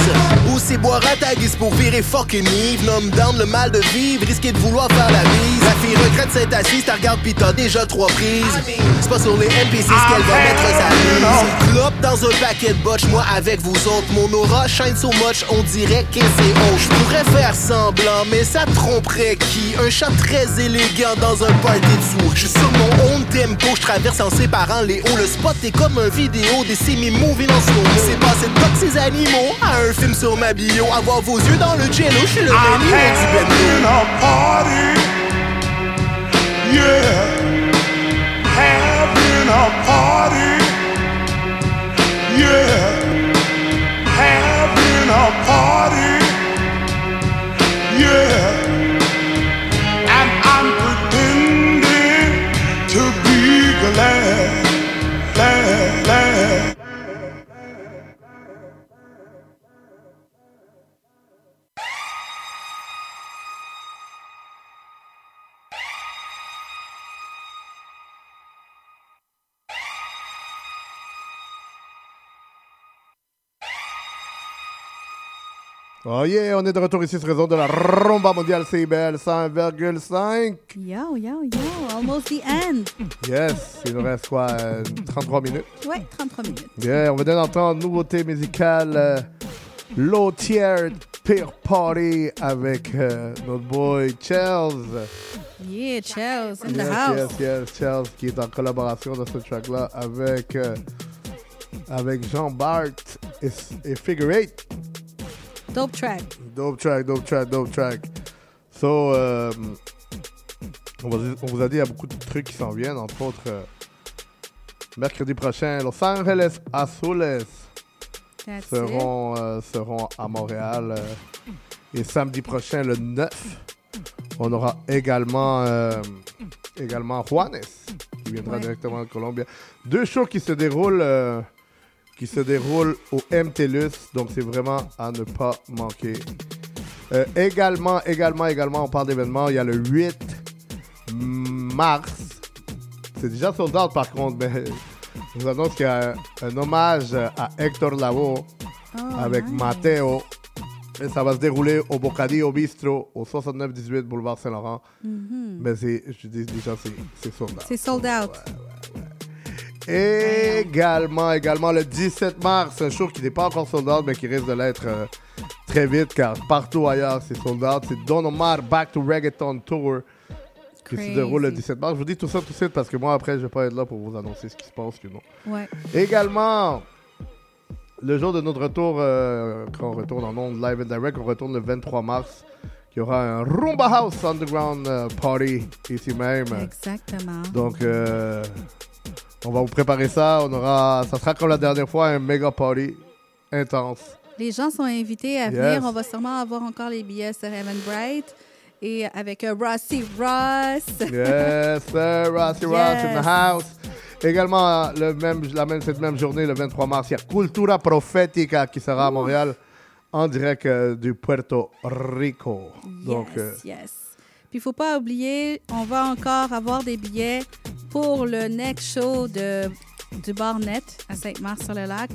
Ou c'est boire à ta guise pour virer fucking Eve. Nomme down le mal de vivre, risquer de vouloir faire la bise. La fille regrette s'être assise, t'as regarde pis t'as déjà trois prises. C'est pas sur les NPC ce qu'elle va mettre sa mise. Clope dans un paquet de botch, moi avec vous autres. Mon aura shine so much, on dirait que c'est haut. Je pourrais faire semblant, mais ça tromperait qui? Un chat très élégant dans un party de sourds. Je suis sur mon own tempo, je traverse en séparant les hauts. Le spot est comme un vidéo des semi moving en slow C'est passé de pas ces animaux à un film sur ma bio. Avoir vos yeux dans le jello, je suis le I'm menu du having bendo. a party. Yeah, having a party. Yeah, having a party. Yeah, Oh yeah, on est de retour ici sur raison de la Rumba mondiale CBL 100,5. Yo, yo, yo, almost the end. Yes, il nous reste quoi, euh, 33 minutes? Ouais, 33 minutes. Yeah, on va donner d'entendre nouveauté musicale euh, Low Tier Peer Party avec euh, notre boy Chels. Yeah, Chels in the Yes, house. yes, yes, Chels qui est en collaboration dans ce track-là avec, euh, avec Jean Bart et, et Figure Eight. Dope track. Dope track, dope track, dope track. So, euh, on, vous a dit, il y a beaucoup de trucs qui s'en viennent, entre autres, euh, mercredi prochain, Los Angeles Azules seront, euh, seront à Montréal. Et samedi prochain, le 9, on aura également, également Juanes, qui viendra directement de Colombie. Deux shows qui se déroulent, qui se déroulent au MTLUS, donc c'est vraiment à ne pas manquer. Euh, également, également, également, on parle d'événements. Il y a le 8 mars. C'est déjà sold out par contre, mais je vous annonce qu'il y a un, un hommage à Hector Lavoe avec Mateo. Et ça va se dérouler au Bocadillo Bistro, au 6918 Boulevard Saint-Laurent. Mhm. Mais c'est, je dis déjà, c'est, c'est sold out. C'est sold out. Également, également le 17 mars, un show qui n'est pas encore sold out, mais qui risque de l'être euh, très vite, car partout ailleurs, c'est sold out. C'est Don Omar Back to Reggaeton Tour qui se déroule le 17 mars. Je vous dis tout ça tout de suite parce que moi, après, je vais pas être là pour vous annoncer ce qui se passe, you know. Ouais. Également, le jour de notre retour, euh, quand on retourne en ondes live and direct, on retourne le 23 mars. Il y aura un Roomba House Underground euh, Party ici même. Exactement. Donc, euh, on va vous préparer ça. On aura, ça sera comme la dernière fois, un méga party intense. Les gens sont invités à Yes. venir. On va sûrement avoir encore les billets sur Heaven Bright. Et avec euh, Rossi Ross. Yes, sir, Rossi Ross in Yes. the house. Également, le même, la même, cette même journée, le 23 mars, il y a Cultura Profética qui sera à Montréal en direct euh, du Puerto Rico. Donc, euh, Yes, yes. Puis il faut pas oublier, on va encore avoir des billets pour le next show de, du bar net à Sainte-Marthe-sur-le-Lac.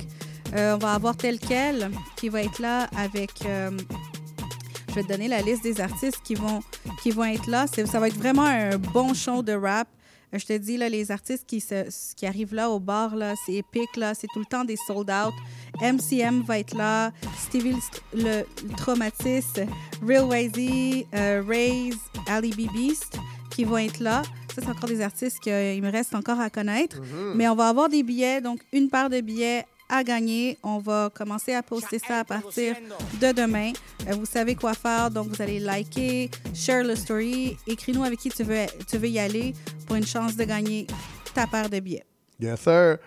Euh, on va avoir tel quel qui va être là avec. euh, je vais te donner la liste des artistes qui vont, qui vont être là. Ça va être vraiment un bon show de rap. Je te dis, là, les artistes qui, se- qui arrivent là au bar, là, c'est épique. Là, c'est tout le temps des sold out. MCM va être là. Stevie le, le, le Traumatiste, Real Wazy, euh, Raze, Ali B. Beast qui vont être là. Ça, c'est encore des artistes qu'il me reste encore à connaître. Mais on va avoir des billets, donc une paire de billets à gagner. On va commencer à poster ça à partir de demain. Euh, vous savez quoi faire, donc vous allez liker, share le story, écris-nous avec qui tu veux, tu veux y aller pour une chance de gagner ta paire de billets. yes, sir.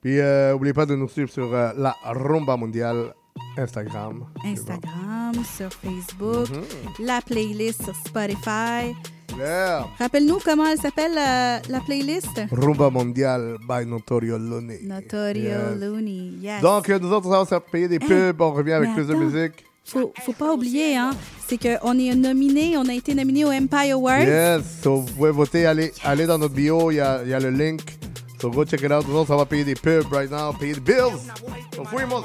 Puis, euh, n'oubliez pas de nous suivre sur euh, la Rumba Mondiale Instagram. Instagram, sur Facebook, Mhm. la playlist sur Spotify. Yeah. Rappelle-nous comment elle s'appelle euh, la playlist? Rumba Mondiale by Notorio Looney. Notorio Yes. Looney, yes. Donc, nous autres, on va se payer des Hey, pubs, on revient avec plus de musique. Faut, faut pas oublier, hein, c'est qu'on est nominé, on a été nominé au Empire Awards. Yes, so, vous pouvez voter, allez, allez dans notre bio, il y a, y a le link. So go check it out. Nous autres, on va payer des pubs right now, payer des bills. So fuimos.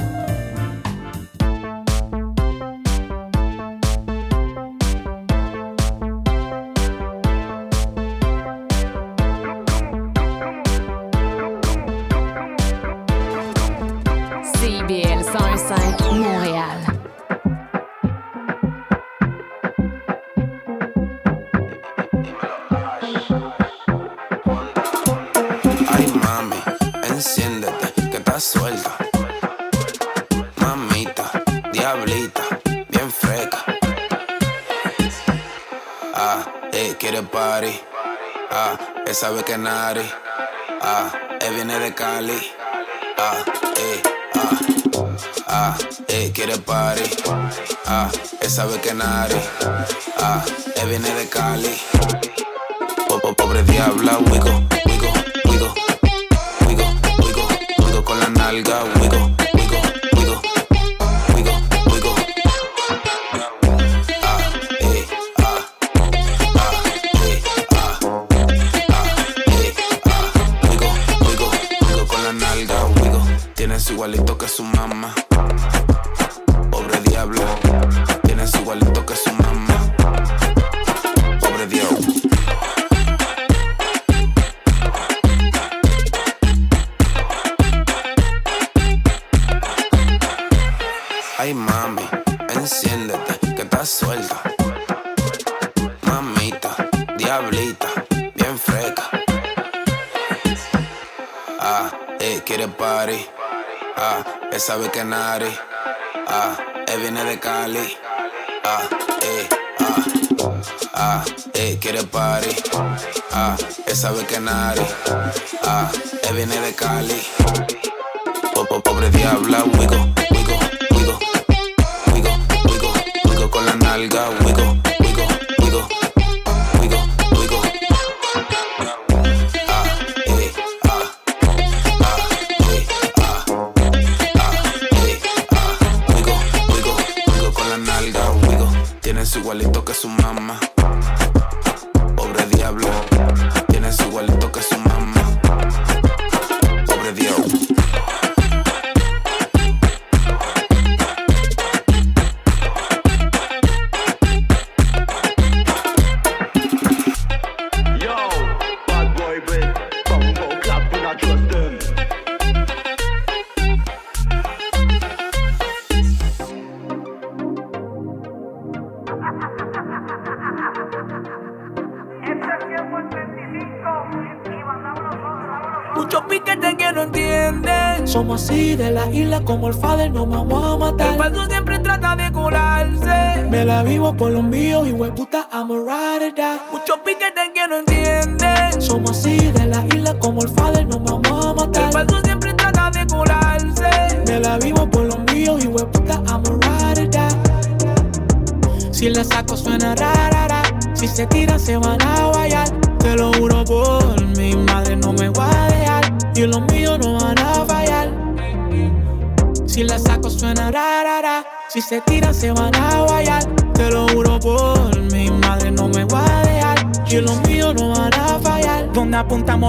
CIBL 105 Montréal. Ay, mami, enciéndete, que estás suelta. Mamita, diablita, bien freca. Ah, eh, quiere party. Ah, esa sabe que nari. Ah, él viene de Cali. Ah, eh, ah. Eh, quiere party. Ah, él sabe que nari. Ah, él viene de Cali. Po- po- Pobre diabla, wigo, wigo, wigo, wigo, wigo, wigo con la nalga,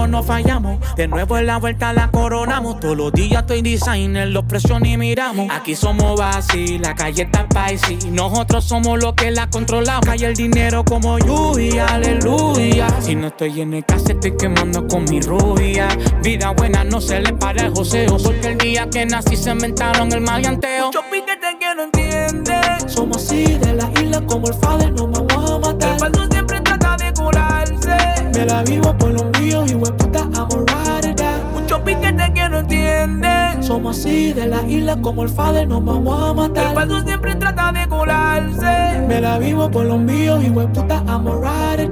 no fallamos. De nuevo en la vuelta la coronamos. Todos los días estoy designer, los precios ni miramos. Aquí somos basi, la calle está spicy. Nosotros somos los que la controlamos. Cae el dinero como lluvia, aleluya. Si no estoy en el casa, estoy quemando con mi rubia. Vida buena no se le para el joseo. Porque el día que nací se inventaron el maleanteo. Piquetes que no entienden. Somos así de la isla como el fader, así de la isla como el fader, nos vamos a matar. El falso siempre trata de colarse. Me la vivo por los míos y puta, I'm a ride.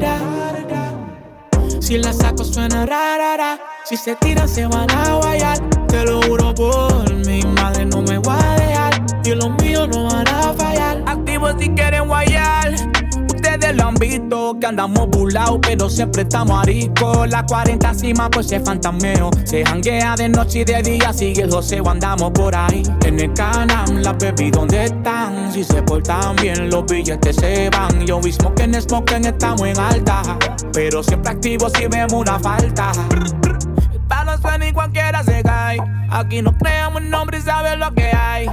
Si la saco suena rara, ra. si se tiran se van a guayar. Te lo juro por mi madre, no me voy a dejar. Y los míos no van a fallar. Activos si quieren guayar. Que andamos burlados, pero siempre estamos aricos. La 40 cima, pues se fantameo. Se janguea de noche y de día, sigue el joseo, andamos por ahí. En el canal, las baby, ¿dónde están? Si se portan bien, los billetes se van. Yo mismo que en Smoking estamos en alta. Pero siempre activos si vemos una falta. Para los y cualquiera se cae. Aquí no creamos nombre y sabes lo que hay.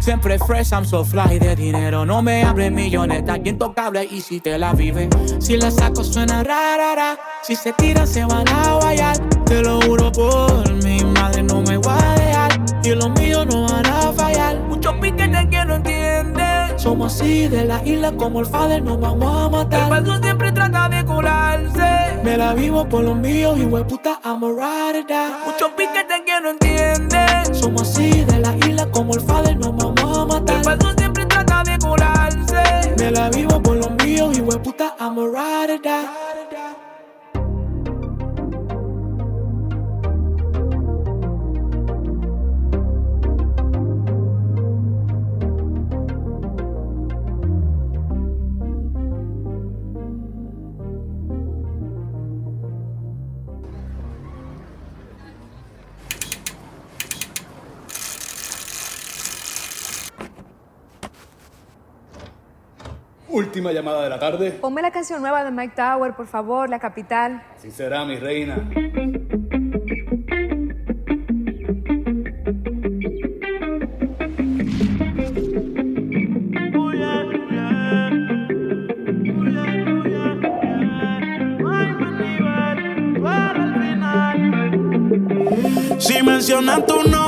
Siempre fresh, I'm so fly de dinero. No me hable millones, está intocable y si te la vive. Si la saco suena rara, ra. si se tiran se van a guayar. Te lo juro por mi madre, no me voy a dejar. Y los míos no van a fallar. Muchos piquetes que no entienden. Somos así de la isla como el fader, nos vamos a matar. El falso siempre trata de colarse. Me la vivo por los míos y puta, I'm a ride. Muchos piquetes que no entienden. Como el fader, nos vamos a matar. El siempre trata de colarse. Me la vivo por los míos y puta, I'm a ride or die. Última llamada de la tarde. Ponme la canción nueva de Mike Tower, por favor, La Capital. Así será, mi reina. Si mencionan tu nombre,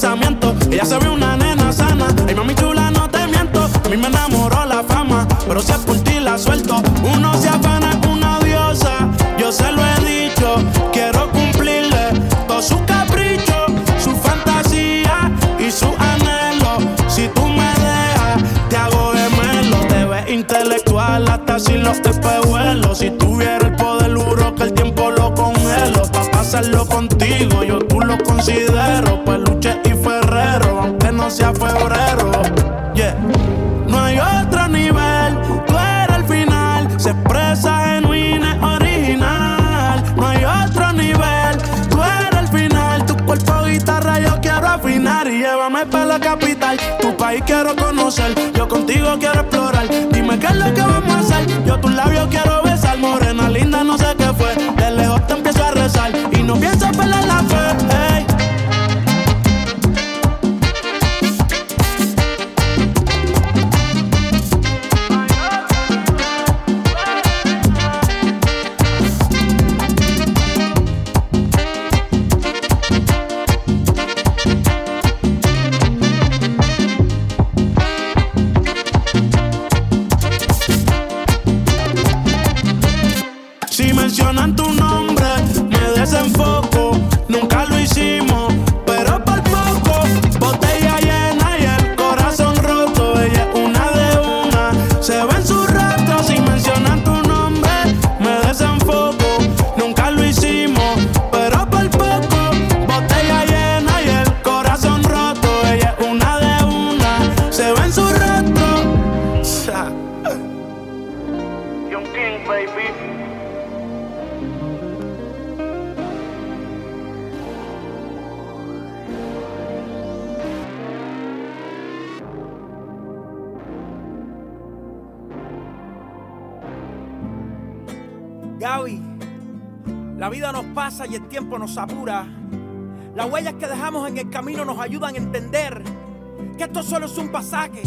pensamiento. Ella se ve una febrero. Yeah. No hay otro nivel, tú eres el final. Se expresa genuina, original. No hay otro nivel, tú eres el final. Tu cuerpo guitarra yo quiero afinar y llévame para la capital. Tu país quiero conocer, yo contigo quiero explorar. Dime qué es lo que va camino nos ayudan a entender que esto solo es un pasaje,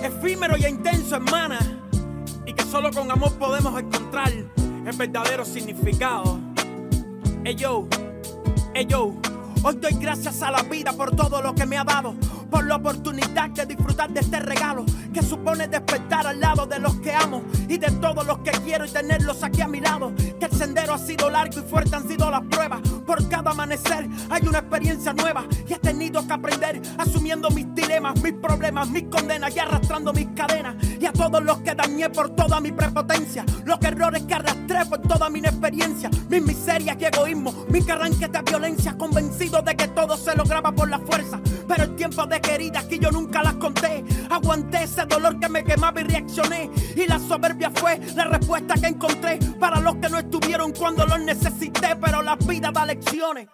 efímero y intenso, hermana, y que solo con amor podemos encontrar el verdadero significado. y reaccioné. Y la soberbia fue la respuesta que encontré para los que no estuvieron cuando los necesité. Pero la vida da lecciones.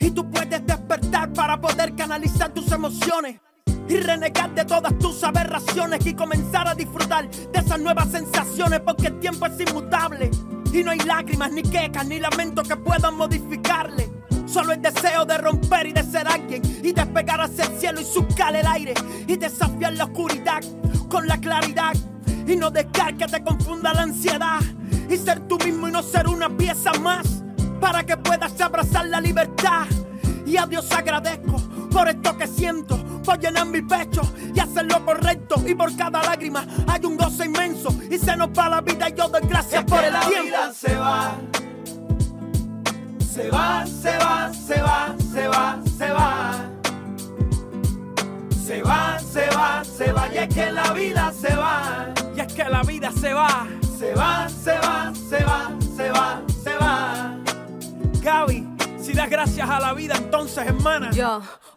Y tú puedes despertar para poder canalizar tus emociones y renegar de todas tus aberraciones y comenzar a disfrutar de esas nuevas sensaciones porque el tiempo es inmutable y no hay lágrimas ni quejas ni lamentos que puedan modificarle. Solo el deseo de romper y de ser alguien y despegar hacia el cielo y surcar el aire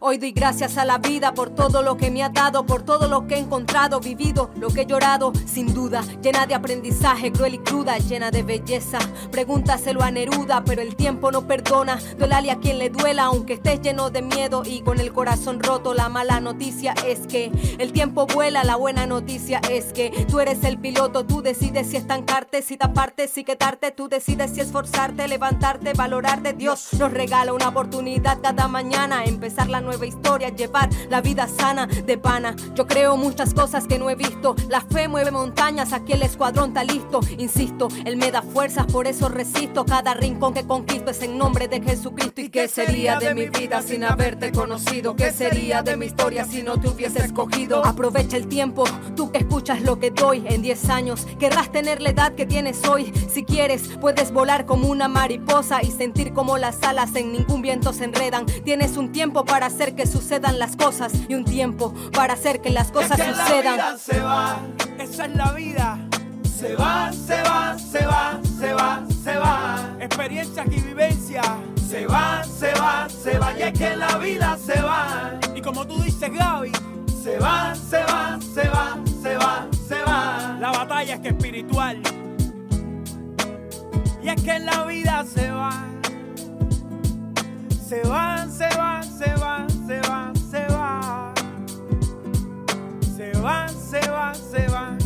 Hoy doy gracias a la vida por todo lo que me ha dado, por todo lo que he encontrado, vivido, lo que he llorado, sin duda, llena de aprendizaje, cruel y cruda, llena de belleza. Pregúntaselo a Neruda, pero el tiempo no perdona, dolale a quien le duela, aunque estés lleno de miedo y con el corazón roto. La mala noticia es que el tiempo vuela, la buena noticia es que tú eres el piloto, tú decides si estancarte, si taparte, si quedarte, tú decides si esforzarte, levantarte, valorarte. Dios nos regala una oportunidad cada mañana, la nueva historia, llevar la vida sana de pana. Yo creo muchas cosas que no he visto. La fe mueve montañas, aquí el escuadrón está listo. Insisto, él me da fuerzas, por eso resisto. Cada rincón que conquisto es en nombre de Jesucristo. ¿Y qué sería de mi vida sin haberte conocido? ¿Qué sería de mi historia si no te hubiese escogido? Aprovecha el tiempo, tú que escuchas lo que doy en 10 años. Querrás tener la edad que tienes hoy. Si quieres, puedes volar como una mariposa y sentir como las alas en ningún viento se enredan. Tienes un tiempo para hacer que sucedan las cosas y un tiempo para hacer que las cosas Es que sucedan. La vida se va, esa es la vida. Se va, se va, se va, se va, se va. Experiencias y vivencias. Se va, se va, se va. Y es que la vida se va. Y como tú dices, Gaby. Se va, se va, se va, se va, se va. La batalla es que espiritual. Y es que la vida se va. se van, se van, se van, se van, se van. Se van, se van, se van.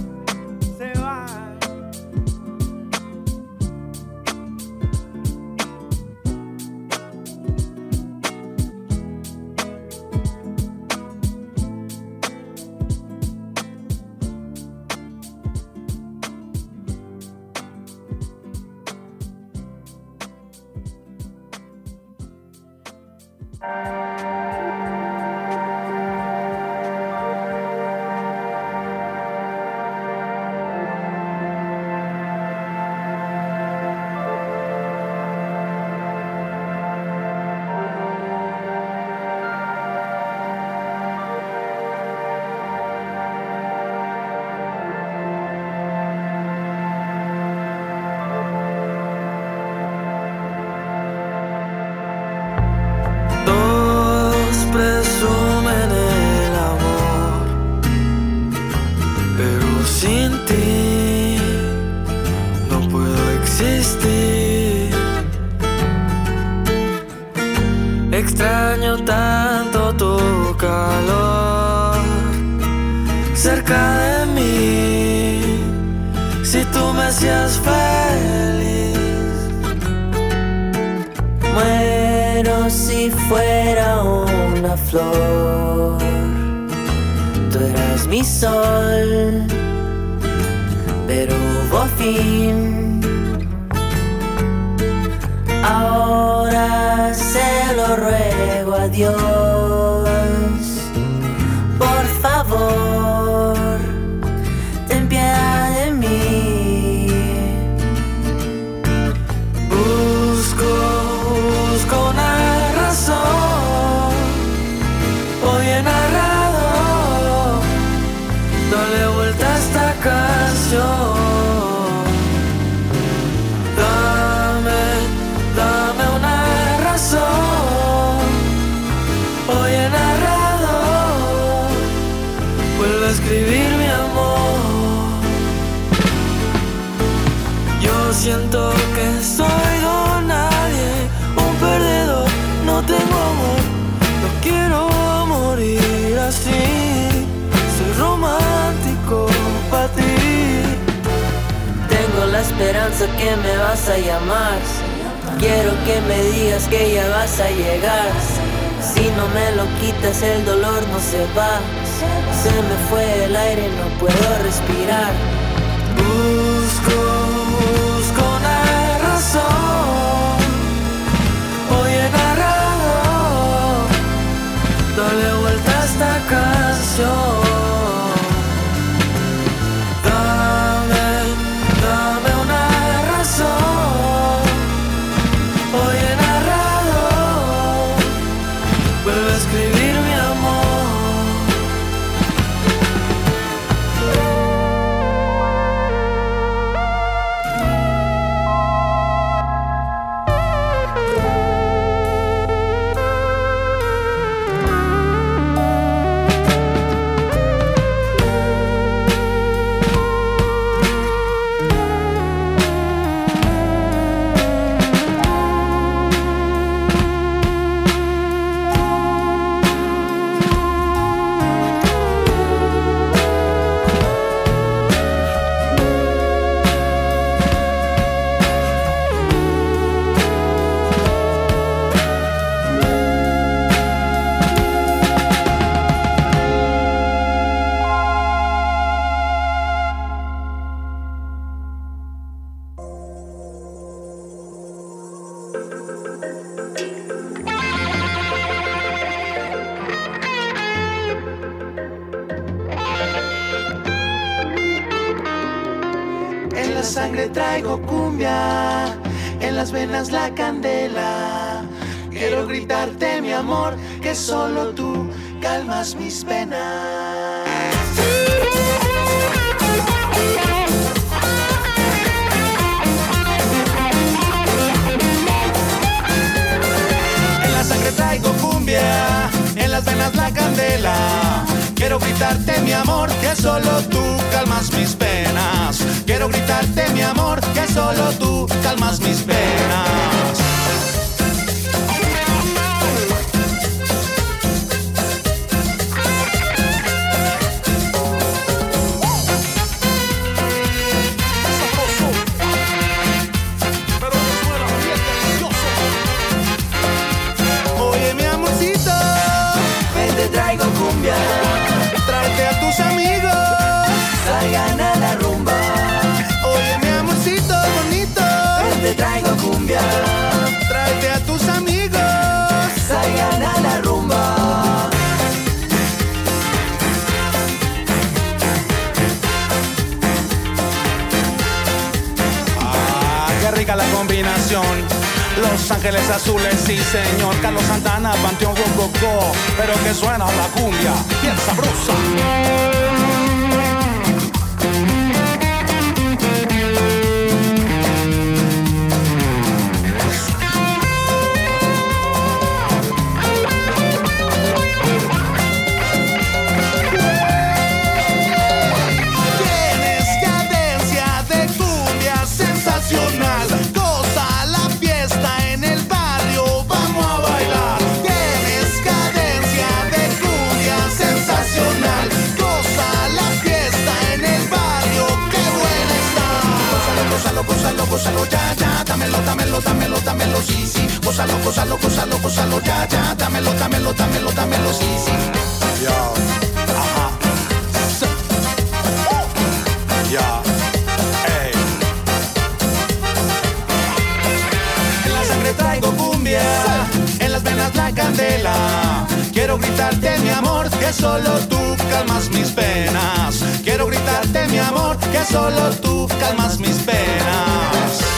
En la sangre traigo cumbia, en las venas la candela. Quiero gritarte mi amor, que solo tú calmas mis penas. En las venas la candela. Quiero gritarte mi amor, que solo tú calmas mis penas. Quiero gritarte mi amor, que solo tú calmas mis penas. Los Ángeles Azules, sí señor. Carlos Santana, Panteón Rococó. Pero que suena la cumbia, bien sabrosa. Gózalo, ya, ya. Dámelo, dámelo, dámelo, dámelo, sí, sí. Gózalo, gózalo, gózalo, gózalo, ya, ya. Dámelo, dámelo, dámelo, dámelo, sí, sí. Ajá. Ya, ey. En la sangre traigo cumbia, en las venas la candela. Quiero gritarte mi amor, que solo tú calmas mis penas. Quiero gritarte mi amor, que solo tú calmas mis penas.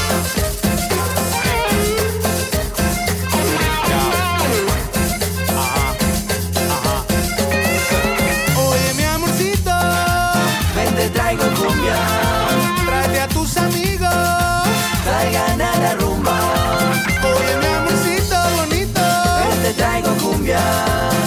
love.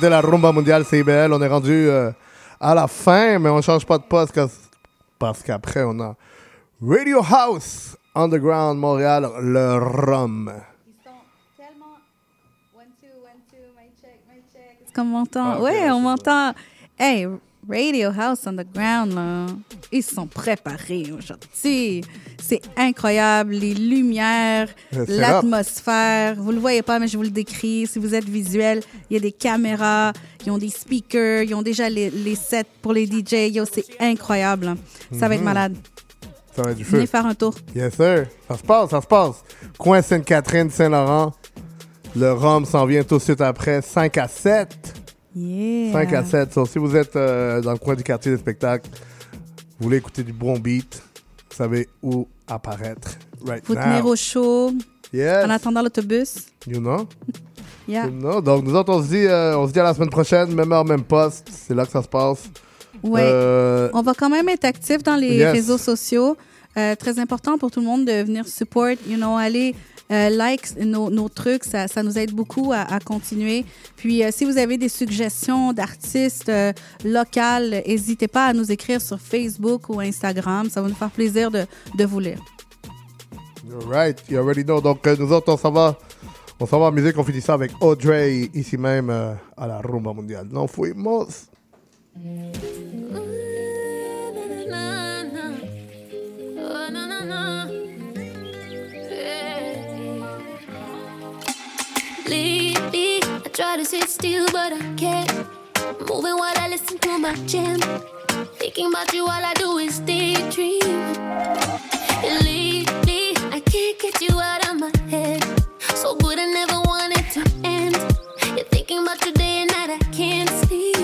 Écoutez la rumba mondiale CIBL. On est rendu euh, à la fin, mais on change pas de poste parce- parce qu'après, on a Radio House Underground Montréal, le rhum. Est-ce qu'on m'entend? Ah, ouais, on m'entend. Hey, Radio House Underground, là, ils sont préparés aujourd'hui. C'est incroyable, les lumières, l'atmosphère. Vous le voyez pas, mais je vous le décris. Si vous êtes visuel, il y a des caméras, ils ont des speakers, ils ont déjà les, les sets pour les DJ. Yo, c'est incroyable. hein. Ça va être Mhm. malade. Ça va être du feu. Venez faire un tour. Yes, sir. Ça se passe, ça se passe. Coin Sainte-Catherine, Saint-Laurent. Le rhum s'en vient tout de suite après. 5 à 7. Yeah. 5 à 7. So, si vous êtes euh, dans le coin du quartier des spectacles, vous voulez écouter du bon beat, savez où apparaître right now. tenir au chaud. Yes. En attendant l'autobus. You know? Yeah. You know? Donc, nous autres, on se, dit, euh, on se dit à la semaine prochaine, même heure, même poste. C'est là que ça se passe. Ouais. Euh, On va quand même être actif dans les Yes. réseaux sociaux. Euh, très important pour tout le monde de venir support, you know, aller euh, like nos, nos trucs, ça, ça nous aide beaucoup à, à continuer. Puis, euh, si vous avez des suggestions d'artistes euh, locales, n'hésitez pas à nous écrire sur Facebook ou Instagram. Ça va nous faire plaisir de, de vous lire. You're right, you already know. Donc, euh, nous autres, on s'en va. On s'en va en musique. On finit ça avec Audrey, ici même, à la Rumba Mondiale. Non, fuimos. Lately, I try to sit still, but I can't. Moving while I listen to my jam. Thinking about you, all I do is daydream. Lately, I can't get you out of my head. So good, I never want it to end. You're thinking about your day and night, I can't sleep.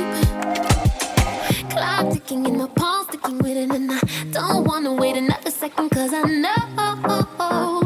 Clock ticking in my palms, sticking with it, and I don't wanna wait another second, cause I know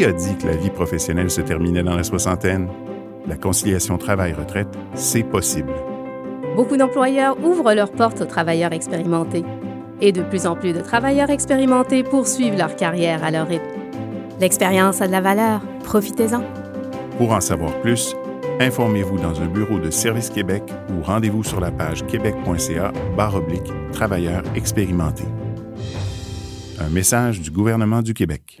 Qui a dit que la vie professionnelle se terminait dans la soixantaine? La conciliation travail-retraite, c'est possible. Beaucoup d'employeurs ouvrent leurs portes aux travailleurs expérimentés. Et de plus en plus de travailleurs expérimentés poursuivent leur carrière à leur rythme. L'expérience a de la valeur. Profitez-en. Pour en savoir plus, Informez-vous dans un bureau de Service Québec ou rendez-vous sur la page québec.ca oblique travailleurs expérimentés. Un message du gouvernement du Québec.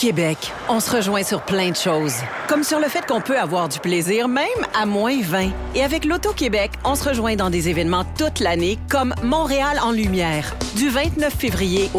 Québec, on se rejoint sur plein de choses. Comme sur le fait qu'on peut avoir du plaisir même à moins 20. Et avec l'Auto-Québec, on se rejoint dans des événements toute l'année comme Montréal en lumière. Du 29 février au